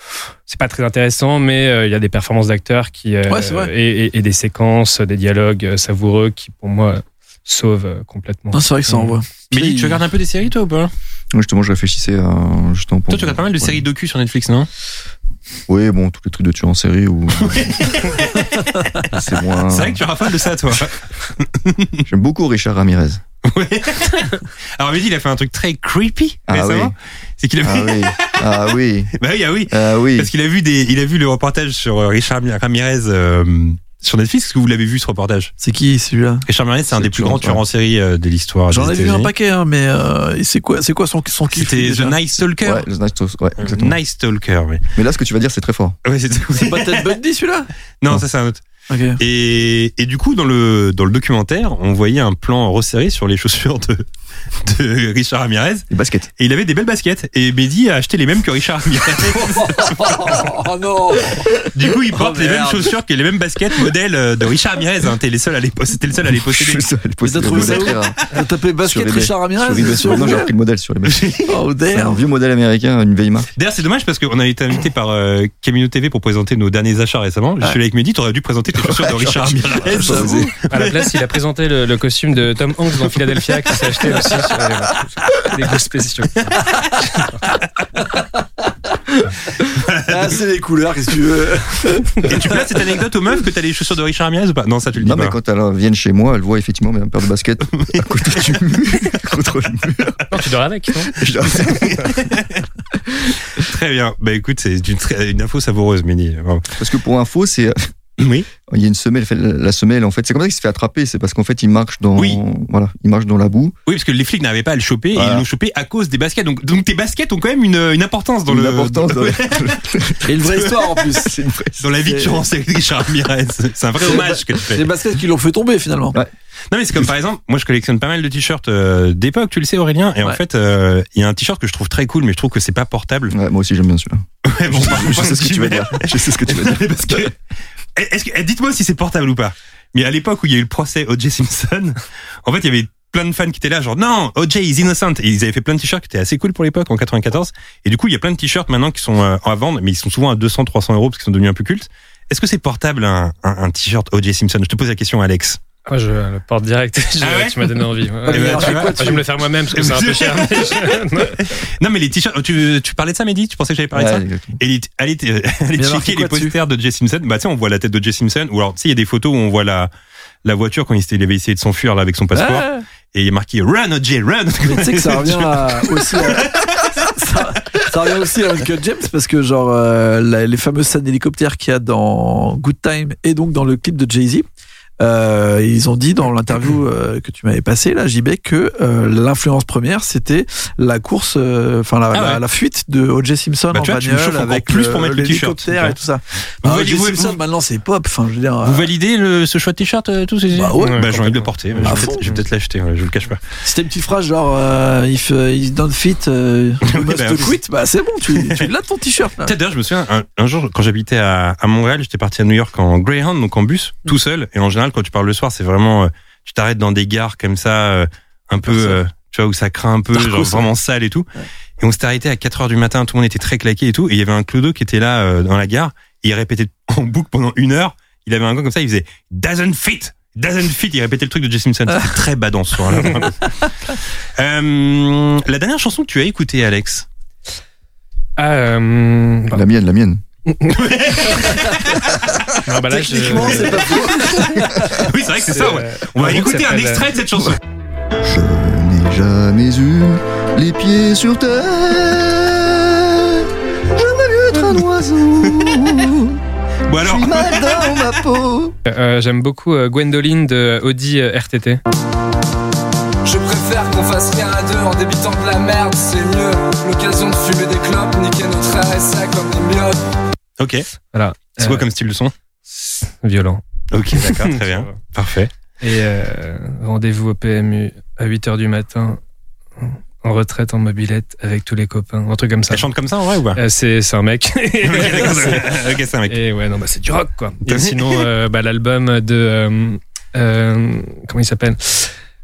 Speaker 6: C'est pas très intéressant, mais euh, il y a des performances d'acteurs qui euh,
Speaker 4: Ouais,
Speaker 6: et, et- et des séquences, des dialogues savoureux qui, pour moi, sauvent complètement.
Speaker 4: C'est vrai que ça
Speaker 6: Mm.
Speaker 4: envoie.
Speaker 3: Mais
Speaker 4: Puis-
Speaker 3: tu regardes un peu des séries, toi, ou pas?
Speaker 5: Justement, je réfléchissais à. Justement, pour-
Speaker 3: Toi, tu regardes pas mal de
Speaker 5: Ouais.
Speaker 3: séries docu sur Netflix, non?
Speaker 5: Oui, bon, tous les trucs de tueurs en série ou. c'est moins.
Speaker 3: C'est vrai que tu rafales de ça, toi.
Speaker 5: J'aime beaucoup Richard Ramirez.
Speaker 3: Ouais. Alors, Mehdi, il a fait un truc très creepy
Speaker 5: Ah
Speaker 3: récemment.
Speaker 5: oui.
Speaker 3: C'est qu'il a
Speaker 5: Ah
Speaker 3: vu.
Speaker 5: oui. Ah oui.
Speaker 3: bah oui, ah oui.
Speaker 5: Ah oui.
Speaker 3: Parce qu'il a vu des, il a vu le reportage sur euh, Richard Ramirez euh, sur Netflix. Est-ce que vous l'avez vu ce reportage?
Speaker 4: C'est qui celui-là?
Speaker 3: Richard Ramirez, c'est un des plus grands tueurs en série euh, de l'histoire.
Speaker 4: J'en ai vu un paquet, hein, mais euh, c'est quoi, c'est quoi son son kiff
Speaker 3: C'était The Night Stalker.
Speaker 5: Ouais, le Night Stalker, ouais,
Speaker 3: Euh,
Speaker 5: exactement.
Speaker 3: Night Stalker, oui.
Speaker 5: Mais là, ce que tu vas dire, c'est très fort.
Speaker 3: Ouais, c'est
Speaker 4: pas Ted Bundy celui-là?
Speaker 3: Non,
Speaker 5: Non.
Speaker 3: ça c'est un autre. Et, et du coup, dans le, dans le documentaire, on voyait un plan resserré sur les chaussures de, de Richard Ramirez
Speaker 5: Les baskets.
Speaker 3: et il avait des belles baskets. Et Mehdi a acheté les mêmes que Richard Ramirez.
Speaker 4: Oh non
Speaker 3: du coup, il porte
Speaker 4: Oh,
Speaker 3: les mêmes chaussures que les mêmes baskets modèles euh, de Richard Ramirez. Hein. T'es les seuls à les posséder. T'es le seul à les posséder.
Speaker 5: Seul,
Speaker 4: t'as
Speaker 5: le
Speaker 4: trouvé ça
Speaker 5: modèle.
Speaker 4: T'as tapé basket. Richard Ramirez
Speaker 5: Non, j'ai repris le modèle sur les baskets.
Speaker 4: Oh
Speaker 5: C'est un vieux modèle américain, une vieille marque.
Speaker 3: D'ailleurs, c'est dommage parce qu'on a été invité par euh, Camino TV pour présenter nos derniers achats récemment. Je suis là avec Mehdi, t'aurais dû présenter tes chaussures de Richard Ramirez.
Speaker 6: À la place, il a présenté le, le costume de Tom Hanks dans Philadelphia qui s'est acheté aussi sur les, des goûts spéciaux.
Speaker 4: Ah, c'est les couleurs, qu'est-ce que tu veux
Speaker 3: Et tu places cette anecdote aux meufs que t'as les chaussures de Richard Ramirez ou pas? Non, ça tu le dis
Speaker 5: Non, mais
Speaker 3: pas.
Speaker 5: quand elles viennent chez moi, elles voient effectivement mes paires de baskets à côté du mur. contre le mur.
Speaker 6: Non, tu dors avec, non?
Speaker 5: Je leur-
Speaker 3: Très bien. Bah écoute, c'est une, une info savoureuse. Bravo.
Speaker 5: Parce que pour info, c'est
Speaker 3: Oui.
Speaker 5: il y a une semelle, la semelle en fait, c'est comme ça qu'il se fait attraper, c'est parce qu'en fait il marche dans
Speaker 3: Oui.
Speaker 5: voilà, il marche dans la boue.
Speaker 3: Oui, parce que les flics n'arrivaient pas à le choper et ils l'ont chopé à cause des baskets. Donc, donc tes baskets ont quand même une, une importance dans
Speaker 5: Une
Speaker 3: le
Speaker 5: importance dans-
Speaker 3: Ouais.
Speaker 4: Et une vraie histoire en plus.
Speaker 5: Vraie-
Speaker 3: dans la vie de série de Richard Ramirez. C'est un vrai hommage que tu fais.
Speaker 4: Les baskets qui l'ont fait tomber finalement.
Speaker 5: Ouais.
Speaker 3: Non mais c'est comme par exemple, moi je collectionne pas mal de t-shirts euh, d'époque, tu le sais Aurélien, et en fait euh, il y a un t-shirt que je trouve très cool, mais je trouve que c'est pas portable.
Speaker 5: Ouais, moi aussi j'aime bien celui-là.
Speaker 3: Ouais, bon,
Speaker 5: Je sais ce que tu vas dire. Je sais ce que tu vas dire.
Speaker 3: Parce que, dites-moi si c'est portable ou pas. Mais à l'époque où il y a eu le procès O.J. Simpson, en fait il y avait plein de fans qui étaient là, genre non, O.J. is innocent. Et ils avaient fait plein de t-shirts qui étaient assez cool pour l'époque en 94. Et du coup il y a plein de t-shirts maintenant qui sont euh, à vendre, mais ils sont souvent à 200, 300 euros parce qu'ils sont devenus un peu cultes. Est-ce que c'est portable un, un, un t-shirt O.J. Simpson? Je te pose la question, Alex.
Speaker 6: Moi, je le porte direct. Je-
Speaker 3: Ah ouais
Speaker 6: tu m'as donné envie. Ouais.
Speaker 3: Tu
Speaker 4: quoi,
Speaker 6: je vais me le faire moi-même parce que c'est un peu cher. mais je-
Speaker 3: Non mais les t-shirts, tu, tu parlais de ça, Mehdi? Tu pensais que j'avais parlé de ça?
Speaker 5: Ouais, exactement.
Speaker 3: Et allez, allez, euh, allez
Speaker 4: Il y a marqué
Speaker 3: checker
Speaker 4: quoi
Speaker 3: les posters de Jay Simpson. Bah, tu sais, on voit la tête de Jay Simpson. Ou alors, tu sais, il y a des photos où on voit la, la voiture quand il, avait essayé de s'enfuir là avec son passeport.
Speaker 4: Ah,
Speaker 3: Et il y a marqué Run, OJ, run!
Speaker 4: mais tu sais que ça revient à- aussi à, ça, ça revient aussi à Uncle James parce que genre euh, la- les fameuses scènes d'hélicoptère qu'il y a dans Good Time et donc dans le clip de Jay-Z euh, ils ont dit dans l'interview euh, que tu m'avais passé là JB que euh, l'influence première c'était la course euh, enfin la,
Speaker 3: Ah
Speaker 4: la-
Speaker 3: ouais.
Speaker 4: la fuite de O.J. Simpson
Speaker 3: Bah,
Speaker 4: en bagnole avec
Speaker 3: plus
Speaker 4: le-
Speaker 3: pour mettre le t-shirt,
Speaker 4: l'hélicoptère et tout ça
Speaker 3: Vous
Speaker 4: bah,
Speaker 3: validez-
Speaker 4: O.J.
Speaker 3: vous-
Speaker 4: Simpson
Speaker 3: vous-
Speaker 4: maintenant c'est pop enfin je veux dire
Speaker 3: Vous
Speaker 4: euh,
Speaker 3: validez le, ce choix de t-shirt, euh, tous ces
Speaker 4: Bah ouais.
Speaker 3: Bah, j'ai envie de le porter.
Speaker 4: À
Speaker 3: Je vais peut-être- je vais peut-être l'acheter, ouais, je le cache pas.
Speaker 4: C'était une petite phrase genre euh, if, uh, if don't fit, you must
Speaker 3: bah,
Speaker 4: quit. Bah c'est bon, tu, tu l'as ton t-shirt.
Speaker 3: d'ailleurs, je me souviens, un, un jour, quand j'habitais à, à Montréal, j'étais parti à New York en Greyhound, donc en bus,
Speaker 4: Mm.
Speaker 3: tout seul. Et en général, quand tu parles le soir, c'est vraiment, euh, tu t'arrêtes dans des gares comme ça, euh, un peu, euh, tu vois, où ça craint un peu, genre vraiment sale et tout. Et on s'était arrêté à 4 heures du matin, tout le monde était très claqué et tout. Et il y avait un clodo qui était là, euh, dans la gare. Et il répétait en boucle pendant une heure. Il avait un gant comme ça, il faisait doesn't fit. Doesn't fit, il répétait le truc de Jay Simpson. C'était très badant ce soir-là. Euh, la dernière chanson que tu as écoutée, Alex?
Speaker 6: Euh,
Speaker 5: La mienne, la mienne.
Speaker 6: non, bah là, je-
Speaker 4: Techniquement, c'est pas faux.
Speaker 3: Oui, c'est vrai que c'est ça, ouais.
Speaker 6: euh,
Speaker 3: On va écouter un extrait de cette chanson.
Speaker 5: Je n'ai jamais eu les pieds sur terre. J'aimerais mieux être un oiseau.
Speaker 3: Bon
Speaker 5: Je
Speaker 3: alors,
Speaker 5: suis mal dans ma peau.
Speaker 6: Euh, J'aime beaucoup euh, Gwendoline de Audi euh, RTT.
Speaker 2: Je préfère qu'on fasse rien à deux en débitant de la merde, c'est mieux. L'occasion de fumer des clopes, niquer notre RSA comme des myopes.
Speaker 3: ok.
Speaker 6: Voilà.
Speaker 3: C'est quoi
Speaker 6: Euh,
Speaker 3: comme style de son?
Speaker 6: Violent.
Speaker 3: Ok, d'accord, très bien. Parfait.
Speaker 6: Et euh, rendez-vous au PMU à 8h du matin, en retraite en mobilette avec tous les copains, un truc comme ça.
Speaker 3: Elle chante comme ça en vrai ou pas?
Speaker 6: Euh, c'est c'est un mec.
Speaker 3: Ok, c'est- un mec.
Speaker 6: Et ouais, non, bah c'est du rock quoi. Et sinon, euh, bah, l'album de. euh, euh, comment il s'appelle?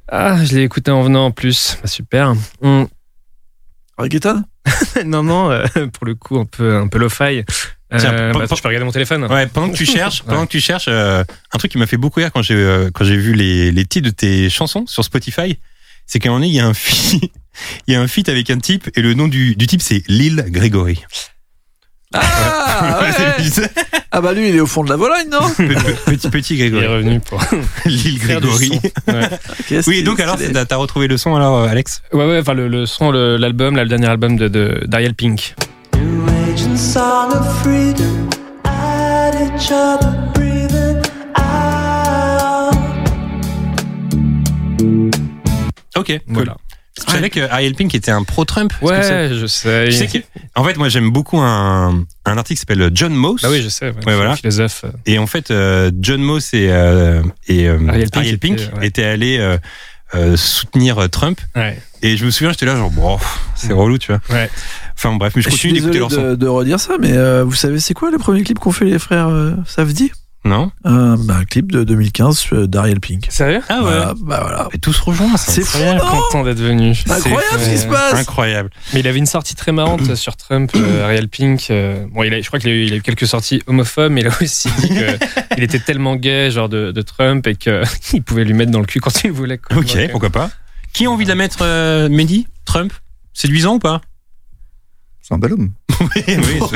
Speaker 6: Ah, je l'ai écouté en venant en plus. Bah, super. Hum,
Speaker 4: Reggaeton?
Speaker 6: Non, non, euh, pour le coup, un peu, un peu lo-fi. Euh,
Speaker 3: Tiens,
Speaker 6: bah, attends, je peux regarder mon téléphone.
Speaker 3: Ouais, pendant que tu cherches, pendant
Speaker 6: Ouais.
Speaker 3: que tu cherches, euh, un truc qui m'a fait beaucoup rire quand j'ai euh, quand j'ai vu les, les titres de tes chansons sur Spotify, c'est qu'à un moment donné, il y a un feat, il y a un feat avec un type et le nom du, du type c'est Lil Grégory.
Speaker 4: Ah, ouais. ah bah lui il est au fond de la Vologne non
Speaker 3: petit petit
Speaker 6: Il est
Speaker 3: Grégory.
Speaker 6: revenu pour du
Speaker 3: Grégory.
Speaker 6: Ouais.
Speaker 3: Oui, donc alors t'as retrouvé le son alors euh, Alex?
Speaker 6: Ouais, ouais, enfin le, le son, le- l'album, là, le dernier album de, de d'Ariel Pink.
Speaker 8: New age and song of freedom at each other, breathing out.
Speaker 3: Ok, cool.
Speaker 6: Voilà.
Speaker 3: Tu savais que Ariel Pink était un pro-Trump que
Speaker 6: Ouais, je sais.
Speaker 3: Tu sais que, en fait, moi j'aime beaucoup un, un article qui s'appelle John Moss.
Speaker 6: Bah oui, je sais. Ouais,
Speaker 3: Ouais, voilà.
Speaker 6: Philosophe. euh,
Speaker 3: Et en fait, euh, John Moss et, euh, et euh,
Speaker 6: Ariel
Speaker 3: Ariel
Speaker 6: Pink était, ouais.
Speaker 3: étaient allés euh, euh, soutenir euh, Trump.
Speaker 6: Ouais.
Speaker 3: Et je me souviens, j'étais là genre, bon, c'est relou, tu vois. Enfin bref, mais je
Speaker 4: Je suis
Speaker 3: continue d'écouter
Speaker 4: désolé
Speaker 3: leur son.
Speaker 4: de, de redire ça, mais euh, vous savez, c'est quoi le premier clip qu'ont fait les frères euh, Safdie
Speaker 3: Non
Speaker 4: un, bah, un clip de 2015 euh, d'Ariel Pink.
Speaker 6: Sérieux?
Speaker 3: Ah ouais.
Speaker 4: Voilà, bah voilà.
Speaker 3: Et tous rejoints, c'est
Speaker 4: C'est fou,
Speaker 3: incroyable.
Speaker 4: non
Speaker 6: Content d'être venu.
Speaker 4: Incroyable ce qui se passe
Speaker 3: Incroyable.
Speaker 6: Mais il avait une sortie très marrante sur Trump, euh, Ariel Pink. euh, bon, il a, je crois qu'il a, eu- il a eu quelques sorties homophobes, mais il a aussi dit qu'il était tellement gay, genre de, de Trump, et qu'il pouvait lui mettre dans le cul quand il voulait. quoi.
Speaker 3: Ok,
Speaker 6: Donc, euh,
Speaker 3: pourquoi pas. Qui a envie de la mettre, euh, Mehdi? Trump? Séduisant ou pas?
Speaker 5: C'est un bel homme.
Speaker 3: Oui, oui.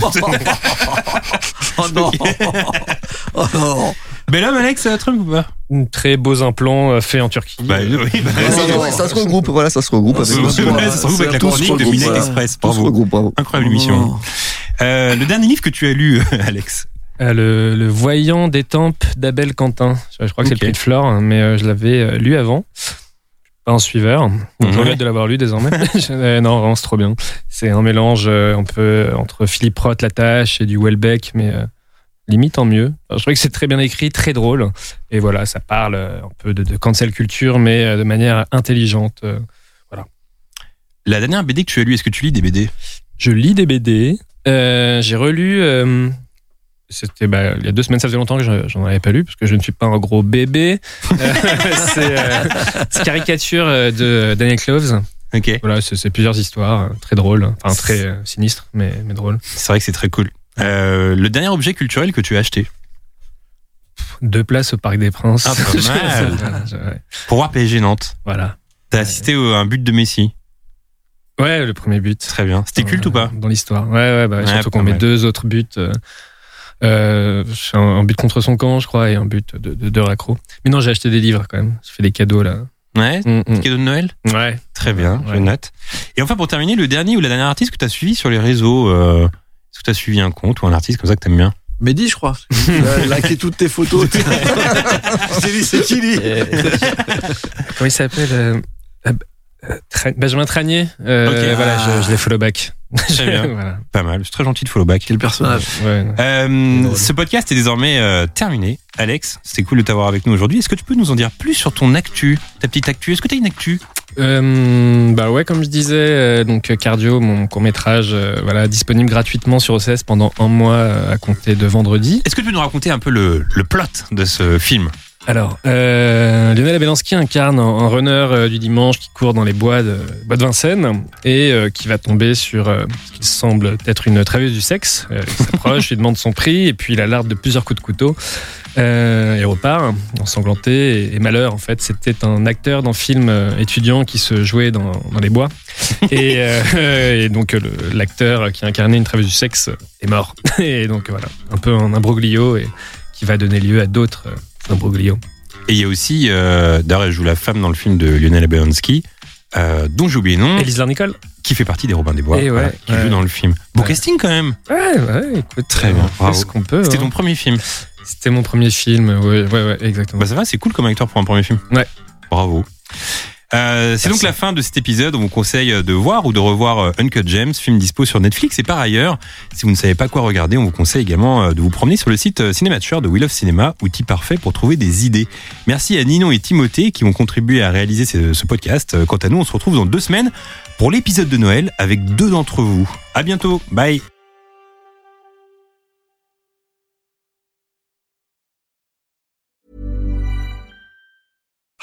Speaker 4: Oh non Oh non
Speaker 3: Bel homme, Alex, Trump ou pas
Speaker 6: Très beaux implants euh, faits en Turquie.
Speaker 3: Bah oui, bah,
Speaker 5: Ouais, ça,
Speaker 4: non,
Speaker 5: se regroupe, voilà, ça se regroupe avec
Speaker 3: Ouais, ça se la chronique de
Speaker 4: voilà.
Speaker 3: Express. Bravo.
Speaker 5: regroupe, bravo.
Speaker 3: Incroyable émission.
Speaker 4: Oh.
Speaker 3: Euh, le dernier livre que tu as lu, Alex
Speaker 6: Euh, le, le voyant des tempes d'Abel Quentin. Je, crois que c'est le prix de Flore, hein, mais euh, je l'avais euh, lu avant. Pas un suiveur. Donc. Je regrette de l'avoir lu désormais. Euh, non, vraiment, c'est trop bien. C'est un mélange euh, un peu entre Philippe Roth, La Tâche et du Welbeck, mais euh, limite en mieux. Alors, je trouvais que c'est très bien écrit, très drôle. Et voilà, ça parle euh, un peu de, de cancel culture, mais euh, de manière intelligente. Euh,
Speaker 3: La dernière BD que tu as lu, est-ce que tu lis des BD
Speaker 6: Je lis des BD. Euh, j'ai relu. C'était bah, il y a deux semaines, ça faisait longtemps que je- j'en avais pas lu parce que je ne suis pas un gros bébé. Euh, c'est euh, c'est caricature euh, de Daniel Cloves.
Speaker 3: Ok.
Speaker 6: Voilà, c'est c'est plusieurs histoires euh, très drôles, enfin très euh, sinistres, mais, mais drôles.
Speaker 3: C'est vrai que c'est très cool. Euh, le dernier objet culturel que tu as acheté?
Speaker 6: Deux places au Parc des Princes.
Speaker 3: Ah, pas mal.
Speaker 6: Ouais,
Speaker 3: pour voir PSG Nantes.
Speaker 6: voilà.
Speaker 3: T'as assisté au- à un but de Messi.
Speaker 6: Ouais, le premier but.
Speaker 3: Très bien. C'était culte ou pas?
Speaker 6: Dans l'histoire. Ouais, ouais, bah,
Speaker 3: Ouais,
Speaker 6: surtout qu'on met deux autres buts. Euh, euh, un, un but contre son camp, je crois, et un but de, de, de raccro. Mais non, j'ai acheté des livres quand même. J'ai fait des cadeaux là.
Speaker 3: Ouais.
Speaker 6: Mm, mm.
Speaker 3: Cadeau de Noël
Speaker 6: Ouais.
Speaker 3: Très bien, je
Speaker 6: Ouais.
Speaker 3: note. Et enfin, pour terminer, le dernier ou la dernière artiste que tu as suivi sur les réseaux euh, Est-ce que tu as suivi un compte ou un artiste comme ça que t'aimes bien
Speaker 4: Mehdi, je crois. Il a liké toutes tes photos. Je t'ai dit, c'est qui lui
Speaker 6: Et- Comment il s'appelle euh, euh, euh, Tra- Benjamin Tranier. Euh,
Speaker 3: Ok.
Speaker 6: Voilà,
Speaker 4: Ah.
Speaker 6: je, je l'ai follow back.
Speaker 3: Très bien.
Speaker 6: voilà.
Speaker 3: Pas mal, c'est très gentil de follow back.
Speaker 4: Quel personnage
Speaker 6: Ouais.
Speaker 3: Euh, ce podcast est désormais euh, terminé. Alex, c'était cool de t'avoir avec nous aujourd'hui. Est-ce que tu peux nous en dire plus sur ton actu, ta petite actu? Est-ce que tu as une actu?
Speaker 6: Euh, bah ouais, comme je disais, donc Cardio, mon court métrage, voilà, disponible gratuitement sur OCS pendant un mois à compter de vendredi.
Speaker 3: Est-ce que tu peux nous raconter un peu le, le plot de ce film?
Speaker 6: Alors, euh, Lionel Abelansky incarne un, un runner euh, du dimanche qui court dans les bois de, bois de Vincennes et euh, qui va tomber sur ce qui semble être une travailleuse du sexe. Il s'approche, lui demande son prix et puis il alarde de plusieurs coups de couteau et repart ensanglanté. Et, et malheur, en fait, c'était un acteur d'un film étudiant qui se jouait dans, dans les bois. Et, et donc, l'acteur qui incarnait une travailleuse du sexe est mort. Et donc, voilà, un peu un imbroglio et qui va donner lieu à d'autres euh.
Speaker 3: Et il y a aussi, euh, d'ailleurs, elle joue la femme dans le film de Lionel Abelansky, euh, dont j'ai oublié le nom,
Speaker 6: Elise Larnicole
Speaker 3: qui fait partie des Robins des Bois,
Speaker 6: ouais,
Speaker 3: voilà, qui
Speaker 6: ouais.
Speaker 3: joue dans le film. Beau
Speaker 6: Ouais.
Speaker 3: casting quand même.
Speaker 6: Ouais, ouais, écoute.
Speaker 3: Très bien,
Speaker 6: fait
Speaker 3: bravo.
Speaker 6: ce qu'on peut.
Speaker 3: C'était
Speaker 6: hein.
Speaker 3: ton premier film.
Speaker 6: C'était mon premier film, ouais, ouais, ouais, exactement.
Speaker 3: Bah ça va, c'est cool comme acteur pour un premier film.
Speaker 6: Ouais.
Speaker 3: Bravo. Euh, c'est donc la fin de cet épisode. On vous conseille de voir ou de revoir euh, Uncut Gems, film dispo sur Netflix. Et par ailleurs, si vous ne savez pas quoi regarder, on vous conseille également euh, de vous promener sur le site euh, Cinémature de Wheel of Cinema, outil parfait pour trouver des idées. Merci à Ninon et Timothée qui ont contribué à réaliser ce, ce podcast. Euh, Quant à nous, on se retrouve dans deux semaines pour l'épisode de Noël avec deux d'entre vous. À bientôt. Bye.